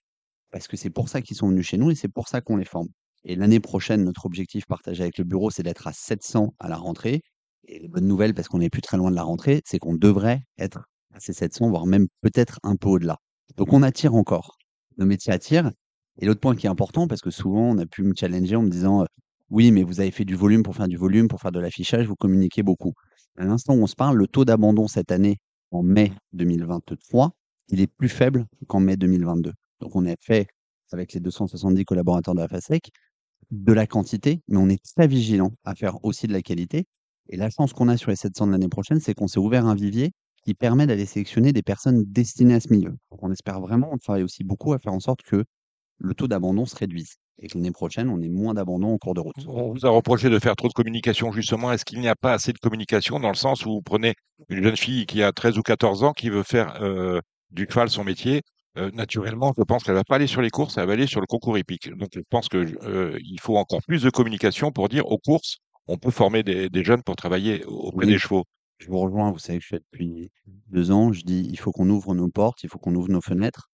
S8: parce que c'est pour ça qu'ils sont venus chez nous et c'est pour ça qu'on les forme. Et l'année prochaine, notre objectif partagé avec le bureau, c'est d'être à 700 à la rentrée. Et les bonnes nouvelles, parce qu'on n'est plus très loin de la rentrée, c'est qu'on devrait être à ces 700, voire même peut-être un peu au-delà. Donc on attire encore. Nos métiers attirent. Et l'autre point qui est important, parce que souvent on a pu me challenger en me disant oui, mais vous avez fait du volume pour faire du volume, pour faire de l'affichage, vous communiquez beaucoup. À l'instant où on se parle, le taux d'abandon cette année, en mai 2023, il est plus faible qu'en mai 2022. Donc on a fait, avec les 270 collaborateurs de la FASEC, de la quantité, mais on est très vigilant à faire aussi de la qualité. Et la chance qu'on a sur les 700 de l'année prochaine, c'est qu'on s'est ouvert un vivier qui permet d'aller sélectionner des personnes destinées à ce milieu. On espère vraiment, on travaille aussi beaucoup à faire en sorte que le taux d'abandon se réduise et que l'année prochaine, on ait moins d'abandon en cours de route.
S1: On vous a reproché de faire trop de communication, justement. Est-ce qu'il n'y a pas assez de communication dans le sens où vous prenez une jeune fille qui a 13 ou 14 ans qui veut faire euh, du cheval son métier euh, naturellement, je pense qu'elle va pas aller sur les courses, elle va aller sur le concours hippique. Donc, je pense que euh, il faut encore plus de communication pour dire aux courses, on peut former des, des jeunes pour travailler auprès
S8: Oui.
S1: des chevaux.
S8: Je vous rejoins, vous savez que je suis là depuis deux ans. Je dis, il faut qu'on ouvre nos portes, il faut qu'on ouvre nos fenêtres.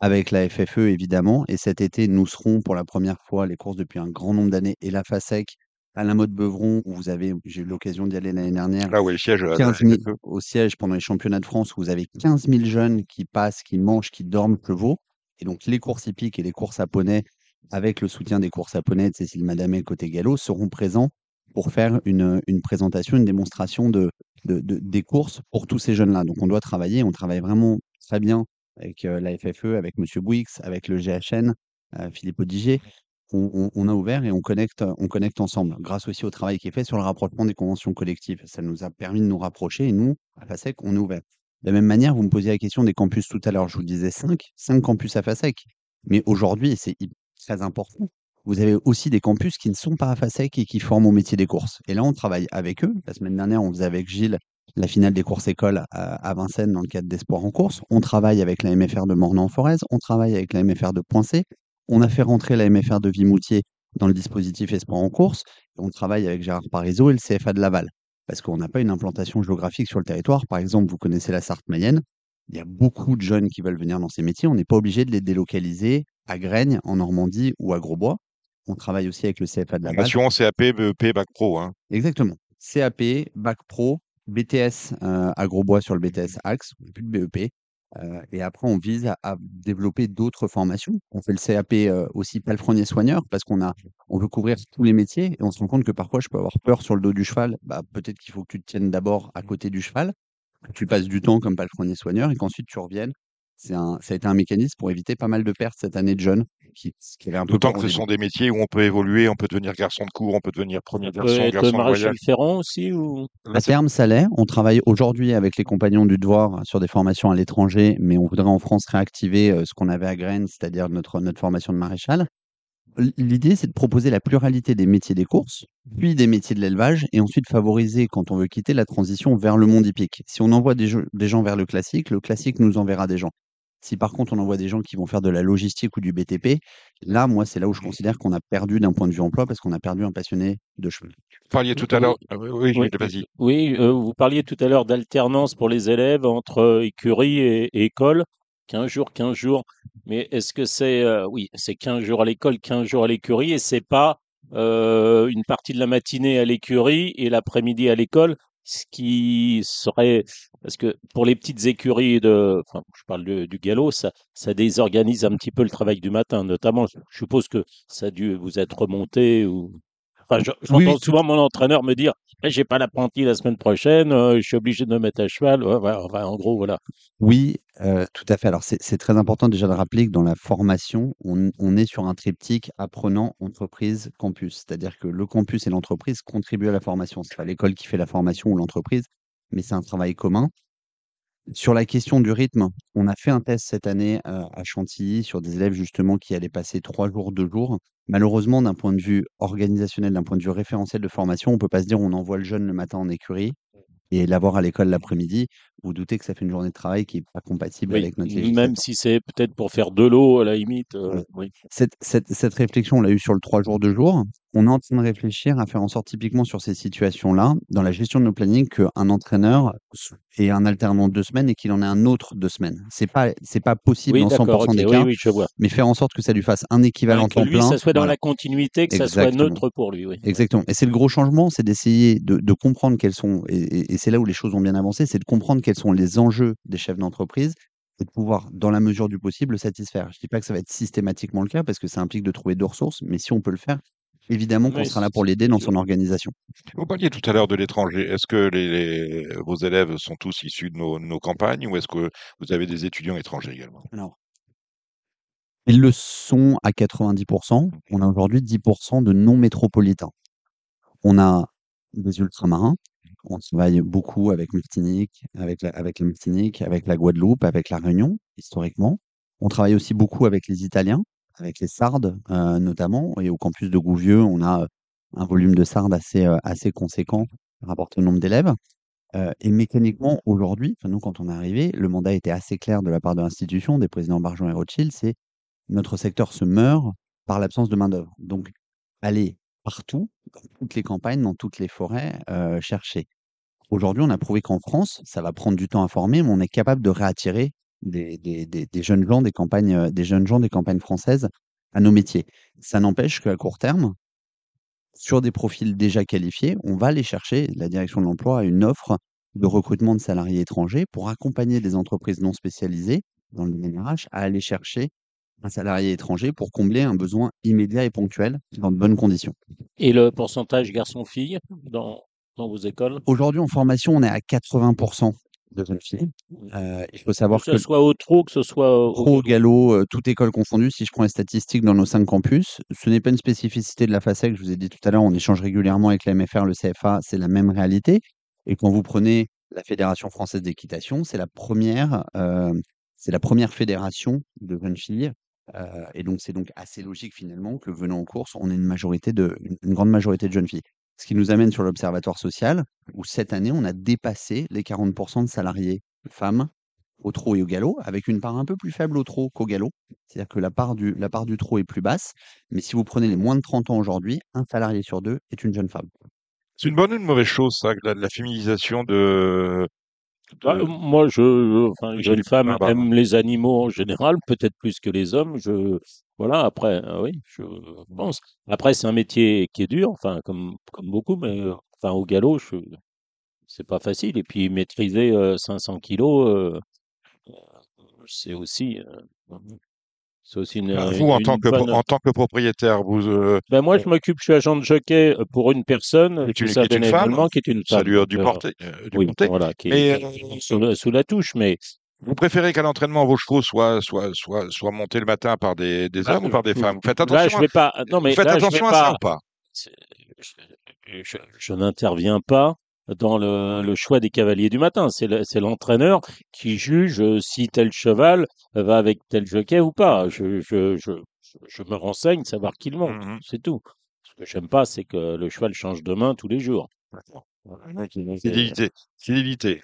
S8: Avec la FFE, évidemment. Et cet été, nous serons pour la première fois les courses depuis un grand nombre d'années et la FASEC à la mode Beuvron, où vous avez, j'ai eu l'occasion d'y aller l'année dernière,
S1: Là où est le siège. euh,
S8: 15
S1: de la
S8: 000
S1: FFE.
S8: au siège pendant les championnats de France, où vous avez 15 000 jeunes qui passent, qui mangent, qui dorment chevaux. Et donc, les courses hippiques et les courses à poney, avec le soutien des courses à poney de Cécile Madamé côté galop, seront présents pour faire une, une présentation, une démonstration de, de- de- des courses pour tous ces jeunes-là. Donc, on doit travailler. On travaille vraiment très bien avec la FFE, avec Monsieur Bouix, avec le GHN, Philippe Odigier. On, on- on a ouvert et on connecte, on connecte ensemble, grâce aussi au travail qui est fait sur le rapprochement des conventions collectives. Ça nous a permis de nous rapprocher et nous, à FASEC, on est ouvert. De la même manière, vous me posiez la question des campus tout à l'heure. Je vous disais 5, 5 campus à FASEC. Mais aujourd'hui, c'est très important, vous avez aussi des campus qui ne sont pas à FASEC et qui forment au métier des courses. Et là, on travaille avec eux. La semaine dernière, on faisait avec Gilles la finale des courses écoles à, Vincennes dans le cadre d'Espoir en course. On travaille avec la MFR de Mornan-en-Forez, on travaille avec la MFR de Poincé, on a fait rentrer la MFR de Vimoutier dans le dispositif Espoir en course, et on travaille avec Gérard Parizeau et le CFA de Laval, parce qu'on n'a pas une implantation géographique sur le territoire. Par exemple, vous connaissez la Sarthe-Mayenne, il y a beaucoup de jeunes qui veulent venir dans ces métiers, on n'est pas obligé de les délocaliser à Graignes, en Normandie ou à Grosbois. On travaille aussi avec le CFA de Laval.
S1: Formation CAP, BEP, Bac Pro. Hein.
S8: Exactement. CAP, Bac Pro, BTS euh, à Grosbois sur le BTS Axe, plus de BEP. Euh, et après, on vise à, à développer d'autres formations. On fait le CAP euh, aussi palefrenier soigneur parce qu'on a, on veut couvrir tous les métiers et on se rend compte que parfois, je peux avoir peur sur le dos du cheval. Bah, peut-être qu'il faut que tu te tiennes d'abord à côté du cheval, que tu passes du temps comme palefrenier soigneur et qu'ensuite tu reviennes. C'est un, ça a été un mécanisme pour éviter pas mal de pertes cette année de jeunes qui, qui un
S1: D'autant que ce sont des métiers où on peut évoluer, on peut devenir garçon de cours, on peut devenir premier
S3: Ça peut
S1: garçon,
S3: être
S1: garçon de
S3: maréchal
S1: voyage.
S3: ferrant aussi ou?
S8: À terme, ça l'est. On travaille aujourd'hui avec les compagnons du devoir sur des formations à l'étranger, mais on voudrait en France réactiver euh, ce qu'on avait à Graines, c'est-à-dire notre, notre formation de maréchal. L'idée, c'est de proposer la pluralité des métiers des courses, puis des métiers de l'élevage, et ensuite favoriser, quand on veut quitter, la transition vers le monde hippique. Si on envoie des, jeux- des gens vers le classique, le classique nous enverra des gens. Si par contre on envoie des gens qui vont faire de la logistique ou du BTP, là, moi, c'est là où je considère qu'on a perdu d'un point de vue emploi parce qu'on a perdu un passionné de cheval.
S1: Vous parliez tout à
S3: Oui,
S1: l'heure. Ah Oui, oui,
S3: oui,
S1: vas-y.
S3: oui, euh, vous parliez tout à l'heure d'alternance pour les élèves entre euh, écurie et, et école, 15 jours, 15 jours. Mais est-ce que c'est, euh, oui, c'est 15 jours à l'école, 15 jours à l'écurie, et c'est pas euh, une partie de la matinée à l'écurie et l'après-midi à l'école, ce qui serait, parce que pour les petites écuries de, enfin, je parle de- du galop, ça, ça désorganise un petit peu le travail du matin, notamment. Je suppose que ça a dû vous être remonté ou. Enfin, je-
S8: Oui,
S3: j'entends souvent mon entraîneur me dire, Eh, j'ai pas l'apprenti la semaine prochaine, euh, je suis obligé de me mettre à cheval. Ouais, ouais, enfin, en gros, voilà.
S8: Oui, heu, tout à fait. Alors c'est c'est très important déjà de rappeler que dans la formation, on on est sur un triptyque apprenant, entreprise, campus. C'est-à-dire que le campus et l'entreprise contribuent à la formation. C'est pas l'école qui fait la formation ou l'entreprise, mais c'est un travail commun. Sur la question du rythme, on a fait un test cette année, heu, à Chantilly sur des élèves justement qui allaient passer 3 jours, 2 jours. Malheureusement, d'un point de vue organisationnel, d'un point de vue référentiel de formation, on peut pas se dire: «On envoie le jeune le matin en écurie et l'avoir à l'école l'après-midi». Vous doutez que ça fait une journée de travail qui est pas compatible
S3: Oui,
S8: avec notre
S3: même
S8: législation.
S3: si c'est peut-être pour faire de l'eau à la limite. euh,
S8: Voilà.
S3: oui.
S8: Cette cette cette réflexion, on l'a eue sur le 3 jours, 2 jours. On est en train de réfléchir à faire en sorte, typiquement sur ces situations-là, dans la gestion de nos plannings, qu'un entraîneur ait un alternant 2 semaines et qu'il en ait un autre 2 semaines. C'est pas c'est pas possible
S3: Oui,
S8: dans 100
S3: d'accord, ok,
S8: des
S3: oui,
S8: cas,
S3: oui, je vois.
S8: mais faire en sorte que ça lui fasse un équivalent
S3: Ouais, que
S8: temps
S3: lui,
S8: plein,
S3: ça soit dans
S8: voilà.
S3: la continuité, que ça soit
S8: Exactement.
S3: neutre pour lui.
S8: Exactement. Et c'est le gros changement, c'est d'essayer de de comprendre quels sont et et et c'est là où les choses ont bien avancé, c'est de comprendre quels sont les enjeux des chefs d'entreprise et de pouvoir, dans la mesure du possible, le satisfaire. Je dis pas que ça va être systématiquement le cas parce que ça implique de trouver 2 ressources, mais si on peut le faire, évidemment qu'on
S3: Oui,
S8: sera là pour l'aider dans son organisation.
S1: Vous parliez tout à l'heure de l'étranger. Est-ce que les, les- vos élèves sont tous issus de nos, nos campagnes ou est-ce que vous avez des étudiants étrangers également?
S8: Alors, ils le sont à 90% On a aujourd'hui 10% de non métropolitains. On a des ultramarins. On travaille beaucoup avec Martinique, avec la, avec avec la Guadeloupe, avec la Réunion, historiquement. On travaille aussi beaucoup avec les Italiens, avec les Sardes euh, notamment. Et au campus de Gouvieux, on a euh, un volume de Sardes assez, euh, assez conséquent rapporté au nombre d'élèves. Et mécaniquement, aujourd'hui, nous, quand on est arrivé, le mandat était assez clair de la part de l'institution, des présidents Barjon et Rothschild, c'est notre secteur se meurt par l'absence de main-d'œuvre. Donc, aller partout, dans toutes les campagnes, dans toutes les forêts, euh, chercher. Aujourd'hui, on a prouvé qu'en France, ça va prendre du temps à former, mais on est capable de réattirer des, jeunes gens des campagnes, euh, des jeunes gens des campagnes françaises à nos métiers. Ça n'empêche qu'à court terme, sur des profils déjà qualifiés, on va aller chercher, la direction de l'emploi a une offre de recrutement de salariés étrangers pour accompagner des entreprises non spécialisées dans le domaine RH à aller chercher un salarié étranger pour combler un besoin immédiat et ponctuel dans de bonnes conditions.
S3: Et le pourcentage garçon-fille dans, dans vos écoles?
S8: Aujourd'hui, en formation, on est à 80% de jeunes filles. Euh, il faut
S3: Que
S8: savoir
S3: ce
S8: que
S3: soit au trot, que ce soit au galop.
S8: galop, euh, toute école confondue, si je prends les statistiques dans nos cinq campus, ce n'est pas une spécificité de la FASEC. Je vous ai dit tout à l'heure, on échange régulièrement avec la MFR, le CFA, c'est la même réalité. Et quand vous prenez la Fédération française d'équitation, c'est la première, euh, c'est la première fédération de jeunes filles. Euh, et donc, c'est donc assez logique finalement que venant en course, on ait une majorité une grande majorité de jeunes filles. Ce qui nous amène sur l'Observatoire social, où cette année, on a dépassé les 40 de salariés femmes au trot et au galop, avec une part un peu plus faible au trot qu'au galop. C'est-à-dire que la part, du, la part du trot est plus basse. Mais si vous prenez les moins de 30 ans aujourd'hui, un salarié sur deux est une jeune femme.
S1: C'est une bonne ou une mauvaise chose, ça, la, la féminisation de.
S3: Bah,
S1: de-
S3: moi, je, je- enfin, femmes
S1: ah, pardon.
S3: aiment les animaux en général, peut-être plus que les hommes. Je, voilà, après, euh, oui, je pense. Après, c'est un métier qui est dur, enfin, comme, comme beaucoup, mais euh, enfin, au galop, je, c'est pas facile. Et puis, maîtriser euh, 500 kilos, euh, c'est aussi, euh, c'est aussi une,
S1: Ah, Vous, en
S3: une
S1: tant, que, pro-
S3: bonne.
S1: en tant que propriétaire, vous, euh,
S3: Ben moi, je m'occupe, je suis agent de jockey euh, pour une personne,
S1: Qui une-
S3: ça
S1: qui est une femme
S3: qui est une
S1: ça
S3: femme.
S1: lui a dû
S3: euh,
S1: porter. euh, dû
S3: oui,
S1: porter.
S3: voilà, qui
S1: Mais,
S3: est, est sous, la- sous la touche, mais
S1: Vous préférez qu'à l'entraînement, vos chevaux soient, soient, soient, soient montés le matin par des, des
S3: Bah,
S1: hommes ou par des
S3: je-
S1: femmes? Vous faites
S3: là,
S1: attention,
S3: je
S1: à-
S3: vais pas. Non, mais
S1: faites
S3: là, je vais
S1: attention à ça
S3: pas?
S1: ou pas
S3: Je, je- je n'interviens pas dans le, le choix des cavaliers du matin. C'est le- c'est l'entraîneur qui juge euh, si tel cheval va avec tel jockey ou pas. Je, je, je, je- je me renseigne, savoir qui le monte.
S1: Mhm.
S3: C'est tout. Ce que j'aime pas, c'est que le cheval change de main tous les jours.
S1: Fidélité. Fidélité.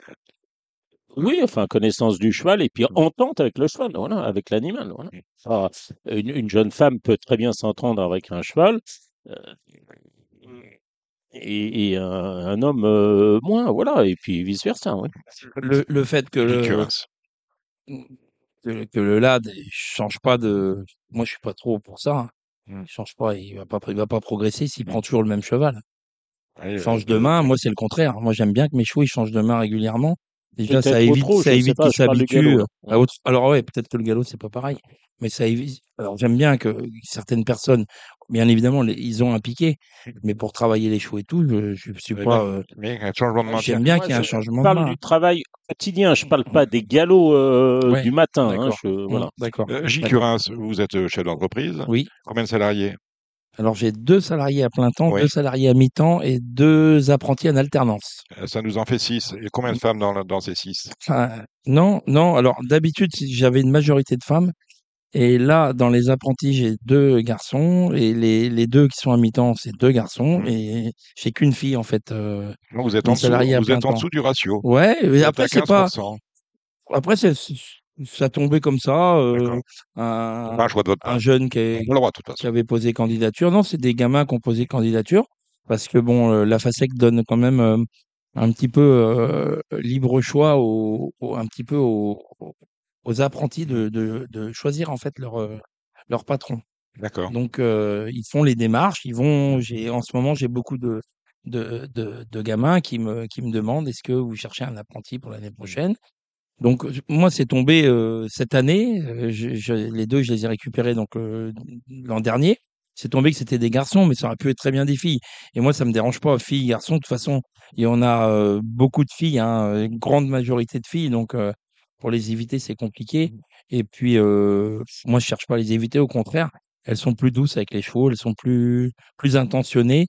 S3: Oui, enfin, connaissance du cheval et puis entente avec le cheval, voilà, avec l'animal. Voilà. Ah, une, une jeune femme peut très bien s'entendre avec un cheval euh, et, et un, un homme euh, moins, voilà, et puis vice-versa. Oui.
S2: Le, le fait que le, que, que le LAD il change pas de. Moi, je suis pas trop pour ça. hein.
S1: Mm.
S2: Il change pas, il va pas, il va pas progresser s'il prend toujours le même cheval.
S1: Oui,
S2: Il change de main. Moi, c'est le contraire. Moi, j'aime bien que mes chevaux ils changent de main régulièrement. Déjà, ça évite, ça
S3: je
S2: évite qu'ils
S3: je parle
S2: s'habituent à autre. Alors ouais, peut-être que le galop c'est pas pareil, mais ça évite. Alors j'aime bien que certaines personnes, bien évidemment, les- ils ont un piqué, mais pour travailler les chevaux et tout, je, je suis
S1: mais,
S2: pas. euh,
S1: mais un changement de maintien.
S2: J'aime bien qu'il y ait un
S3: je
S2: changement de
S3: parle
S2: main.
S3: du travail quotidien, je parle pas des galops euh,
S2: Ouais,
S3: du matin. hein,
S2: d'accord.
S3: je,
S2: Mm,
S3: voilà.
S2: D'accord.
S1: Euh, Gilles
S2: D'accord.
S1: Curens, vous êtes euh, chef d'entreprise.
S2: Oui.
S1: Combien de salariés?
S2: Alors j'ai deux salariés à plein temps,
S1: Oui.
S2: deux salariés à mi-temps et deux apprentis en alternance.
S1: Euh, Ça nous en fait six. Et combien de femmes dans, ces six?
S2: Non, non. Alors d'habitude j'avais une majorité de femmes. Et là, dans les apprentis, j'ai deux garçons et les, les deux qui sont à mi-temps, c'est deux garçons
S1: Mhm.
S2: et j'ai qu'une fille en fait. euh,
S1: Non, Vous êtes en dessous, vous êtes en dessous du ratio.
S2: Ouais,
S1: Vous êtes
S2: après c'est pas.
S1: 15%.
S2: Après c'est- ça tombait comme ça. euh, un,
S1: de votre
S2: un jeune qui, est-
S1: droit,
S2: avait posé candidature. Non, c'est des gamins qui ont posé candidature parce que bon, la FASEC donne quand même euh, un petit peu euh, libre choix au, au- un petit peu aux, aux apprentis de, de, de choisir en fait leur leur patron.
S1: D'accord.
S2: Donc ils font les démarches, ils vont. J'ai en ce moment j'ai beaucoup de de, de de gamins qui me qui me demandent est-ce que vous cherchez un apprenti pour l'année prochaine? Donc moi c'est tombé euh, cette année. euh, je- je- les deux je les ai récupérés donc euh, l'an dernier. C'est tombé que c'était des garçons, mais ça aurait pu être très bien des filles. Et moi ça me dérange pas filles garçons. De toute façon y en a euh, beaucoup de filles, hein, une grande majorité de filles. Donc euh, pour les éviter c'est compliqué. Et puis euh, moi je cherche pas à les éviter, au contraire elles sont plus douces avec les chevaux, elles sont plus plus intentionnées.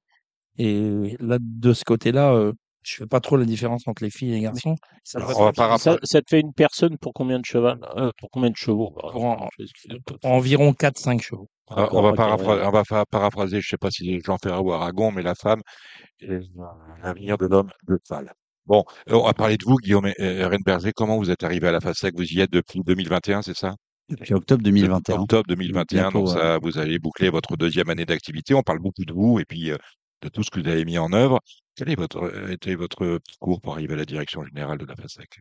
S2: Et là, de ce côté-là, euh, je fais pas trop la différence entre les filles et les garçons. Ça
S1: Alors,
S2: pas
S3: Ça, ça te fait une personne pour combien de cheval euh, Pour combien de chevaux? Bah,
S2: pour, en-
S3: excusez-moi.
S2: pour environ 4-5 chevaux.
S1: On va-
S3: D'accord,
S1: on va,
S3: ok,
S1: paraphra-
S3: ouais.
S1: on va paraphraser, je sais pas si Jean Ferrat ou Aragon, mais la femme est l'avenir de l'homme, le cheval. Bon, euh, on va parler de vous, Guillaume euh, Renberger. Comment vous êtes arrivé à la FASEC? Vous y êtes depuis 2021, c'est ça?
S8: Depuis octobre 2021.
S1: Octobre 2021,
S8: Bientôt,
S1: donc ça, vous allez boucler votre deuxième année d'activité. On parle beaucoup de vous et puis euh, de tout ce que vous avez mis en œuvre. Quel est votre, euh, était votre parcours pour arriver à la direction générale de la FASEC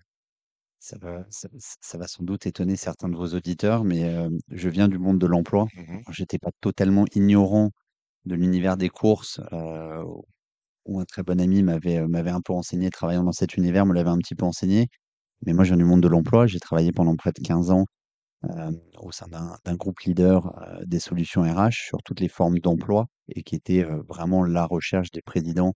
S8: Ça va, ça, ça va sans doute étonner certains de vos auditeurs, mais euh, je viens du monde de l'emploi.
S1: Mhm.
S8: J'étais pas totalement ignorant de l'univers des courses, euh, où un très bon ami m'avait m'avait un peu enseigné, travaillant dans cet univers, me l'avait un petit peu enseigné. Mais moi, je viens du monde de l'emploi. J'ai travaillé pendant près de 15 ans au sein d'un groupe leader des solutions RH sur toutes les formes d'emploi et qui était vraiment la recherche des présidents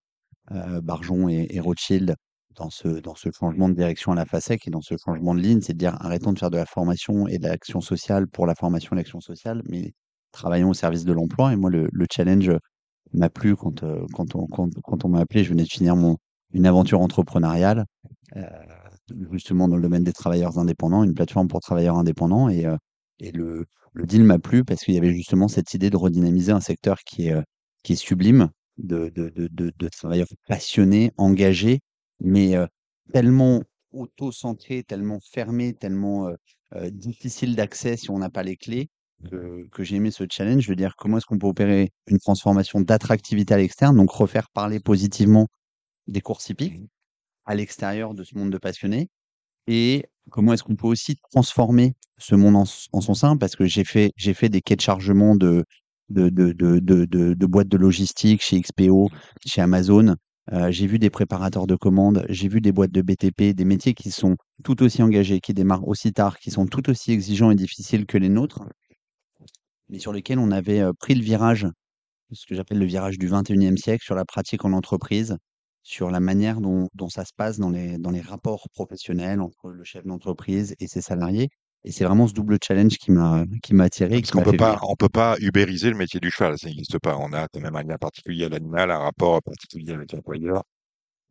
S8: Barjon et, Rothschild dans ce, dans ce changement de direction à la FASEC et dans ce changement de ligne, c'est de dire arrêtons de faire de la formation et de l'action sociale pour la formation et l'action sociale, mais travaillons au service de l'emploi. Et moi, le, le challenge m'a plu quand, quand on, quand, on m'a appelé. Je venais de finir mon, une aventure entrepreneuriale, justement dans le domaine des travailleurs indépendants, une plateforme pour travailleurs indépendants. Et, euh, et le, le deal m'a plu parce qu'il y avait justement cette idée de redynamiser un secteur qui est, euh, qui est sublime, de, de, de, de, travailleurs passionnés, engagés, mais euh, tellement auto-centrés, tellement fermés, tellement difficiles d'accès si on n'a pas les clés, que, que j'ai aimé ce challenge. Je veux dire, comment est-ce qu'on peut opérer une transformation d'attractivité à l'externe, donc refaire parler positivement des courses hippiques à l'extérieur de ce monde de passionnés, et comment est-ce qu'on peut aussi transformer ce monde en, son sein, parce que j'ai fait, j'ai fait des quais de chargement de, de, de- de boîtes de logistique chez XPO, chez Amazon. Euh, j'ai vu des préparateurs de commandes, j'ai vu des boîtes de BTP, des métiers qui sont tout aussi engagés, qui démarrent aussi tard, qui sont tout aussi exigeants et difficiles que les nôtres, mais sur lesquels on avait euh, pris le virage, ce que j'appelle le virage du 21e siècle, sur la pratique en entreprise, sur la manière dont, dont ça se passe dans les, dans les rapports professionnels entre le chef d'entreprise et ses salariés. Et c'est vraiment ce double challenge qui m'a qui m'a attiré.
S1: Parce qu'on peut pas, on peut pas ubériser le métier du cheval, ça n'existe pas. On a quand même un lien particulier à l'animal, un rapport particulier avec l'employeur.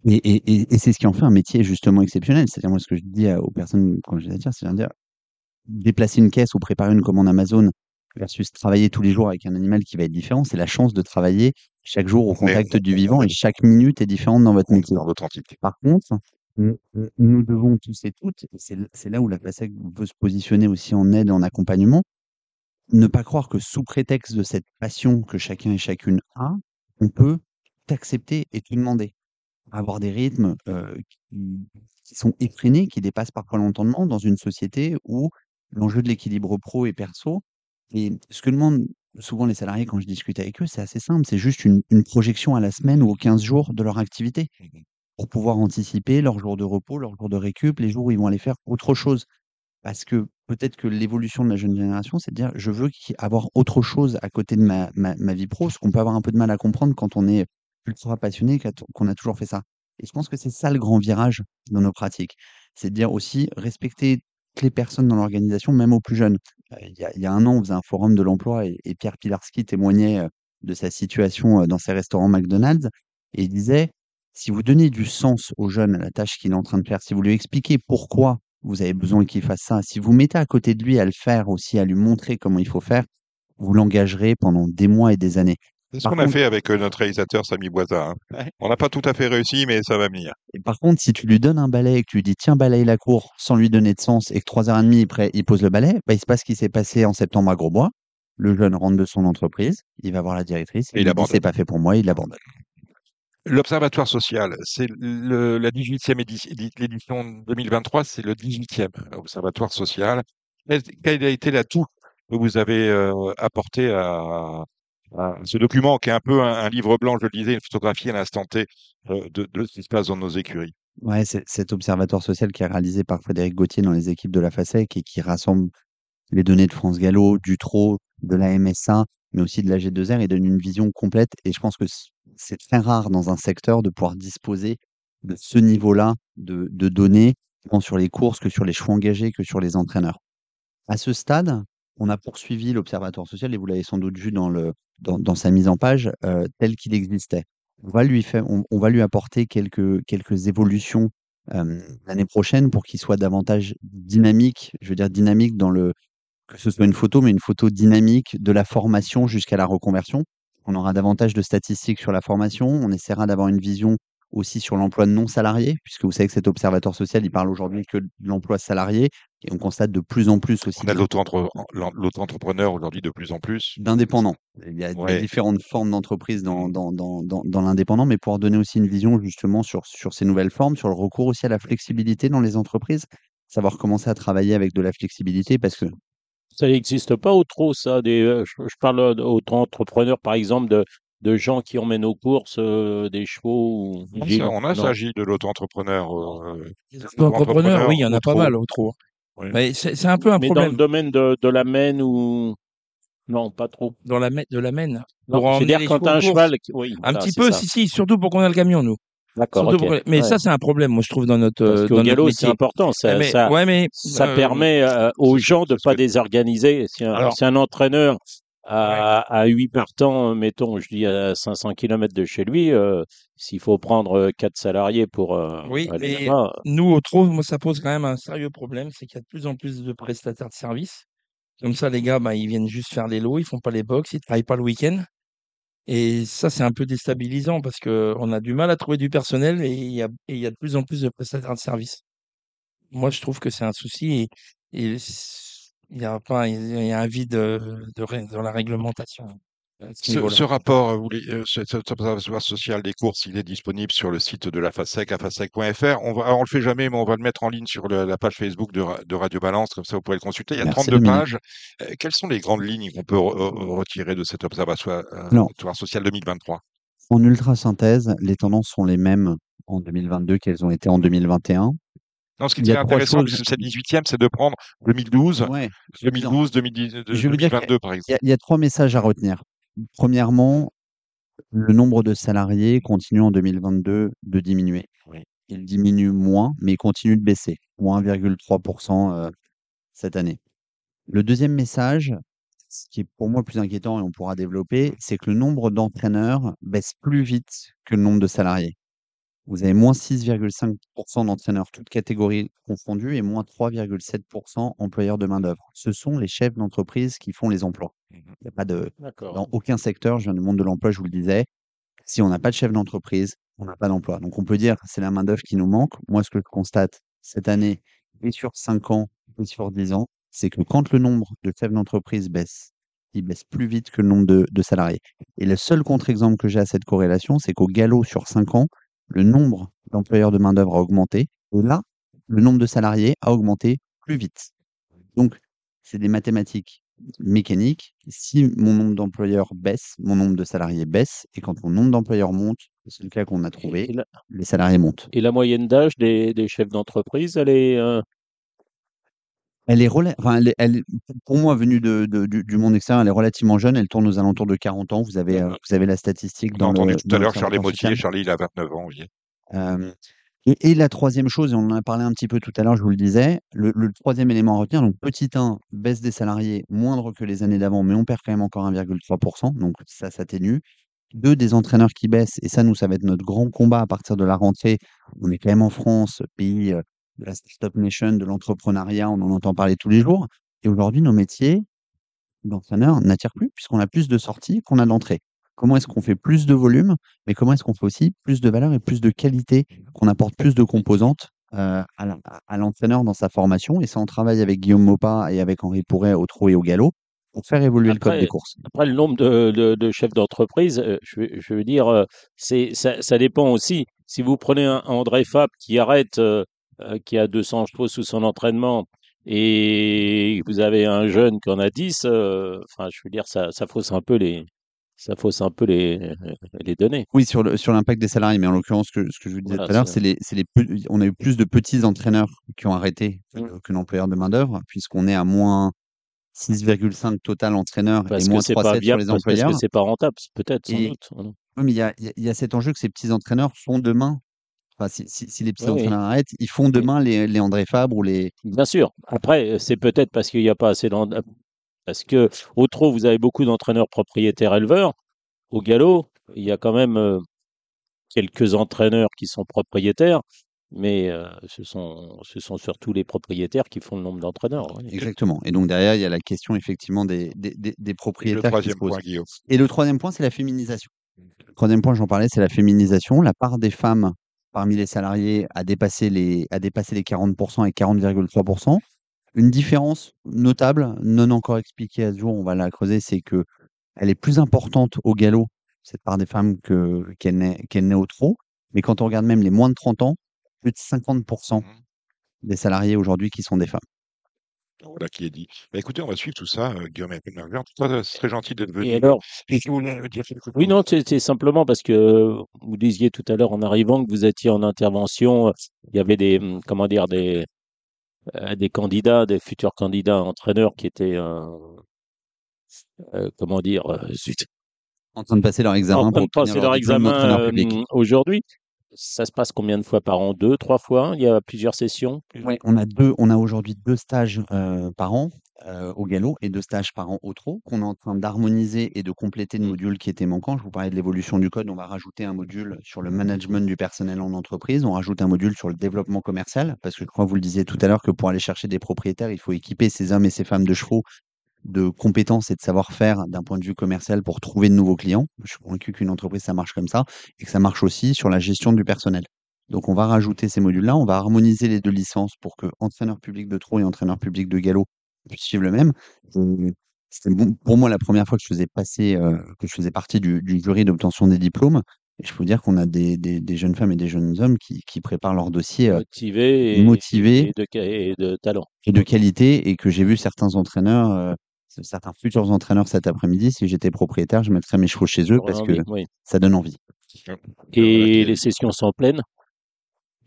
S8: Et, et, et, et c'est ce qui en fait un métier justement exceptionnel. C'est-à-dire, moi, ce que je dis aux personnes quand je les attire, c'est de dire déplacer une caisse ou préparer une commande Amazon versus travailler tous les jours avec un animal qui va être différent, c'est la chance de travailler chaque jour au contact du vivant et chaque minute est différente dans votre métier.
S1: dans l'authentique.
S8: Par contre, nous, nous devons tous et toutes, et c'est là où la FASEC veut se positionner aussi en aide et en accompagnement, ne pas croire que sous prétexte de cette passion que chacun et chacune a, on peut t'accepter et te demander. Avoir des rythmes euh, qui, qui sont effrénés, qui dépassent parfois l'entendement dans une société où l'enjeu de l'équilibre pro et perso, et ce que demandent souvent les salariés quand je discute avec eux, c'est assez simple, c'est juste une, une projection à la semaine ou aux 15 jours de leur activité pour pouvoir anticiper leurs jours de repos, leurs jours de récup, les jours où ils vont aller faire autre chose. Parce que peut-être que l'évolution de la jeune génération, c'est de dire je veux avoir autre chose à côté de ma, ma, ma vie pro, ce qu'on peut avoir un peu de mal à comprendre quand on est ultra passionné, qu'on a toujours fait ça. Et je pense que c'est ça le grand virage dans nos pratiques. C'est de dire aussi respecter les personnes dans l'organisation, même aux plus jeunes. Euh, Il y a, un an, on faisait un forum de l'emploi et, et Pierre Pilarski témoignait euh, de sa situation euh, dans ses restaurants McDonald's et il disait si vous donnez du sens aux jeunes à la tâche qu'il est en train de faire, si vous lui expliquez pourquoi vous avez besoin qu'il fasse ça, si vous mettez à côté de lui à le faire aussi, à lui montrer comment il faut faire, vous l'engagerez pendant des mois et des années.
S1: C'est ce qu'on a fait avec euh, notre réalisateur Samy Boisa. hein. On n'a pas tout à fait réussi, mais ça va venir.
S8: Et par contre, si tu lui donnes un balai et que tu lui dis tiens, balaye la cour sans lui donner de sens et que 3h30 après il pose le balai, bah, il se passe ce qui s'est passé en septembre à Grosbois. Le jeune rentre de son entreprise, il va voir la directrice,
S1: Et
S8: il
S1: il abandonne.
S8: c'est pas fait pour moi, il abandonne.
S1: L'Observatoire social, c'est la 18e édition, l'édition 2023, c'est le 18e Observatoire social. Quel, quel a été l'atout que vous avez euh, apporté à, ce document qui est un peu un, livre blanc, je le disais, une photographie à l'instant T euh, de, de ce qui se passe dans nos écuries
S8: Ouais, cet observatoire social qui est réalisé par Frédéric Gauthier dans les équipes de la FASEC et qui rassemble les données de France Gallo, du TRO, de la MSA, mais aussi de la G2R et donne une vision complète. Et je pense que c'est très rare dans un secteur de pouvoir disposer de ce niveau-là de, de données, tant sur les courses que sur les choix engagés, que sur les entraîneurs. À ce stade, on a poursuivi l'Observatoire social, et vous l'avez sans doute vu dans, sa mise en page, euh, tel qu'il existait. On va lui, apporter quelques, quelques évolutions euh, l'année prochaine pour qu'il soit davantage dynamique, je veux dire dynamique dans le, que ce soit une photo, mais une photo dynamique de la formation jusqu'à la reconversion. On aura davantage de statistiques sur la formation. On essaiera d'avoir une vision aussi sur l'emploi non salarié, puisque vous savez que cet observatoire social, il parle aujourd'hui que de l'emploi salarié, et on constate de plus en plus aussi
S1: On a l'auto-entrepreneur aujourd'hui de plus en plus.
S8: d'indépendants. Il y a,
S1: Ouais.
S8: différentes formes d'entreprise dans, dans, dans, dans, dans l'indépendant, mais pour donner aussi une vision justement sur, sur ces nouvelles formes, sur le recours aussi à la flexibilité dans les entreprises, savoir commencer à travailler avec de la flexibilité, parce que
S3: Ça n'existe pas au trop, ça. Des, euh, je, parle d'auto-entrepreneurs, par exemple, de, de gens qui emmènent aux courses euh, des chevaux. Ou...
S1: On
S3: J'ai-
S1: a- on a
S3: non.
S1: s'agit de l'auto-entrepreneur. euh,
S2: entrepreneurs, oui, il y en a pas
S1: trop.
S2: mal au trop.
S1: Ouais.
S2: Mais c'est un peu un
S3: Mais dans
S2: problème
S3: le domaine de, de la mène ou. Non, pas trop.
S2: dans la, de la mène.
S3: Non, C'est-à-dire quand tu as un cheval. qui- Oui,
S2: Un petit peu,
S3: ça.
S2: si, si, surtout pour qu'on a le camion, nous.
S3: D'accord.
S2: Mais
S3: Ouais.
S2: ça, c'est un problème, moi, je trouve, dans notre,
S3: Parce
S2: euh,
S3: qu'au
S2: dans notre
S3: galop, c'est
S2: métier.
S3: important. Ça,
S2: mais,
S3: ça,
S2: ouais, mais
S3: ça
S2: euh,
S3: permet euh, aux gens de
S1: parce
S3: pas
S1: que-
S3: désorganiser. Si un,
S2: Alors-
S3: si un entraîneur à, à 8 partants, mettons, je dis à 500 km de chez lui, euh, s'il faut prendre 4 salariés pour euh,
S2: Oui,
S3: aller
S2: mais
S3: là-bas,
S2: nous, au trop, moi, ça pose quand même un sérieux problème, c'est qu'il y a de plus en plus de prestataires de services. Comme ça, les gars, bah, ils viennent juste faire les lots, ils font pas les box, ils travaillent pas le week-end. Et ça, c'est un peu déstabilisant parce qu'on a du mal à trouver du personnel et il y a, et il y a de plus en plus de prestataires de services. Moi, je trouve que c'est un souci et, et s- il y a pas, il y a un vide euh, de, dans la réglementation à ce
S1: Ce,
S2: niveau-là.
S1: ce rapport, euh, euh, cet observatoire social des courses, il est disponible sur le site de la FASEC, afasec.fr. On va, on le fait jamais, mais on va le mettre en ligne sur le- la page Facebook de, Ra- de Radio Balance, comme ça vous pouvez le consulter. Il y a
S8: Merci
S1: 32
S8: Dominique.
S1: pages. Euh, quelles sont les grandes lignes qu'on peut re- re- retirer de cet observatoire euh, social 2023?
S8: en ultra synthèse, les tendances sont les mêmes en 2022 qu'elles ont été en 2021.
S1: Non, ce qui est intéressant, c'est cette 18e, c'est de prendre 2012,
S8: Ouais, suffisant.
S1: 2012, 2010, de-
S8: Je veux dire qu'il
S1: 2022, par exemple.
S8: il y a trois messages à retenir. Premièrement, le nombre de salariés continue en 2022 de diminuer.
S1: Oui.
S8: Il diminue moins, mais il continue de baisser, moins 1,3% euh, cette année. Le deuxième message, ce qui est pour moi plus inquiétant et on pourra développer, c'est que le nombre d'entraîneurs baisse plus vite que le nombre de salariés. Vous avez moins 6,5% d'entraîneurs, toutes catégories confondues, et moins 3,7% employeurs de main-d'œuvre. Ce sont les chefs d'entreprise qui font les emplois.
S1: Mhm.
S8: Il n'y a pas de, dans aucun secteur, je viens du monde de l'emploi, je vous le disais, si on n'a pas de chef d'entreprise, on n'a pas d'emploi. Donc on peut dire que c'est la main-d'œuvre qui nous manque. Moi, ce que je constate cette année, et sur 5 ans, et sur 10 ans, c'est que quand le nombre de chefs d'entreprise baisse, il baisse plus vite que le nombre de, de salariés. Et le seul contre-exemple que j'ai à cette corrélation, c'est qu'au galop sur 5 ans, le nombre d'employeurs de main-d'œuvre a augmenté. Et là, le nombre de salariés a augmenté plus vite. Donc, c'est des mathématiques mécaniques. Si mon nombre d'employeurs baisse, mon nombre de salariés baisse. Et quand mon nombre d'employeurs monte, c'est le cas qu'on a trouvé,
S3: la,
S8: les salariés montent.
S3: et la moyenne d'âge des, des chefs d'entreprise, elle est. euh,
S8: Elle est, rela- enfin, elle est- elle est- pour moi, venue de, de- du, du monde extérieur, elle est relativement jeune. Elle tourne aux alentours de 40 ans. Vous avez, euh, vous avez la statistique
S1: On a
S8: dans
S1: entendu
S8: le,
S1: tout
S8: dans
S1: à l'heure Charlie
S8: l'observatoire.
S1: Charlie, il a 29 ans, voyez.
S8: Euh, et, et la troisième chose, et on en a parlé un petit peu tout à l'heure, je vous le disais, le, le troisième élément à retenir, donc petit 1, baisse des salariés moindre que les années d'avant, mais on perd quand même encore 1,3%, donc ça s'atténue. Deux, des entraîneurs qui baissent, et ça, nous, ça va être notre grand combat à partir de la rentrée. On est quand même en France, pays euh, de la Startup Nation, de l'entrepreneuriat, on en entend parler tous les jours. Et aujourd'hui, nos métiers d'entraîneur n'attirent plus, puisqu'on a plus de sorties qu'on a d'entrées. Comment est-ce qu'on fait plus de volume, mais comment est-ce qu'on fait aussi plus de valeur et plus de qualité, qu'on apporte plus de composantes euh, à l'entraîneur dans sa formation? Et ça, on travaille avec Guillaume Mopa et avec Henri Pourret au trot et au galop pour faire évoluer le code des courses.
S3: après, le nombre de, de- de chefs d'entreprise, euh, je, veux- je veux dire, euh, ça, ça dépend aussi. Si vous prenez un, André Fab qui arrête, euh, qui a 200 chevaux sous son entraînement, et vous avez un jeune qui en a 10, euh, enfin, je veux dire, ça, ça fausse un peu les, ça fausse un peu les, les données.
S8: Oui, sur le, sur l'impact des salariés, mais en l'occurrence, ce que, ce que je vous disais
S3: Voilà,
S8: tout à l'heure,
S3: c'est-
S8: les, les, on a eu plus de petits entraîneurs qui ont arrêté que,
S3: Mm.
S8: que d'employeurs de main-d'œuvre, puisqu'on est à moins 6,5 total entraîneurs
S3: Parce
S8: et moins
S3: c'est pas
S8: 3,7 sur les
S3: parce, parce
S8: employeurs.
S3: que c'est pas rentable, peut-être, sans
S8: Et-
S3: doute.
S8: Oui, mais il y a, y a cet enjeu que ces petits entraîneurs sont demain. Enfin, si, si, si les petits
S3: Oui,
S8: entraîneurs arrêtent, ils font demain les, les André Fabre ou les.
S3: Bien sûr. Après, euh, c'est peut-être parce qu'il n'y a pas assez d'en- Parce que au trot, vous avez beaucoup d'entraîneurs propriétaires éleveurs. Au galop, il y a quand même euh, quelques entraîneurs qui sont propriétaires, mais euh, ce sont, ce sont surtout les propriétaires qui font le nombre d'entraîneurs. oui.
S8: Exactement. Et donc derrière, il y a la question effectivement des, des, des- des
S1: Et le
S8: propriétaires qui se
S1: troisième
S8: posent.
S1: point, Guillaume.
S8: Et le troisième point, c'est la féminisation. Le troisième point, j'en parlais, c'est la féminisation. La part des femmes parmi les salariés a dépassé les, a dépassé les 40% et 40,3%. Une différence notable, non encore expliquée à ce jour, on va la creuser, c'est que elle est plus importante au galop, cette part des femmes, que, qu'elle n'est, qu'elle n'est au trot. Mais quand on regarde même les moins de 30 ans, plus de 50%
S1: Mhm.
S8: des salariés aujourd'hui qui sont des femmes.
S1: Voilà qui est dit. Bah, écoutez, on va suivre tout ça, euh, Guillaume et Marguerite. En tout cas, c'est très gentil d'être venu.
S3: Et alors,
S1: Et si vous voulez dire quelque chose
S3: oui, non, c'est simplement parce que euh, vous disiez tout à l'heure en arrivant que vous étiez en intervention, euh, il y avait des, hum, comment dire, des, euh, des candidats, des futurs candidats entraîneurs qui étaient, euh, euh, comment dire, euh, zut,
S8: En train de passer leur examen
S3: en train
S8: pour
S3: de passer
S8: leur
S3: examen euh, aujourd'hui. Ça se passe combien de fois par an? Deux, trois fois? Il y a plusieurs sessions?
S8: Ouais, on a deux, on a aujourd'hui deux stages euh, par an euh, au galop et deux stages par an au trot qu'on est en train d'harmoniser et de compléter de modules qui étaient manquants. Je vous parlais de l'évolution du code. On va rajouter un module sur le management du personnel en entreprise. On rajoute un module sur le développement commercial parce que je crois que vous le disiez tout à l'heure que pour aller chercher des propriétaires, il faut équiper ces hommes et ces femmes de chevaux de compétences et de savoir-faire d'un point de vue commercial pour trouver de nouveaux clients. Je suis convaincu qu'une entreprise, ça marche comme ça et que ça marche aussi sur la gestion du personnel. Donc, on va rajouter ces modules-là, on va harmoniser les deux licences pour que entraîneur public de trot et entraîneur public de galop puissent suivre le même. Et C'était bon, pour moi la première fois que je faisais passer, euh, que je faisais partie du, du jury d'obtention des diplômes. Et je peux vous dire qu'on a des, des, des jeunes femmes et des jeunes hommes qui, qui préparent leur dossier euh,
S3: et,
S8: motivés
S3: et de, et de talent.
S8: et de qualité et que j'ai vu certains entraîneurs, euh, certains futurs entraîneurs cet après-midi. Si j'étais propriétaire, je mettrais mes chevaux chez eux parce
S3: envie,
S8: que
S3: oui.
S8: ça donne envie.
S3: Et les sessions sont pleines?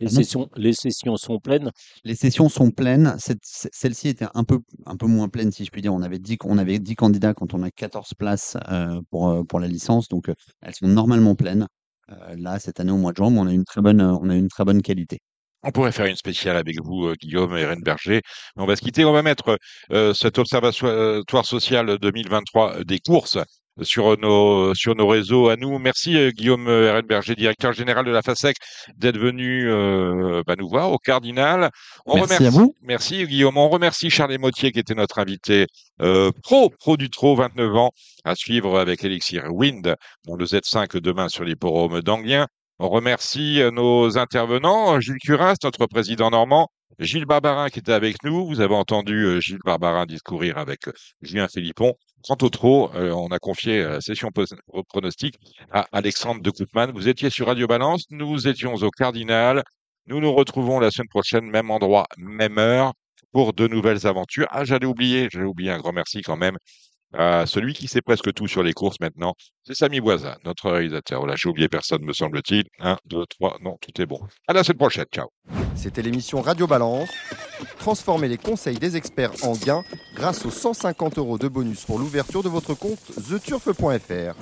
S3: Les sessions, les sessions sont pleines?
S8: Les sessions sont pleines. Celle-ci était un peu, un peu moins pleine, si je puis dire. On avait 10, on avait 10 candidats quand on a 14 places euh, pour, euh, pour la licence. Donc, euh, elles sont normalement pleines. Euh, là, cette année, au mois de juin, on a une très bonne, on a une très bonne qualité.
S1: On pourrait faire une spéciale avec vous, euh, Guillaume et Renberger, mais on va se quitter. On va mettre euh, cet observatoire social 2023 des courses sur nos, sur nos réseaux à nous. Merci euh, Guillaume Renberger, directeur général de la FASEC, d'être venu euh, bah, nous voir au Cardinal. On
S8: Merci
S1: remercie,
S8: à vous.
S1: Merci Guillaume. On remercie Charles Motier qui était notre invité euh, pro, pro du trot, 29 ans, à suivre avec Elixir Wind, dans le Z5 demain sur l'hipporome d'Anguien. On remercie euh, nos intervenants, Gilles Curins, notre président normand, Gilles Barbarin qui était avec nous. Vous avez entendu euh, Gilles Barbarin discourir avec euh, Julien Philippon. Quant au euh, on a confié la session pronostic à Alexandre de Koutman. Vous étiez sur Radio Balance, nous étions au Cardinal. Nous nous retrouvons la semaine prochaine, même endroit, même heure, pour de nouvelles aventures. Ah, j'allais oublier, j'allais oublier un grand merci quand même à celui qui sait presque tout sur les courses maintenant. C'est Samy Boisa, notre réalisateur. Là, j'ai oublié personne, me semble-t-il. Un, deux, trois, non, tout est bon. À la semaine prochaine, ciao.
S5: C'était l'émission Radio Balance. Transformez les conseils des experts en gains grâce aux 150 euros de bonus pour l'ouverture de votre compte theturf.fr.